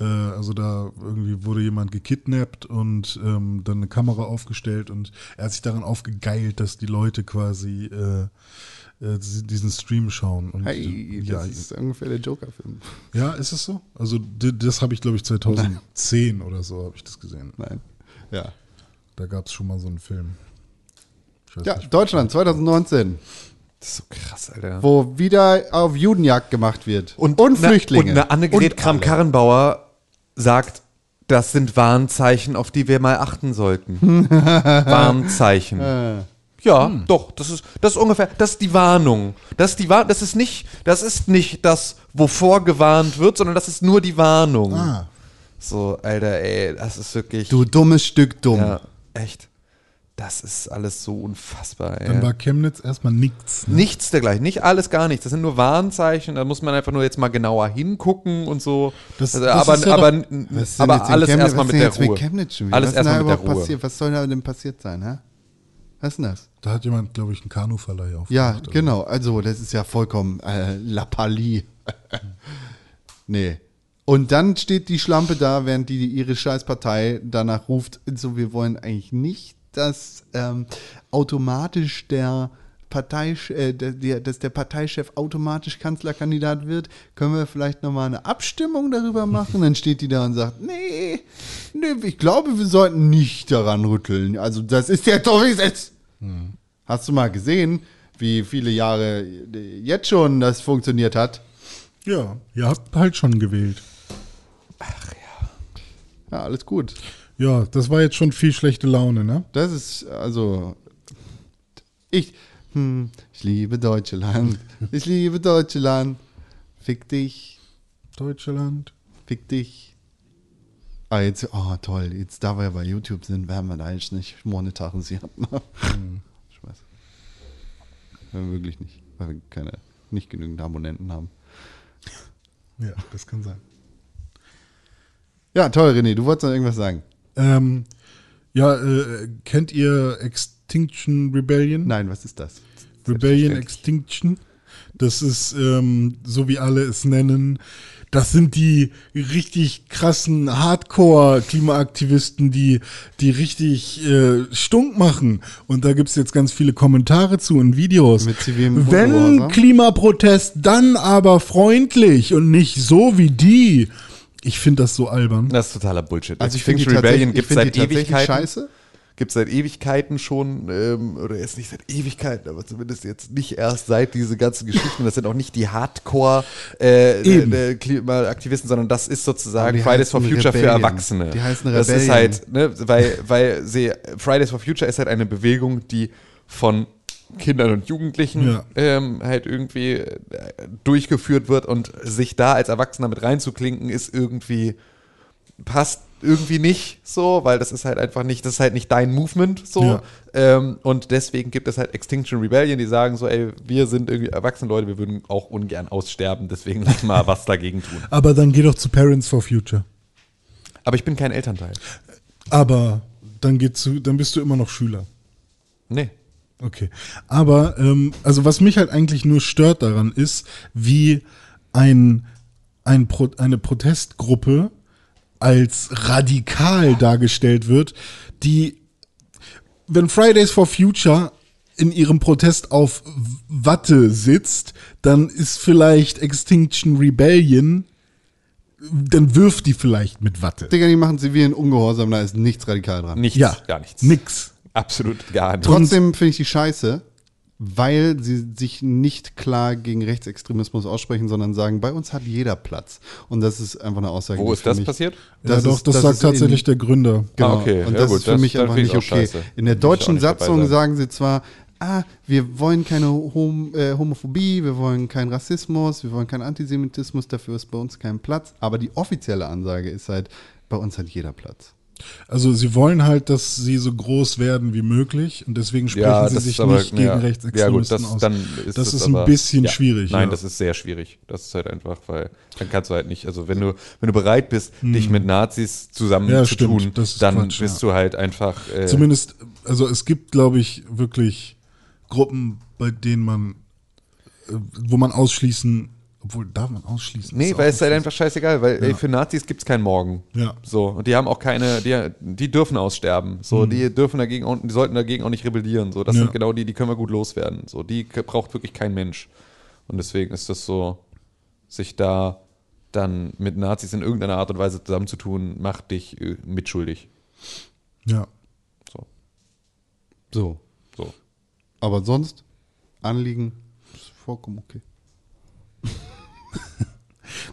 Äh, also da irgendwie wurde jemand gekidnappt und ähm, dann eine Kamera aufgestellt und er hat sich daran aufgegeilt, dass die Leute quasi äh, äh, diesen Stream schauen. Und, Hey, das ja, ist ungefähr der Joker-Film. ja, ist es so? Also das habe ich, glaube ich, 2010 oder so habe ich das gesehen. Nein. Ja. Da gab es schon mal so einen Film. Ja, nicht. Deutschland 2019, Das ist so krass, Alter. wo wieder auf Judenjagd gemacht wird. Und, und Flüchtlinge. Und eine Annegret Kramp-Karrenbauer sagt, das sind Warnzeichen, auf die wir mal achten sollten. Warnzeichen. Ja, doch, das ist, das ist ungefähr, das ist die Warnung. Das ist die Warn, das ist nicht, das ist nicht das, wovor gewarnt wird, sondern das ist nur die Warnung. Ah, So, Alter, ey, das ist wirklich. Du dummes Stück dumm. ja, echt. Das ist alles so unfassbar, ey. dann war Chemnitz erstmal nichts. Ne? Nichts dergleichen, nicht alles, gar nichts. Das sind nur Warnzeichen, da muss man einfach nur jetzt mal genauer hingucken und so. Das- also, das aber ist ja aber, doch- aber alles Chemnitz- erstmal mit der Ruhe. Chemnitz? Alles was ist denn da erstmal mit der überhaupt Ruhe. passiert? Was soll da denn passiert sein, hä? Was ist denn das? Da hat jemand, glaube ich, einen Kanuverleih aufgemacht. Ja, oder? genau. Also, das ist ja vollkommen äh, Lappalie. nee. Und dann steht die Schlampe da, während die, die ihre Scheißpartei danach ruft, so, wir wollen eigentlich nicht, dass ähm, automatisch der Partei, äh, der, dass der Parteichef automatisch Kanzlerkandidat wird. Können wir vielleicht nochmal eine Abstimmung darüber machen? Dann steht die da und sagt, nee, nee, ich glaube, wir sollten nicht daran rütteln. Also, das ist ja doch, es ist. Hast du mal gesehen, wie viele Jahre jetzt schon das funktioniert hat? Ja, ihr habt halt schon gewählt. Ja, alles gut. Ja, das war jetzt schon viel schlechte Laune, ne? Das ist also ich hm, ich liebe Deutschland. Ich liebe Deutschland. Fick dich, Deutschland. fick dich. Ah, jetzt, oh toll, jetzt da wir bei YouTube sind, werden wir da jetzt nicht monetarisiert. Ne? Spaß. Ja, wirklich nicht, weil wir keine, nicht genügend Abonnenten haben. Ja, das kann sein. Ja, toll, René, du wolltest noch irgendwas sagen. Ähm, ja, äh, kennt ihr Extinction Rebellion? Nein, was ist das? Rebellion Extinction. Das ist, ähm, so wie alle es nennen, das sind die richtig krassen Hardcore-Klimaaktivisten, die, die richtig äh, stunk machen. Und da gibt's jetzt ganz viele Kommentare zu und Videos. Mit Wenn? Klimaprotest, dann aber freundlich und nicht so wie die. Ich finde das so albern. Das ist totaler Bullshit. Also ich finde die, Extinction Rebellion gibt es seit Ewigkeiten. scheiße. Gibt es seit Ewigkeiten schon, ähm, oder jetzt nicht seit Ewigkeiten, aber zumindest jetzt nicht erst seit diese ganzen Geschichten. Das sind auch nicht die Hardcore äh, äh, Klimaaktivisten, sondern das ist sozusagen Fridays for Future für Rebellion. Erwachsene. Die heißen Das ist Rebellion. halt, ne, weil, weil sie, Fridays for Future ist halt eine Bewegung, die von Kindern und Jugendlichen Ja. ähm, halt irgendwie äh, durchgeführt wird und sich da als Erwachsener mit reinzuklinken, ist irgendwie passt irgendwie nicht so, weil das ist halt einfach nicht, das ist halt nicht dein Movement so. Ja. Ähm, und deswegen gibt es halt Extinction Rebellion, die sagen so, ey, wir sind irgendwie erwachsene Leute, wir würden auch ungern aussterben, deswegen lass mal was dagegen tun. Aber dann geh doch zu Parents for Future. Aber ich bin kein Elternteil. Aber dann geht's zu, dann bist du immer noch Schüler. Nee. Okay. Aber, ähm, also was mich halt eigentlich nur stört daran ist, wie ein, ein Pro, eine Protestgruppe als radikal dargestellt wird, die, wenn Fridays for Future in ihrem Protest auf Watte sitzt, dann ist vielleicht Extinction Rebellion dann wirft die vielleicht mit Watte. Digga, die machen zivilen Ungehorsam, da ist nichts radikal dran. Nichts, Ja, gar nichts. Nix. Absolut gar nichts. Trotzdem finde ich die scheiße, weil sie sich nicht klar gegen Rechtsextremismus aussprechen, sondern sagen, bei uns hat jeder Platz. Und das ist einfach eine Aussage. Wo die ist das mich- passiert? ja, Das doch, ist- das, das sagt ist in- tatsächlich der Gründer. Genau. Ah, okay. Und Ja, das gut, ist für das- mich einfach nicht okay. scheiße. In der deutschen nicht Satzung sagen sie zwar, ah, wir wollen keine Hom äh, Homophobie, wir wollen keinen Rassismus, wir wollen keinen Antisemitismus, dafür ist bei uns kein Platz. Aber die offizielle Ansage ist halt, bei uns hat jeder Platz. Also sie wollen halt, dass sie so groß werden wie möglich und deswegen sprechen Ja, sie sich aber- nicht gegen ja. Rechtsextremisten Ja, gut, das, aus. dann ist das ist aber, ein bisschen schwierig. Nein, das ist sehr schwierig. Das ist halt einfach, weil dann kannst du halt nicht, also wenn du, wenn du bereit bist, Hm. dich mit Nazis zusammen zu stimmt. tun, dann Quatsch, bist du halt einfach. Äh, Zumindest, also es gibt, glaube ich, wirklich Gruppen, bei denen man, äh, wo man ausschließen, obwohl darf man ausschließen? Nee, weil es nicht einfach scheißegal, weil ey, für Nazis gibt's keinen Morgen. Ja. So. Und die haben auch keine, die, die dürfen aussterben. So, die dürfen dagegen auch, die sollten dagegen auch nicht rebellieren. So, das Ja. sind genau die, die können wir gut loswerden. So, die braucht wirklich kein Mensch. Und deswegen ist das so, sich da dann mit Nazis in irgendeiner Art und Weise zusammenzutun, macht dich äh, mitschuldig. Ja. So. So. So. Aber sonst, Anliegen ist vollkommen okay.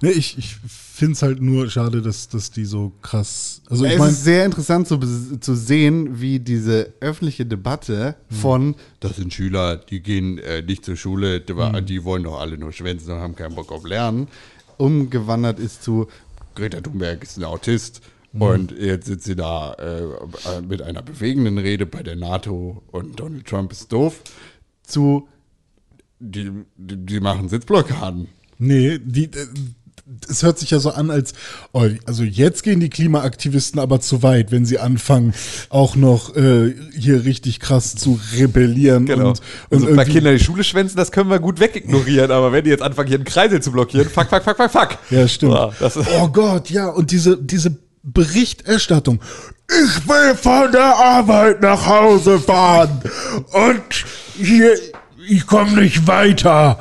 Nee, ich ich finde es halt nur schade, dass, dass die so krass. Also ich es meine, ist sehr interessant zu, zu sehen, wie diese öffentliche Debatte Hm. von, das sind Schüler, die gehen äh, nicht zur Schule, die, Hm. die wollen doch alle nur schwänzen und haben keinen Bock auf Lernen, umgewandert ist zu, Greta Thunberg ist ein Autist Hm. und jetzt sitzt sie da äh, äh, mit einer bewegenden Rede bei der NATO und Donald Trump ist doof, zu, die, die, die machen Sitzblockaden. Nee, die. äh, Es hört sich ja so an, als, oh, also jetzt gehen die Klimaaktivisten aber zu weit, wenn sie anfangen, auch noch äh, hier richtig krass zu rebellieren. Genau. Und, und also bei Kindern die Schule schwänzen, das können wir gut wegignorieren, aber wenn die jetzt anfangen, hier einen Kreisel zu blockieren, fuck, fuck, fuck, fuck, fuck. Ja, stimmt. Ja, oh Gott, ja, und diese, diese Berichterstattung. Ich will von der Arbeit nach Hause fahren und hier, ich komme nicht weiter.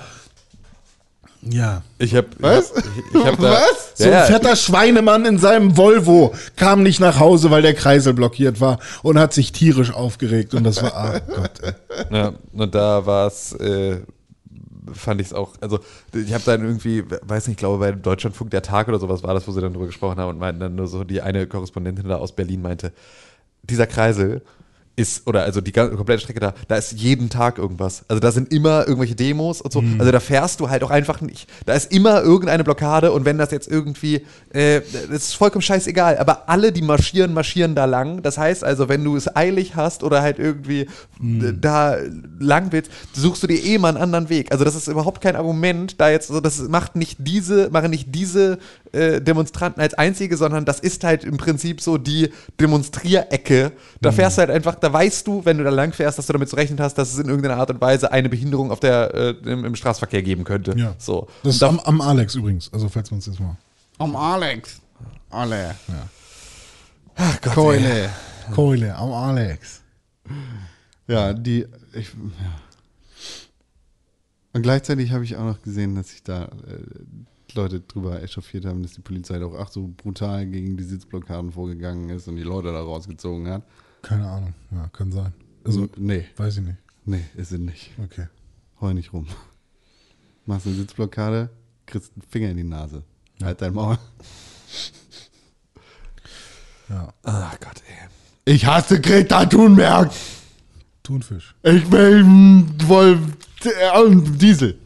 Ja. ich hab, Was? Ich, ich hab da, Was? So ein fetter Schweinemann in seinem Volvo kam nicht nach Hause, weil der Kreisel blockiert war und hat sich tierisch aufgeregt und das war, ah Gott. ey. Ja, und da war es, äh, fand ich es auch, also ich habe dann irgendwie, weiß nicht, glaube bei Deutschlandfunk der Tag oder sowas war das, wo sie dann drüber gesprochen haben und meinten dann nur so, die eine Korrespondentin da aus Berlin meinte, dieser Kreisel ist, oder also die ganze komplette Strecke da, da ist jeden Tag irgendwas. Also da sind immer irgendwelche Demos und so. Also da fährst du halt auch einfach nicht. Da ist immer irgendeine Blockade und wenn das jetzt irgendwie, äh, das ist vollkommen scheißegal. Aber alle, die marschieren, marschieren da lang. Das heißt also, wenn du es eilig hast oder halt irgendwie äh, da lang willst, suchst du dir eh mal einen anderen Weg. Also das ist überhaupt kein Argument, da jetzt so, das macht nicht diese, machen nicht diese äh, Demonstranten als einzige, sondern das ist halt im Prinzip so die Demonstrierecke. Da fährst du halt einfach, da weißt du, wenn du da lang fährst, dass du damit gerechnet hast, dass es in irgendeiner Art und Weise eine Behinderung auf der, äh, im, im Straßenverkehr geben könnte. Ja. So. Das ist am, am Alex übrigens, also falls man es jetzt mal. Am Alex. Alle. Ach Gott, ey. Keule. Keule, am Alex. Ja, die. Ich, ja. Und gleichzeitig habe ich auch noch gesehen, dass sich da äh, Leute drüber echauffiert haben, dass die Polizei doch auch so brutal gegen die Sitzblockaden vorgegangen ist und die Leute da rausgezogen hat. Keine Ahnung, ja, kann sein. Also, nee, weiß ich nicht. nee, ist sie nicht. Okay. Heul nicht rum. Machst eine Sitzblockade, kriegst einen Finger in die Nase. Halt dein Maul. Ja. Ach Gott, ey. Ich hasse Greta Thunberg. Thunfisch. Ich will wohl äh, Diesel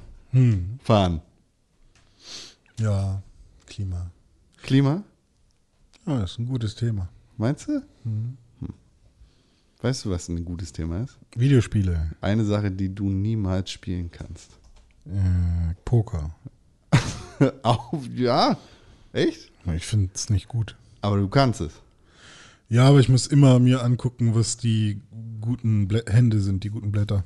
fahren. Ja, Klima. Klima? Ja, das ist ein gutes Thema. Meinst du? Hm. Weißt du, was ein gutes Thema ist? Videospiele, Eine Sache, die du niemals spielen kannst. äh, Poker. Auch, ja, echt? Ich finde es nicht gut. Aber du kannst es. Ja, aber ich muss immer mir angucken, was die guten Blä Hände sind, die guten Blätter.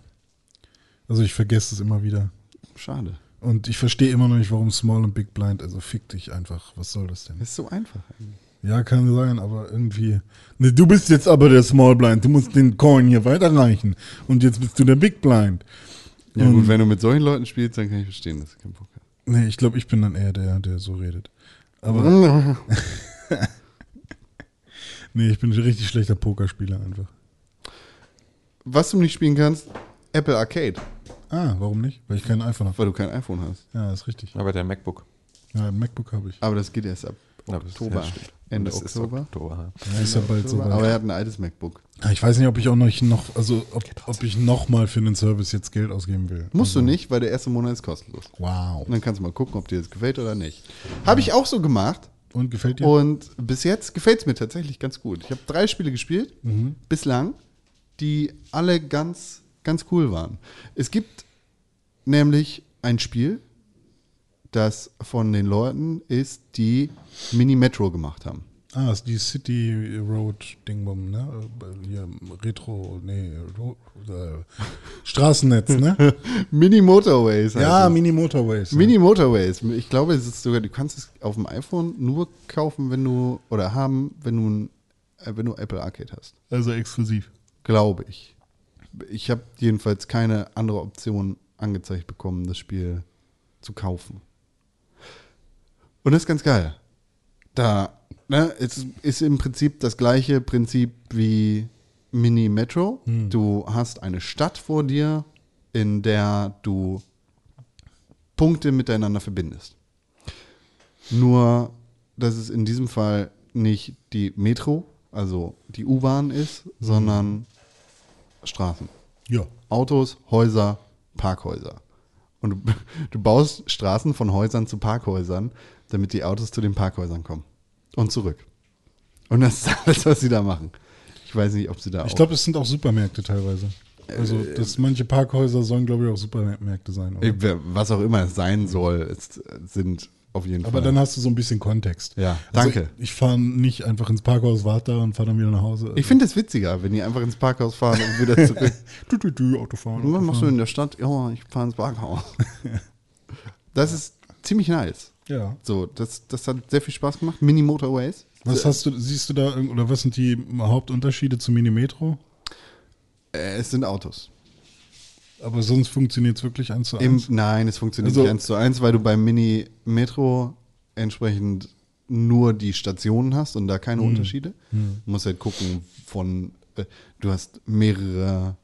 Also ich vergesse es immer wieder. Schade. Und ich verstehe immer noch nicht, warum Small und Big Blind, also fick dich einfach. Was soll das denn? Das ist so einfach. eigentlich. Ja, kann sein, aber irgendwie. Ne, du bist jetzt aber der Small Blind, du musst den Coin hier weiterreichen. Und jetzt bist du der Big Blind. Ja, Und- gut, wenn du mit solchen Leuten spielst, dann kann ich verstehen, dass du keinen Bock hast. Nee, ich glaube, ich bin dann eher der, der so redet. Aber nee, ich bin ein richtig schlechter Pokerspieler einfach. Was du nicht spielen kannst, Apple Arcade, Ah, warum nicht? Weil ich kein iPhone habe. weil du kein iPhone hast. Ja, ist richtig. Aber der MacBook. Ja, ein MacBook habe ich. Aber das geht erst ab Oktober. ja. Ende Das ist Oktober. Oktober. Ja, ist ja bald so Aber er hat ein altes MacBook. Ich weiß nicht, ob ich auch noch, noch also ob, ob ich noch mal für einen Service jetzt Geld ausgeben will. Musst also, du nicht, weil der erste Monat ist kostenlos. Wow. Und dann kannst du mal gucken, ob dir das gefällt oder nicht. Habe ich auch so gemacht. Und gefällt dir? Und bis jetzt gefällt es mir tatsächlich ganz gut. Ich habe drei Spiele gespielt, bislang, die alle ganz, ganz cool waren. Es gibt nämlich ein Spiel, das von den Leuten ist, die Mini Metro gemacht haben. Ah, ist die City Road Dingbum, ne? Äh, Hier, Retro, nee, Ro äh, Straßennetz, ne? Mini Motorways. ja, es. Mini Motorways. Mini Motorways. Ich glaube, es ist sogar, du kannst es auf dem iPhone nur kaufen, wenn du, oder haben, wenn du, ein- äh, wenn du Apple Arcade hast. Also exklusiv. Glaube ich. Ich habe jedenfalls keine andere Option angezeigt bekommen, das Spiel zu kaufen. Und das ist ganz geil. Da, ne, es ist im Prinzip das gleiche Prinzip wie Mini Metro. Du hast eine Stadt vor dir, in der du Punkte miteinander verbindest. Nur, dass es in diesem Fall nicht die Metro, also die U-Bahn ist, sondern Straßen. Ja. Autos, Häuser, Parkhäuser. Und du, du baust Straßen von Häusern zu Parkhäusern, damit die Autos zu den Parkhäusern kommen. Und zurück. Und das ist alles, was sie da machen. Ich weiß nicht, ob sie da Ich glaube, es sind auch Supermärkte teilweise. Also, das, manche Parkhäuser sollen, glaube ich, auch Supermärkte sein. Oder? Äh, was auch immer es sein soll, es sind auf jeden Aber Fall. dann hast du so ein bisschen Kontext. Ja, Also danke. Ich, fahre nicht einfach ins Parkhaus, warte da und fahre dann wieder nach Hause. ich finde es witziger, wenn die einfach ins Parkhaus fahren und wieder zurück. du, du, du, Autofahren. Und was machst du in der Stadt? Ja, ich fahre ins Parkhaus. Das ist ziemlich nice. Ja. So, das, das hat sehr viel Spaß gemacht. Mini Motorways. Was hast du, siehst du da, oder was sind die Hauptunterschiede zu Mini-Metro? Äh, es sind Autos. Aber sonst funktioniert es wirklich eins zu Im, eins. nein, es funktioniert Also- nicht eins zu eins, weil du beim Mini Metro entsprechend nur die Stationen hast und da keine Unterschiede. Du musst halt gucken von, äh, du hast mehrere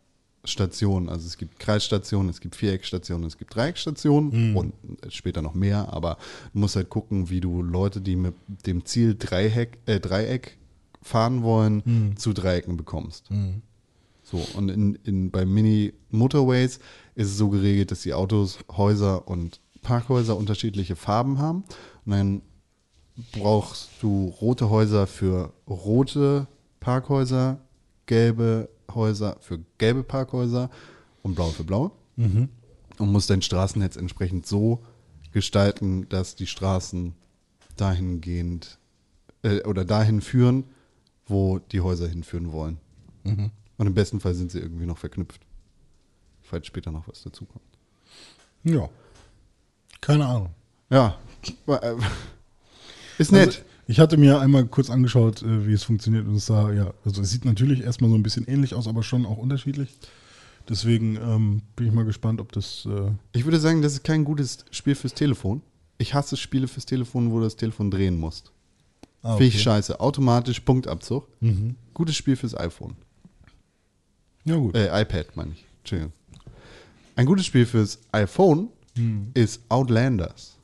Stationen. Also es gibt Kreisstationen, es gibt Viereckstationen, es gibt Dreieckstationen und später noch mehr, aber du musst halt gucken, wie du Leute, die mit dem Ziel Dreieck, äh, Dreieck fahren wollen, zu Dreiecken bekommst. So, und in, in, bei Mini Motorways ist es so geregelt, dass die Autos, Häuser und Parkhäuser unterschiedliche Farben haben. Und dann brauchst du rote Häuser für rote Parkhäuser, gelbe Häuser für gelbe Parkhäuser und blaue für blaue. Und musst dein Straßennetz entsprechend so gestalten, dass die Straßen dahingehend äh, oder dahin führen, wo die Häuser hinführen wollen. Und im besten Fall sind sie irgendwie noch verknüpft. Falls später noch was dazukommt. Ja. Keine Ahnung. Ja. äh, Ist nett. Ich hatte mir einmal kurz angeschaut, äh, wie es funktioniert und es sah, ja, also es sieht natürlich erstmal so ein bisschen ähnlich aus, aber schon auch unterschiedlich. Deswegen ähm, bin ich mal gespannt, ob das. Äh, ich würde sagen, das ist kein gutes Spiel fürs Telefon. Ich hasse Spiele fürs Telefon, wo du das Telefon drehen musst. ah, Finde ich scheiße. Automatisch Punktabzug. Gutes Spiel fürs iPhone. Ja, gut. Äh, iPad, meine ich. Entschuldigung. Ein gutes Spiel fürs iPhone ist Outlanders.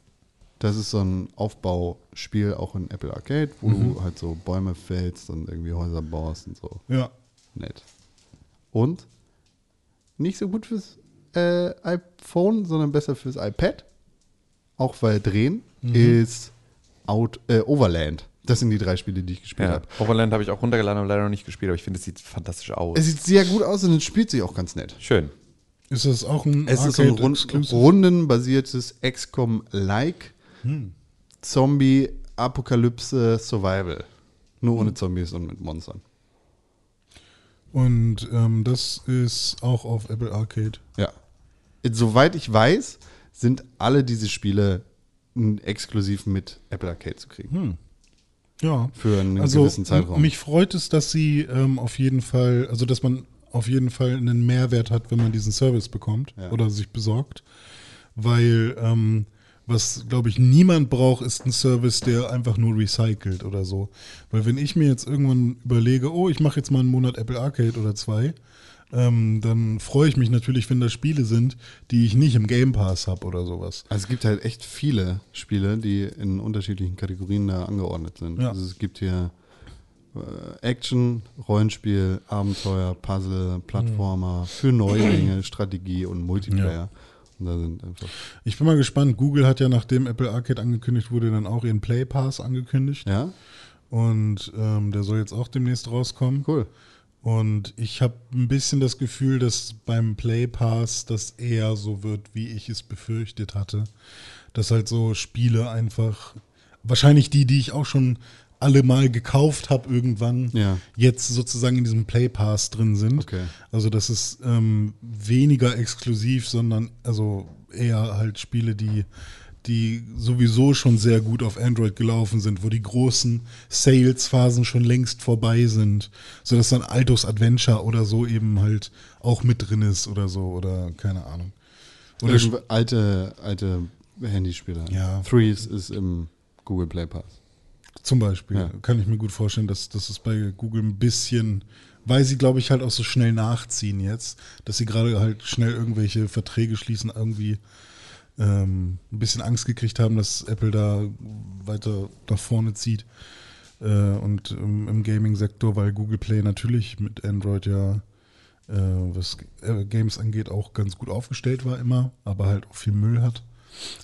Das ist so ein Aufbauspiel auch in Apple Arcade, wo du halt so Bäume fällst und irgendwie Häuser baust und so. Ja. Nett. Und nicht so gut fürs äh, iPhone, sondern besser fürs iPad. Auch weil drehen ist Out, äh, Overland. Das sind die drei Spiele, die ich gespielt Ja. habe. Overland habe ich auch runtergeladen, aber leider noch nicht gespielt, aber ich finde, es sieht fantastisch aus. Es sieht sehr gut aus und es spielt sich auch ganz nett. Schön. Ist das auch ein Es ist so ein rund, rundenbasiertes XCOM-like Zombie-Apokalypse Survival. Nur ohne Zombies und mit Monstern. Und ähm, das ist auch auf Apple Arcade. Ja. Soweit ich weiß, sind alle diese Spiele exklusiv mit Apple Arcade zu kriegen. Ja. Für einen also, gewissen Zeitraum. Mich freut es, dass sie ähm, auf jeden Fall, also dass man auf jeden Fall einen Mehrwert hat, wenn man diesen Service bekommt Ja. oder sich besorgt. Weil ähm, Was, glaube ich, niemand braucht, ist ein Service, der einfach nur recycelt oder so. Weil wenn ich mir jetzt irgendwann überlege, oh, ich mache jetzt mal einen Monat Apple Arcade oder zwei, ähm, dann freue ich mich natürlich, wenn da Spiele sind, die ich nicht im Game Pass habe oder sowas. Also es gibt halt echt viele Spiele, die in unterschiedlichen Kategorien da angeordnet sind. Ja. Also es gibt hier äh, Action, Rollenspiel, Abenteuer, Puzzle, Plattformer, für Neulinge, Strategie und Multiplayer. Einfach. Ich bin mal gespannt. Google hat ja, nachdem Apple Arcade angekündigt wurde, dann auch ihren Play Pass angekündigt. Ja, Und ähm, der soll jetzt auch demnächst rauskommen. cool. Und ich habe ein bisschen das Gefühl, dass beim Play Pass das eher so wird, wie ich es befürchtet hatte. Dass halt so Spiele einfach, wahrscheinlich die, die ich auch schon alle mal gekauft habe irgendwann, Ja. jetzt sozusagen in diesem Play Pass drin sind. Okay. Also das ist ähm, weniger exklusiv, sondern also eher halt Spiele, die die sowieso schon sehr gut auf Android gelaufen sind, wo die großen Sales-Phasen schon längst vorbei sind, sodass dann Altos Adventure oder so eben halt auch mit drin ist oder so oder keine Ahnung. Oder alte, alte Handyspiele. Ja. Threes ist im Google Play Pass. Zum Beispiel Ja. kann ich mir gut vorstellen, dass, dass es bei Google ein bisschen, weil sie, glaube ich, halt auch so schnell nachziehen jetzt, dass sie gerade halt schnell irgendwelche Verträge schließen, irgendwie ähm, ein bisschen Angst gekriegt haben, dass Apple da weiter nach vorne zieht. Äh, und im, im Gaming-Sektor, weil Google Play natürlich mit Android ja, äh, was äh, Games angeht, auch ganz gut aufgestellt war immer, aber halt auch viel Müll hat.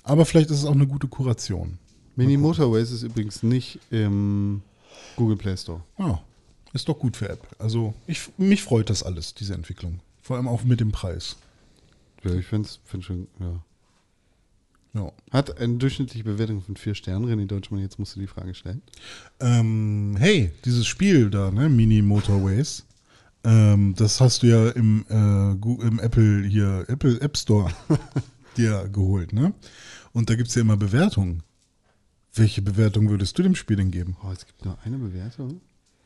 Aber vielleicht ist es auch eine gute Kuration. Mini Motorways ist übrigens nicht im Google Play Store. Ja, ist doch gut für Apple. Also ich, mich freut das alles, diese Entwicklung. Vor allem auch mit dem Preis. Ja, ich finde es find schon, ja. Ja. Hat eine durchschnittliche Bewertung von vier Sternen. René Deutschmann, jetzt musst du die Frage stellen. Ähm, hey, dieses Spiel da, ne, Mini Motorways, ähm, das hast du ja im, äh, Gu- im Apple hier, Apple App Store dir geholt, ne? Und da gibt es ja immer Bewertungen. Welche Bewertung würdest du dem Spiel denn geben? Oh, es gibt nur eine Bewertung?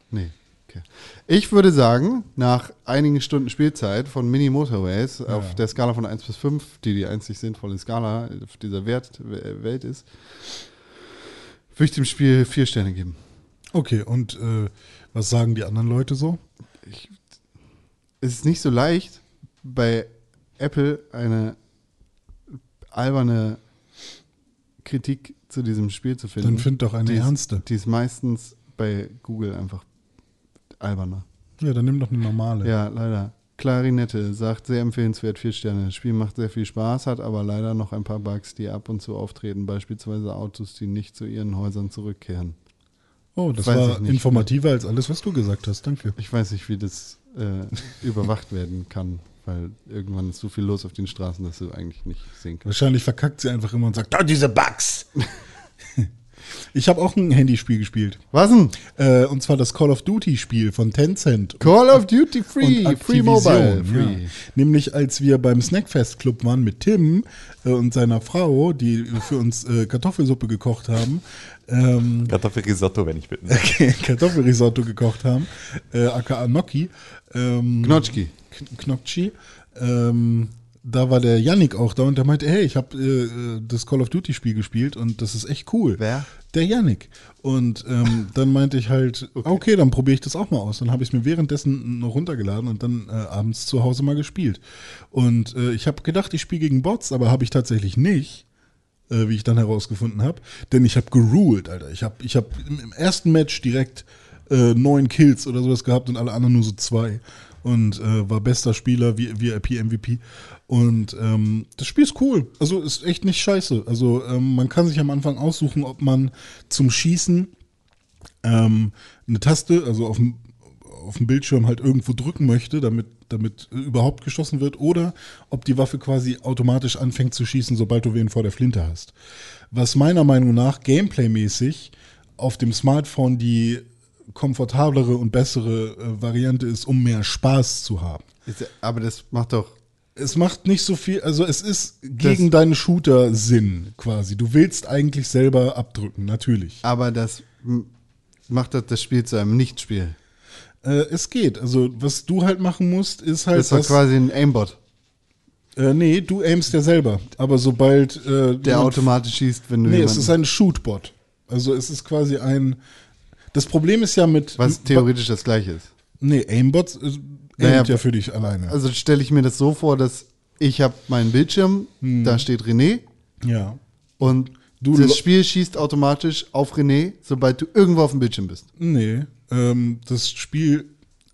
Nee. Okay. Ich würde sagen, nach einigen Stunden Spielzeit von Mini Motorways auf der Skala von 1 bis 5, die die einzig sinnvolle Skala auf dieser Wert, Welt ist, würde ich dem Spiel vier Sterne geben. Okay, und äh, was sagen die anderen Leute so? Es ist nicht so leicht, bei Apple eine alberne Kritik zu diesem Spiel zu finden. Dann find doch eine die ist, ernste. Die ist meistens bei Google einfach alberner. Ja, dann nimm doch eine normale. Ja, leider. Klarinette sagt sehr empfehlenswert, vier Sterne. Das Spiel macht sehr viel Spaß, hat aber leider noch ein paar Bugs, die ab und zu auftreten, beispielsweise Autos, die nicht zu ihren Häusern zurückkehren. Oh, das Weiß war informativer als alles, was du gesagt hast. Danke. Ich weiß nicht, wie das äh, überwacht werden kann, weil irgendwann ist so viel los auf den Straßen, dass du eigentlich nicht sehen kannst. Wahrscheinlich verkackt sie einfach immer und sagt, oh, diese Bugs. ich habe auch ein Handyspiel gespielt. Was denn? Äh, und zwar das Call of Duty Spiel von Tencent. Call of Duty Free, Free Mobile, Ja. Free. Nämlich als wir beim Snackfest Club waren mit Tim äh, und seiner Frau, die für uns äh, Kartoffelsuppe gekocht haben, ähm, Kartoffelrisotto, wenn ich bitten. Kartoffelrisotto gekocht haben, äh, aka Gnocchi. Ähm, Knotschki. K- Knopci. Ähm, da war der Yannick auch da und der meinte, hey, ich habe äh, das Call of Duty Spiel gespielt und das ist echt cool. Wer? Der Yannick. Und ähm, dann meinte ich halt, okay, dann probiere ich das auch mal aus. Dann habe ich es mir währenddessen noch runtergeladen und dann äh, abends zu Hause mal gespielt. Und äh, ich habe gedacht, ich spiele gegen Bots, aber habe ich tatsächlich nicht äh, wie ich dann herausgefunden habe. Denn ich habe geruled, Alter. Ich habe ich hab im, ersten Match direkt äh, neun Kills oder sowas gehabt und alle anderen nur so zwei. Und äh, war bester Spieler, wie VIP, MVP. Und ähm, das Spiel ist cool. Also ist echt nicht scheiße. Also ähm, man kann sich am Anfang aussuchen, ob man zum Schießen ähm, eine Taste, also auf dem, auf dem Bildschirm halt irgendwo drücken möchte, damit, damit überhaupt geschossen wird, oder ob die Waffe quasi automatisch anfängt zu schießen, sobald du wen vor der Flinte hast. Was meiner Meinung nach gameplaymäßig auf dem Smartphone die komfortablere und bessere äh, Variante ist, um mehr Spaß zu haben. Aber das macht doch. Es macht nicht so viel, also es ist gegen deinen Shooter-Sinn quasi. Du willst eigentlich selber abdrücken, natürlich. Aber das macht das, das Spiel zu einem Nichtspiel. Äh, es geht. Also, was du halt machen musst, ist halt. Das ist dass- quasi ein Aimbot. Äh, nee, du aimst ja selber. Aber sobald äh, Der automatisch schießt, wenn du Nee, es ist ein Shootbot. Also es ist quasi ein. Das Problem ist ja mit. was theoretisch das gleiche ist. Nee, Aimbots äh, Naja, ja für dich alleine. Also stelle ich mir das so vor, dass ich habe meinen Bildschirm, da steht René ja. und Du das Spiel schießt automatisch auf René, sobald du irgendwo auf dem Bildschirm bist. Nee, ähm, das Spiel,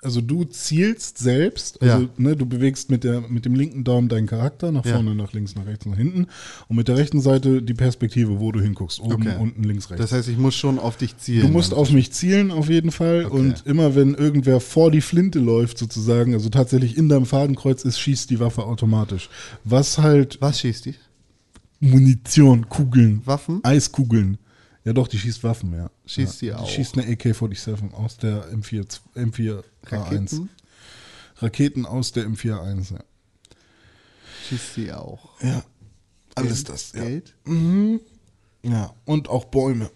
also du zielst selbst, also Ja. ne, du bewegst mit, der, mit dem linken Daumen deinen Charakter nach Ja. vorne, nach links, nach rechts, nach hinten und mit der rechten Seite die Perspektive, wo du hinguckst, oben, Okay. unten, links, rechts. Das heißt, ich muss schon auf dich zielen. Du musst auf mich zielen auf jeden Fall und immer wenn irgendwer vor die Flinte läuft sozusagen, also tatsächlich in deinem Fadenkreuz ist, schießt die Waffe automatisch. Was halt Was schießt die? Munition, Kugeln, Waffen? Eiskugeln. Ja doch, die schießt Waffen, ja. Schießt ja. die auch? Schießt eine AK-47 aus der M4, M4A1. Raketen? Raketen aus der M41, ja. Schießt die auch. Ja, alles das, ja. Geld? Ja, und auch Bäume.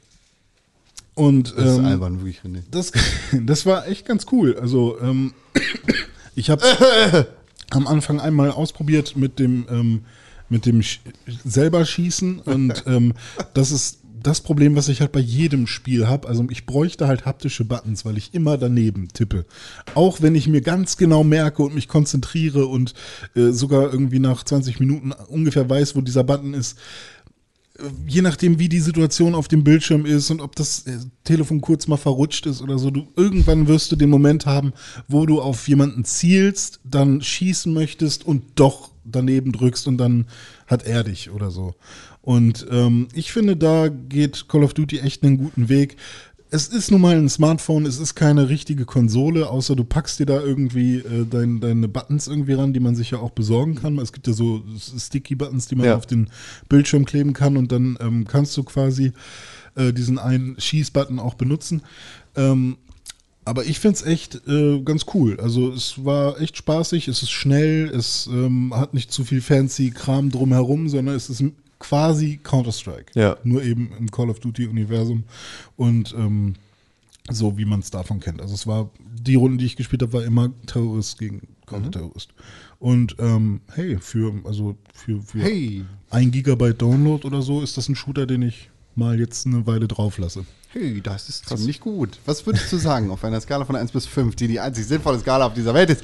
Und Das ist ähm, albern, wirklich, René. das, das war echt ganz cool. Also, ähm, ich habe am Anfang einmal ausprobiert mit dem, ähm, mit dem Sch selber Schießen und ähm, das ist das Problem, was ich halt bei jedem Spiel habe. Also ich bräuchte halt haptische Buttons, weil ich immer daneben tippe. Auch wenn ich mir ganz genau merke und mich konzentriere und äh, sogar irgendwie nach 20 Minuten ungefähr weiß, wo dieser Button ist, je nachdem, wie die Situation auf dem Bildschirm ist und ob das äh, Telefon kurz mal verrutscht ist oder so, du irgendwann wirst du den Moment haben, wo du auf jemanden zielst, dann schießen möchtest und doch daneben drückst und dann hat er dich oder so. Und ähm, ich finde, da geht Call of Duty echt einen guten Weg. Es ist nun mal ein Smartphone, es ist keine richtige Konsole, außer du packst dir da irgendwie äh, dein, deine Buttons irgendwie ran, die man sich ja auch besorgen kann. Es gibt ja so Sticky-Buttons, die man Ja. auf den Bildschirm kleben kann und dann ähm, kannst du quasi äh, diesen einen Schießbutton auch benutzen. Ähm, aber ich finde es echt äh, ganz cool. Also es war echt spaßig, es ist schnell, es ähm, hat nicht zu viel fancy Kram drumherum, sondern es ist quasi Counter-Strike. Ja. Nur eben im Call of Duty-Universum und ähm, so, wie man es davon kennt. Also es war, die Runde, die ich gespielt habe, war immer Terrorist gegen Counter-Terrorist. Und ähm, hey, für, also für, für Hey. ein Gigabyte Download oder so ist das ein Shooter, den ich mal jetzt eine Weile drauf lasse. Hey, das ist ziemlich gut. Was würdest du sagen auf einer Skala von 1 bis 5, die die einzig sinnvolle Skala auf dieser Welt ist?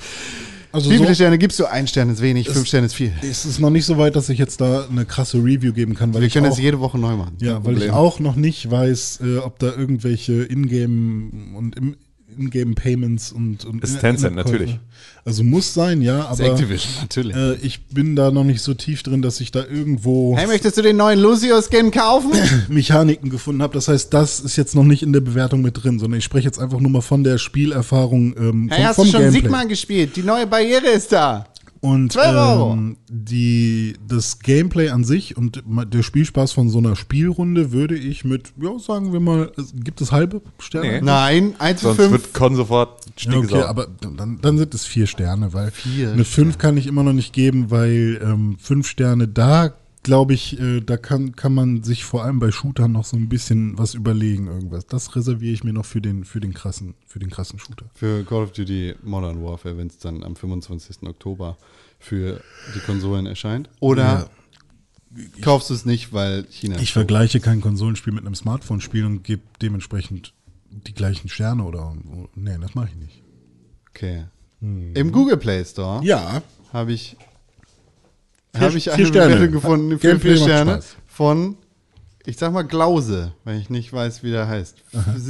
Also Wie viele so- Sterne gibst du? Ein Stern ist wenig, fünf Sterne ist viel. Es ist noch nicht so weit, dass ich jetzt da eine krasse Review geben kann, weil Wir ich können auch, das jede Woche neu machen. ja, weil ich auch noch nicht weiß, äh, ob da irgendwelche Ingame und im Ingame Payments und, und Ist In- Tencent, natürlich. Also muss sein, ja, aber Activision, natürlich. äh, ich bin da noch nicht so tief drin, dass ich da irgendwo Hey, möchtest du den neuen Lucio-Skin kaufen? Mechaniken gefunden habe. Das heißt, das ist jetzt noch nicht in der Bewertung mit drin, sondern ich spreche jetzt einfach nur mal von der Spielerfahrung ähm, Hey, vom, hast vom du schon Gameplay. Sigma gespielt? Die neue Barriere ist da. Und 12 Euro. ähm, die, das Gameplay an sich und der Spielspaß von so einer Spielrunde würde ich mit, ja, sagen wir mal, gibt es halbe Sterne? Nee. Nein, 1 zu Sonst 5. wird Con sofort Ja, okay, aber dann, dann sind es vier Sterne, weil Vier eine fünf kann ich immer noch nicht geben, weil ähm, fünf Sterne da, glaube ich, äh, da kann, kann man sich vor allem bei Shootern noch so ein bisschen was überlegen, irgendwas. Das reserviere ich mir noch für den, für den krassen, für den krassen Shooter. Für Call of Duty Modern Warfare, wenn es dann am 25. Oktober für die Konsolen erscheint. Oder kaufst du es nicht, weil China. Ich vergleiche kein Konsolenspiel mit einem Smartphone-Spiel und gebe dementsprechend die gleichen Sterne oder. Nee, das mache ich nicht. Okay. Im Google Play Store Ja. habe ich, habe ich eine Sterne. Bewertung gefunden für vier Sterne von, ich sag mal Glause, weil ich nicht weiß, wie der heißt.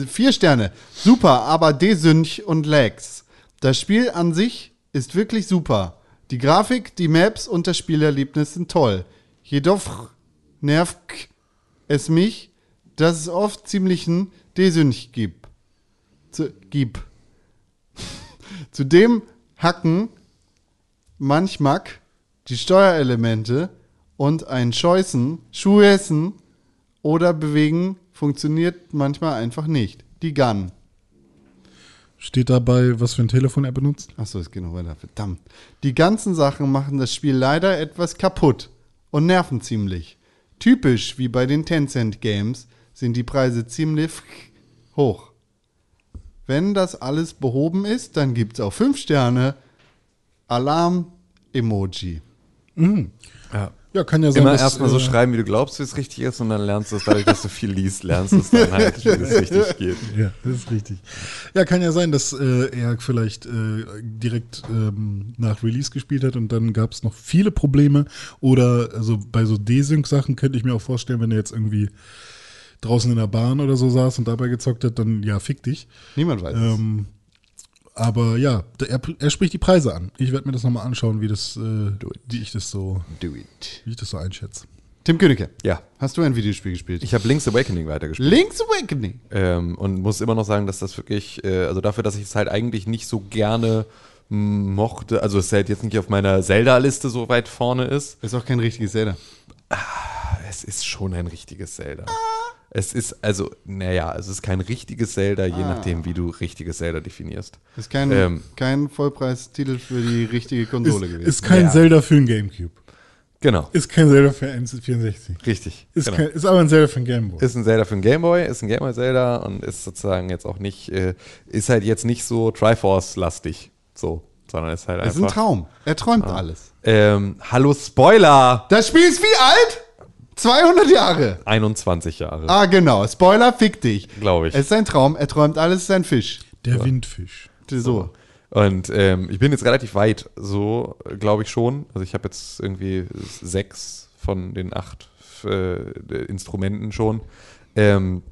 Vier Sterne. Super, aber desynch und lags. Das Spiel an sich ist wirklich super. Die Grafik, die Maps und das Spielerlebnis sind toll. Jedoch nervt es mich, dass es oft ziemlichen Desynch gibt. Zu, gibt. Zudem hacken manchmal die Steuerelemente und ein Scheußen, Schuhessen oder Bewegen funktioniert manchmal einfach nicht. Die Gun. Steht dabei, was für ein Telefon er benutzt? Achso, es geht noch weiter. Verdammt. Die ganzen Sachen machen das Spiel leider etwas kaputt und nerven ziemlich. Typisch wie bei den Tencent Games sind die Preise ziemlich hoch. Wenn das alles behoben ist, dann gibt's auch 5 Sterne. Alarm-Emoji. Ja. Ja, kann ja sein, Immer dass, erstmal so äh, schreiben, wie du glaubst, wie es richtig ist, und dann lernst du es dadurch, dass du viel liest, lernst du es dann halt, wie es richtig geht. Ja, das ist richtig. Ja, kann ja sein, dass äh, er vielleicht äh, direkt ähm, nach Release gespielt hat und dann gab es noch viele Probleme. Oder also bei so Desync-Sachen könnte ich mir auch vorstellen, wenn er jetzt irgendwie draußen in der Bahn oder so saß und dabei gezockt hat, dann ja, fick dich. Niemand weiß es. Aber ja, er, er spricht die Preise an. Ich werde mir das nochmal anschauen, wie das, äh, wie ich das so, Do it. wie ich das so einschätze. Tim Königke, Ja, hast du ein Videospiel gespielt? ich habe Link's Awakening weitergespielt. Link's Awakening. Ähm, und muss immer noch sagen, dass das wirklich, äh, also dafür, dass ich es halt eigentlich nicht so gerne mochte, also es halt jetzt nicht auf meiner Zelda-Liste so weit vorne ist, Ist auch kein richtiges Zelda. es ist schon ein richtiges Zelda. Es ist, also, naja, es ist kein richtiges Zelda, je nachdem, wie du richtiges Zelda definierst. Ist kein, Ähm. kein Vollpreistitel für die richtige Konsole Ist, gewesen. ist kein Ja. Zelda für ein Gamecube. Genau, Ist kein Zelda für N64. richtig. Ist, genau. kein, ist aber ein Zelda für ein Gameboy. Ist ein Zelda für ein Gameboy, ist ein Gameboy-Zelda und ist sozusagen jetzt auch nicht, äh, ist halt jetzt nicht so Triforce-lastig, so, sondern ist halt Das ist ein einfach. Traum. Er träumt Ah. alles. Ähm, hallo Spoiler! Das Spiel ist wie alt? 200 Jahre. 21 Jahre, Ah, genau. Spoiler, fick dich. glaube ich. Es ist ein Traum. Er träumt alles, es ist ein Fisch. Der Windfisch. So. Und ähm, ich bin jetzt relativ weit, so glaube ich schon. Also ich habe jetzt irgendwie sechs von den acht äh, Instrumenten schon. Ähm,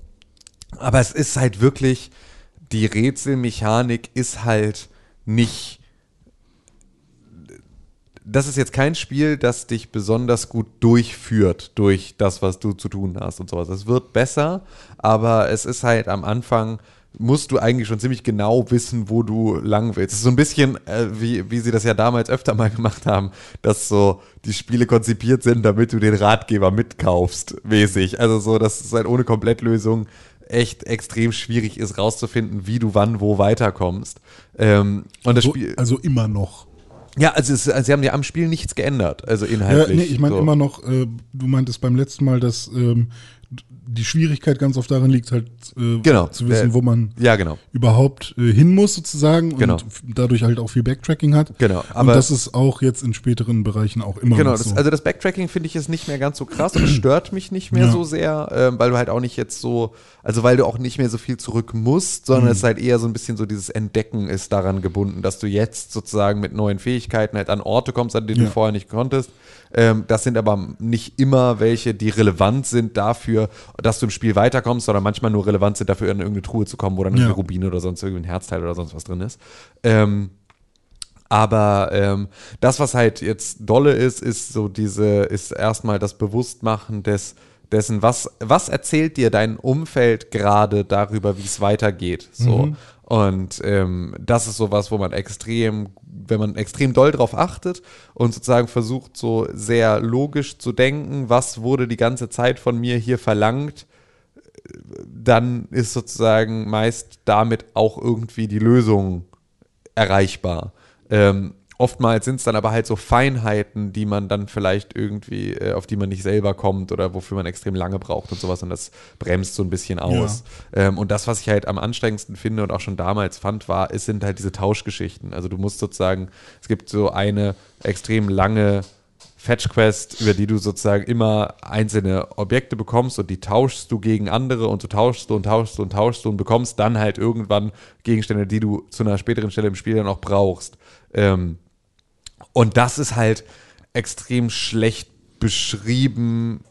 aber es ist halt wirklich, die Rätselmechanik ist halt nicht. Das ist jetzt kein Spiel, das dich besonders gut durchführt durch das, was du zu tun hast und sowas. Es wird besser, aber es ist halt am Anfang musst du eigentlich schon ziemlich genau wissen, wo du lang willst. Es ist so ein bisschen, äh, wie, wie sie das ja damals öfter mal gemacht haben, dass so die Spiele konzipiert sind, damit du den Ratgeber mitkaufst, mäßig. Also so, dass es halt ohne Komplettlösung echt extrem schwierig ist, rauszufinden, wie du wann wo weiterkommst. Ähm, und das So, Spiel. also immer noch. Ja, also, es, also sie haben ja am Spiel nichts geändert, also Ja, inhaltlich. nee, ich meine so. immer noch, äh, du meintest beim letzten Mal, dass ähm, die Schwierigkeit ganz oft darin liegt, halt äh, Genau. zu wissen, Äh, wo man Ja, genau. überhaupt äh, hin muss sozusagen Genau. und dadurch halt auch viel Backtracking hat. Genau, und aber- das ist auch jetzt in späteren Bereichen auch immer Genau, noch das, so. also das Backtracking finde ich ist nicht mehr ganz so krass und stört mich nicht mehr Ja. so sehr, ähm, weil du halt auch nicht jetzt so, also weil du auch nicht mehr so viel zurück musst, sondern Mhm. es ist halt eher so ein bisschen so dieses Entdecken ist daran gebunden, dass du jetzt sozusagen mit neuen Fähigkeiten halt an Orte kommst, an denen Ja. du vorher nicht konntest. Ähm, das sind aber nicht immer welche, die relevant sind dafür, dass du im Spiel weiterkommst, sondern manchmal nur relevant sind dafür, in irgendeine Truhe zu kommen, wo dann Ja. irgendwie Rubine oder sonst irgendwie ein Herzteil oder sonst was drin ist. Ähm, aber ähm, das, was halt jetzt dolle ist, ist so diese, ist erstmal das Bewusstmachen des, dessen, was, was erzählt dir dein Umfeld gerade darüber, wie es weitergeht. So. Und ähm, das ist sowas, wo man extrem, wenn man extrem doll drauf achtet und sozusagen versucht, so sehr logisch zu denken, was wurde die ganze Zeit von mir hier verlangt, dann ist sozusagen meist damit auch irgendwie die Lösung erreichbar. Ähm, oftmals sind es dann aber halt so Feinheiten, die man dann vielleicht irgendwie, äh, auf die man nicht selber kommt oder wofür man extrem lange braucht und sowas und das bremst so ein bisschen aus. Ähm, und das, was ich halt am anstrengendsten finde und auch schon damals fand, war, es sind halt diese Tauschgeschichten. Also du musst sozusagen, es gibt so eine extrem lange Fetch Quest, über die du sozusagen immer einzelne Objekte bekommst und die tauschst du gegen andere und du tauschst du und tauschst du und tauschst du und bekommst dann halt irgendwann Gegenstände, die du zu einer späteren Stelle im Spiel dann auch brauchst. Ähm, und das ist halt extrem schlecht beschrieben,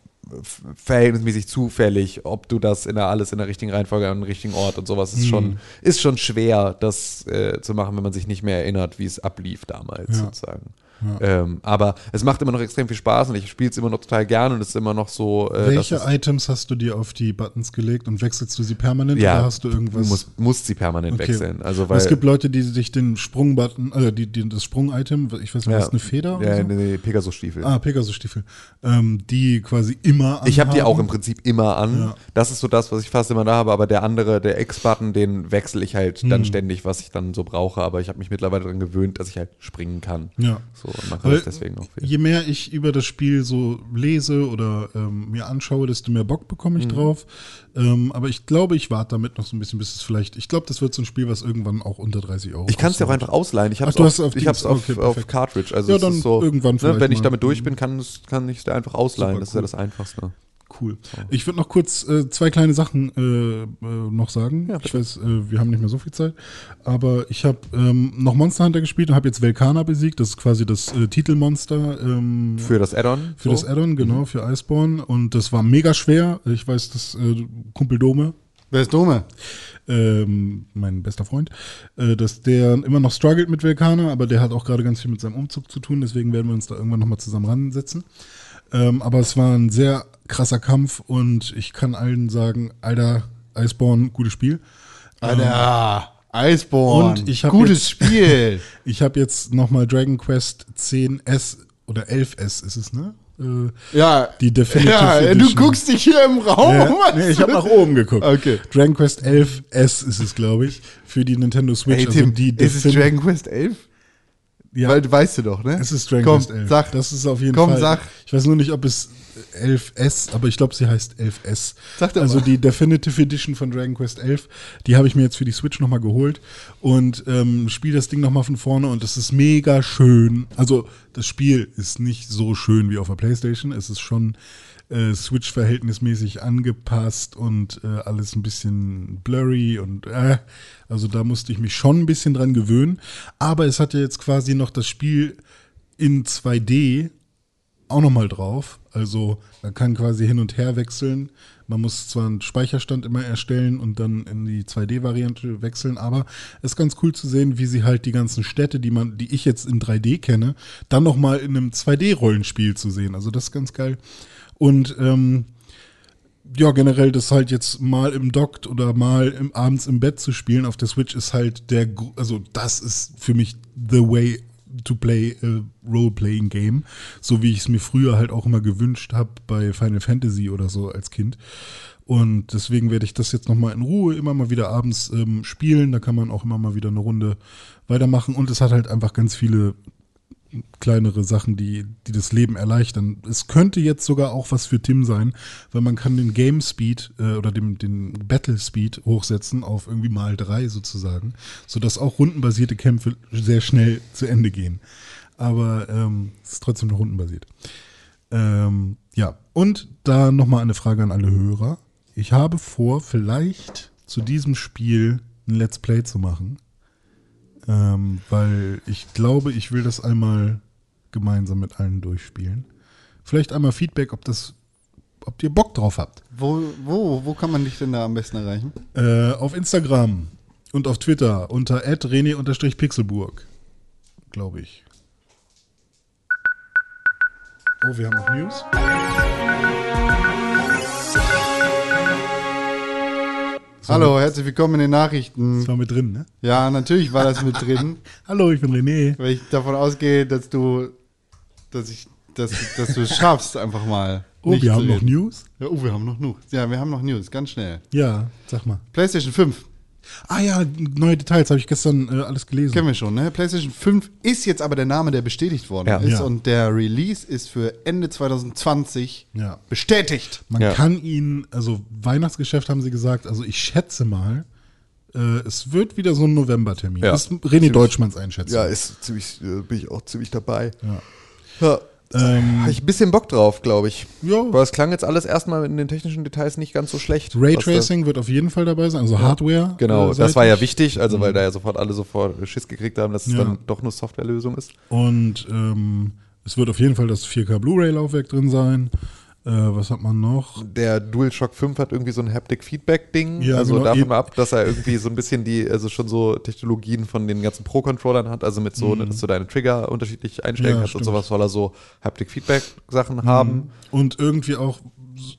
verhältnismäßig zufällig, ob du das in der, alles in der richtigen Reihenfolge an den richtigen Ort und sowas ist schon, ist schon schwer, das äh, zu machen, wenn man sich nicht mehr erinnert, wie es ablief damals Ja. sozusagen. Ähm, aber es macht immer noch extrem viel Spaß und ich spiele es immer noch total gerne und es ist immer noch so. Äh, Welche Items hast du dir auf die Buttons gelegt und wechselst du sie permanent ja, oder hast du irgendwas? Du musst, musst sie permanent Okay. wechseln. Also, weil, es gibt Leute, die sich den Sprungbutton, äh, die, die, das Sprung-Item, ich weiß nicht, ja, was ist eine Feder? Ja, so? nee, Pegasus-Stiefel. Ah, Pegasus-Stiefel. Ähm, die quasi immer immer Ich habe die auch im Prinzip immer an. Ja. Das ist so das, was ich fast immer da habe. Aber der andere, der X-Button, den wechsle ich halt Hm. dann ständig, was ich dann so brauche. Aber ich habe mich mittlerweile daran gewöhnt, dass ich halt springen kann. Ja. So und mache Weil das deswegen auch viel. Je mehr ich über das Spiel so lese oder ähm, mir anschaue, desto mehr Bock bekomme ich Mhm. drauf. Ähm, aber ich glaube, ich warte damit noch so ein bisschen, bis es vielleicht. Ich glaube, das wird so ein Spiel, was irgendwann auch unter 30 Euro Ich kann es ja auch einfach ausleihen. Ich habe es auf, auf ich hab's Dings, auf, okay, auf. Cartridge. Also Ja, dann so, irgendwann ne, wenn ich damit durch bin, kann, kann ich es da einfach ausleihen. Super das ist ja das Einfachste. Cool. Ich würde noch kurz äh, zwei kleine Sachen äh, äh, noch sagen. ich weiß, äh, wir haben nicht mehr so viel Zeit. Aber ich habe ähm, noch Monster Hunter gespielt und habe jetzt Velkana besiegt. Das ist quasi das äh, Titelmonster. Ähm, Für das Add-on. Für so. das Add-on, genau, für Iceborne. Und das war mega schwer. Ich weiß, dass äh, Kumpel Dome, Wer ist Dome? ähm, mein bester Freund, äh, dass der immer noch struggelt mit Velkana, aber der hat auch gerade ganz viel mit seinem Umzug zu tun. Deswegen werden wir uns da irgendwann nochmal zusammen ransetzen. Ähm, aber es war ein sehr krasser Kampf und ich kann allen sagen, Alter, Iceborne, gutes Spiel. Alter, Iceborne. Und ich hab Gutes jetzt- Spiel. Ich habe jetzt nochmal Dragon Quest 10S oder 11S ist es, ne? Äh, Ja. Die Definitive Ja, du Edition. guckst dich hier im Raum. Ja, nee, ich habe nach oben geguckt. Okay. Dragon Quest 11S ist es, glaube ich, für die Nintendo Switch. Ey, also Tim, die ist es Dragon Quest 11? Ja, Weil, weißt du doch, ne? es ist Dragon Komm, Quest 11. Sag, das ist auf jeden komm, Fall. sag. Ich weiß nur nicht, ob es 11S, aber ich glaube, sie heißt 11S. Sag doch also die Definitive Edition von Dragon Quest 11, die habe ich mir jetzt für die Switch nochmal geholt und ähm, spiele das Ding nochmal von vorne und es ist mega schön. Also das Spiel ist nicht so schön wie auf der Playstation. Es ist schon äh, Switch-verhältnismäßig angepasst und äh, alles ein bisschen blurry und äh, also da musste ich mich schon ein bisschen dran gewöhnen. Aber es hat ja jetzt quasi noch das Spiel in 2D auch nochmal drauf. Also man kann quasi hin und her wechseln. Man muss zwar einen Speicherstand immer erstellen und dann in die 2D-Variante wechseln, aber es ist ganz cool zu sehen, wie sie halt die ganzen Städte, die man, die ich jetzt in 3D kenne, dann nochmal in einem 2D-Rollenspiel zu sehen. Also das ist ganz geil. Und ähm, ja, generell das halt jetzt mal im Docked oder mal im, abends im Bett zu spielen auf der Switch ist halt der, also das ist für mich the way to play a role-playing game, so wie ich es mir früher halt auch immer gewünscht habe bei Final Fantasy oder so als Kind. Und deswegen werde ich das jetzt nochmal in Ruhe immer mal wieder abends ähm, spielen. Da kann man auch immer mal wieder eine Runde weitermachen. Und es hat halt einfach ganz viele kleinere Sachen, die, die das Leben erleichtern. Es könnte jetzt sogar auch was für Tim sein, weil man kann den Game Speed äh, oder den, den Battle Speed hochsetzen auf irgendwie mal drei sozusagen, sodass auch rundenbasierte Kämpfe sehr schnell zu Ende gehen. Aber ähm, es ist trotzdem noch rundenbasiert. Ähm, ja, und da nochmal eine Frage an alle Hörer. Ich habe vor, vielleicht zu diesem Spiel ein Let's Play zu machen. Ähm, weil ich glaube, ich will das einmal gemeinsam mit allen durchspielen. Vielleicht einmal Feedback, ob das, ob ihr Bock drauf habt. Wo, wo, wo kann man dich denn da am besten erreichen? Äh, auf Instagram und auf Twitter unter @rene_pixelburg, glaube ich. Oh, wir haben noch News. Hallo, herzlich willkommen in den Nachrichten. Das war mit drin, ne? Ja, natürlich war das mit drin, Hallo, ich bin René. weil ich davon ausgehe, dass du, dass ich, dass, dass du es schaffst, einfach mal. Oh, wir haben noch reden. News? Ja, oh, wir haben noch News. Ja, wir haben noch News, ganz schnell. Ja, sag mal. PlayStation 5, Ah ja, neue Details, habe ich gestern äh, alles gelesen. kennen wir schon, ne? PlayStation 5 ist jetzt aber der Name, der bestätigt worden Ja. ist. Ja. Und der Release ist für Ende 2020 Ja. bestätigt. Man Ja. kann ihn, also Weihnachtsgeschäft haben sie gesagt, also ich schätze mal, äh, es wird wieder so ein Novembertermin. Ja. Das ist René Deutschmanns Einschätzung. ist ziemlich, äh, bin ich auch ziemlich dabei. Ja. Ja. Ähm, Habe ich ein bisschen Bock drauf, glaube ich. Ja. Aber es klang jetzt alles erstmal in den technischen Details nicht ganz so schlecht. Raytracing wird auf jeden Fall dabei sein, also Hardware. Genau, äh, das war ja wichtig, also weil da ja sofort alle sofort Schiss gekriegt haben, dass es Ja. dann doch nur Softwarelösung ist. Und ähm, es wird auf jeden Fall das 4K Blu-ray-Laufwerk drin sein. Äh, was hat man noch? Der DualShock 5 hat irgendwie so ein Haptic-Feedback-Ding. Ja, also genau, davon mal ab, dass er irgendwie so ein bisschen die, also schon so Technologien von den ganzen Pro-Controllern hat, also mit so, dass du deine Trigger unterschiedlich einstellen Mhm. Ja, kannst und stimmt. sowas soll er so Haptic-Feedback-Sachen haben. Und irgendwie auch,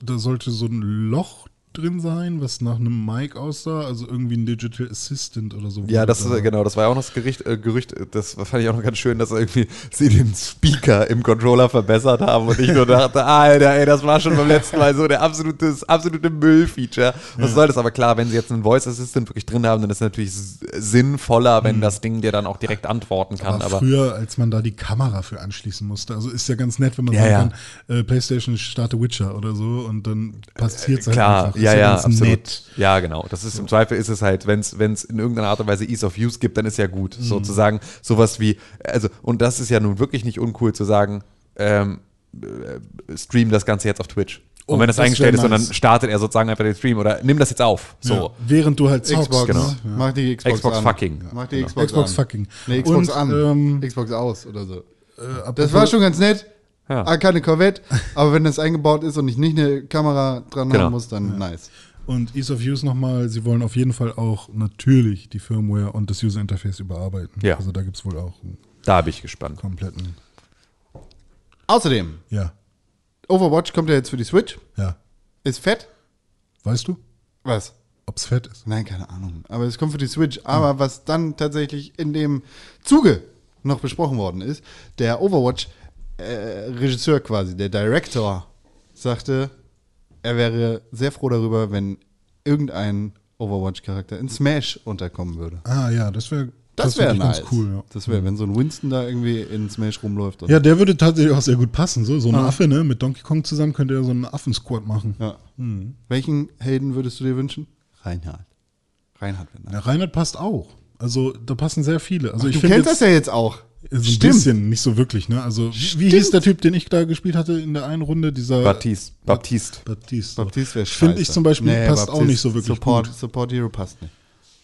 da sollte so ein Loch drin sein, was nach einem Mic aussah, also irgendwie ein Digital Assistant oder so. Ja, das wurde ist, genau, das war ja auch noch das Gericht, äh, Gerücht, äh, das fand ich auch noch ganz schön, dass irgendwie sie den Speaker im Controller verbessert haben und ich nur dachte, Alter, ey, das war schon beim letzten Mal so der absolute, das absolute Müll-Feature. Was soll das? Aber klar, wenn sie jetzt einen Voice Assistant wirklich drin haben, dann ist es natürlich sinnvoller, wenn das Ding dir dann auch direkt antworten kann. Aber, Aber, früher, als man da die Kamera für anschließen musste, also ist ja ganz nett, wenn man Ja, sagen ja. kann, äh, PlayStation starte Witcher oder so und dann passiert es halt Äh, klar, einfach. Ist ja, ja, ganz absolut. nett. Ja, genau. Das ist im Zweifel ist es halt, wenn es in irgendeiner Art und Weise Ease of Use gibt, dann ist ja gut. Mhm. Sozusagen sowas wie, also, und das ist ja nun wirklich nicht uncool zu sagen, ähm, äh, stream das Ganze jetzt auf Twitch. Und Oh, wenn das, das eingestellt ist, und dann nice. startet er sozusagen einfach den Stream oder nimm das jetzt auf. So. Ja, während du halt zockst. Xbox, genau. Ja. mach die Xbox, Xbox an. fucking. Mach die Genau. Xbox, Xbox an. fucking. Nee, Xbox Und, an. ähm, Xbox aus oder so. Äh, Das war schon ganz nett. Ja. Ah, keine Corvette, aber wenn das eingebaut ist und ich nicht eine Kamera dran Genau. haben muss, dann nice. Und Ease of Use nochmal, sie wollen auf jeden Fall auch natürlich die Firmware und das User Interface überarbeiten. Ja. Also da gibt es wohl auch einen Da bin ich gespannt. kompletten. Außerdem, Ja, Overwatch kommt ja jetzt für die Switch. ja. Ist fett. Weißt du, Was? ob's fett ist? Nein, keine Ahnung. Aber es kommt für die Switch. Aber was dann tatsächlich in dem Zuge noch besprochen worden ist, der Overwatch-Regisseur quasi, der Director, sagte, er wäre sehr froh darüber, wenn irgendein Overwatch-Charakter in Smash unterkommen würde. Ah ja, das wäre Das, wäre wär nice. ganz cool. Ja. Das wäre, wenn so ein Winston da irgendwie in Smash rumläuft. ja, der würde tatsächlich auch sehr gut passen. So, so ein Ah. Affe, ne? Mit Donkey Kong zusammen könnte er so einen Affensquad machen. Ja. Hm. Welchen Helden würdest du dir wünschen? Reinhard. Reinhard. Ja, Reinhard passt auch. Also da passen sehr viele. Also Ach, ich du kennst jetzt- das ja jetzt auch. So ein bisschen, nicht so wirklich, ne? Also, wie, wie hieß der Typ, den ich da gespielt hatte in der einen Runde? Dieser Baptiste. Baptiste. Baptiste. Baptiste wäre Finde ich zum Beispiel, passt auch Baptiste nicht so wirklich Support, gut. Support Hero passt nicht.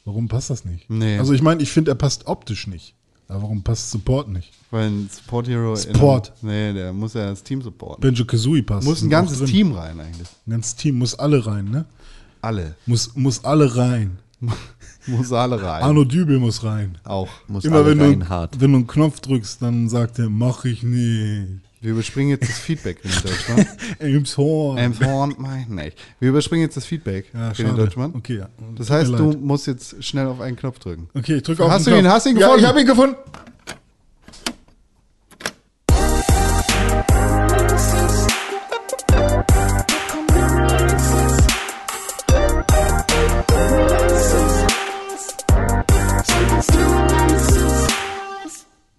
Warum passt das nicht? Nee. Also ich meine, ich finde, er passt optisch nicht. Aber warum passt Support nicht? Weil ein Support Hero. Support. einem- nee, der muss ja das Team supporten. Benjo Kazooie passt. Muss ein ganzes auch. Team rein eigentlich. Ein ganzes Team, muss alle rein, ne? Alle. Muss, muss alle rein. Muss alle rein. Arno Dübel muss rein. Auch. Muss Immer alle wenn du, Reinhard. wenn du einen Knopf drückst, dann sagt er, mach ich nicht. Wir überspringen jetzt das Feedback in Deutschland. Elmshorn. ähm, Horn, mein, nee. Wir überspringen jetzt das Feedback ja, für den schade. Deutschmann. Okay, ja. Das heißt, du musst jetzt schnell auf einen Knopf drücken. Okay, ich drücke auf Hast den du ihn- Knopf. hast du ihn Ja, gefunden? ich habe ihn gefunden.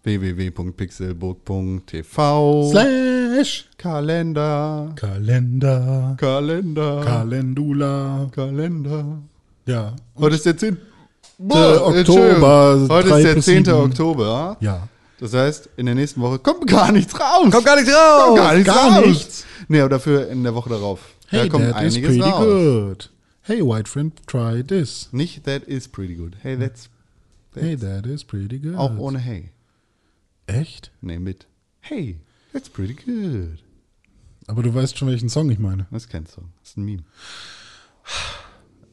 www.pixelburg.tv Slash Kalender. Kalender. Kalender. Kalendula. Kalender. Ja. Heute ist der 10. Oktober, Entschuldigung. Heute ist der plus 10. sieben. Oktober. Ja. Das heißt, in der nächsten Woche kommt gar nichts raus. Kommt gar nicht raus! Kommt gar nichts gar raus. nichts. Nee, aber dafür in der Woche darauf. da Hey, kommt that is einiges pretty raus. good. Hey, white friend, try this. Nicht that is pretty good. Hey, that's, Hey, that is pretty good. auch ohne hey. Echt? Nee, mit. Hey, that's pretty good. Aber du weißt schon, welchen Song ich meine. Das kennst du. Das ist ein Meme.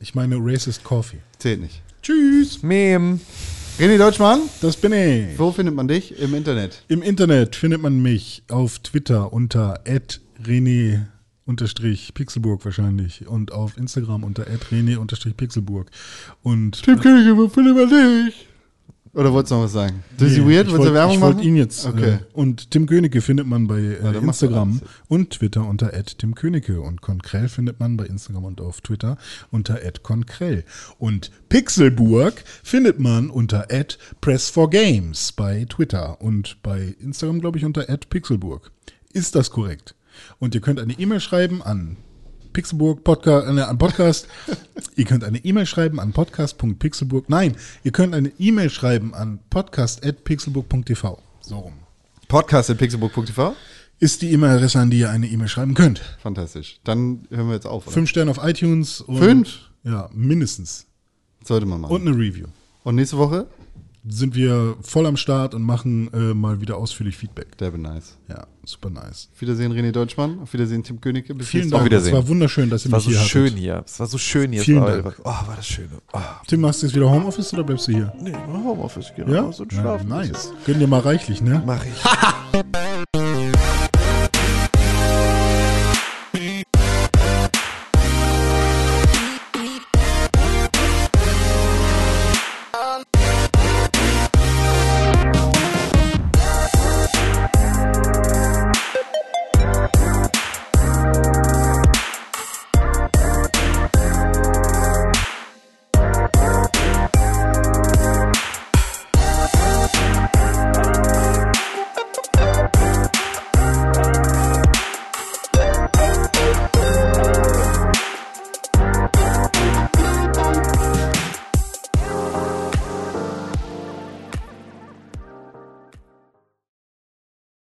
Ich meine Racist Coffee. Zählt nicht. Tschüss. Mem. René Deutschmann, Das bin ich. wo findet man dich? Im Internet. Im Internet findet man mich auf Twitter unter René-Pixelburg wahrscheinlich und auf Instagram unter René-Pixelburg. Und Tim Königke, wo findet man dich? Oder wolltest du noch was sagen? Dizzy Nee, Weird, ich wolltest du Werbung Ich machen? wollte ihn jetzt. Okay. Äh, und Tim Königke findet man bei äh, du Instagram und Twitter unter Tim Königke. Und Konkrell findet man bei Instagram und auf Twitter unter Konkrell. Und Pixelburg findet man unter Press4Games bei Twitter und bei Instagram, glaube ich, unter Pixelburg. Ist das korrekt? Und ihr könnt eine E-Mail schreiben an Pixelburg Podcast, äh, an Podcast. ihr könnt eine E-Mail schreiben an podcast.pixelburg. Nein, ihr könnt eine E-Mail schreiben an podcast.pixelburg.tv. So rum. Podcast at pixelbook.tv. Ist die E-Mail-Adresse, an die ihr eine E-Mail schreiben könnt. Fantastisch. Dann hören wir jetzt auf. Oder? Fünf Sterne auf iTunes. Und, Fünf? Ja, mindestens. Sollte man machen. Und eine Review. Und nächste Woche? Sind wir voll am Start und machen äh, mal wieder ausführlich Feedback. Der nice. Ja, super nice. Auf Wiedersehen, René Deutschmann. Auf Wiedersehen, Tim Königke. Bis Vielen Dank. Es war wunderschön, dass ihr Es war mich so hier schön hattet. hier. Es war so schön hier. Vielen war Dank. Oh, war das schön. Oh. Tim, machst du jetzt wieder Homeoffice oder bleibst du hier? Nee, Homeoffice, genau. Ja? So ja schlafen. nice. Gönn dir mal reichlich, ne? Mach ich.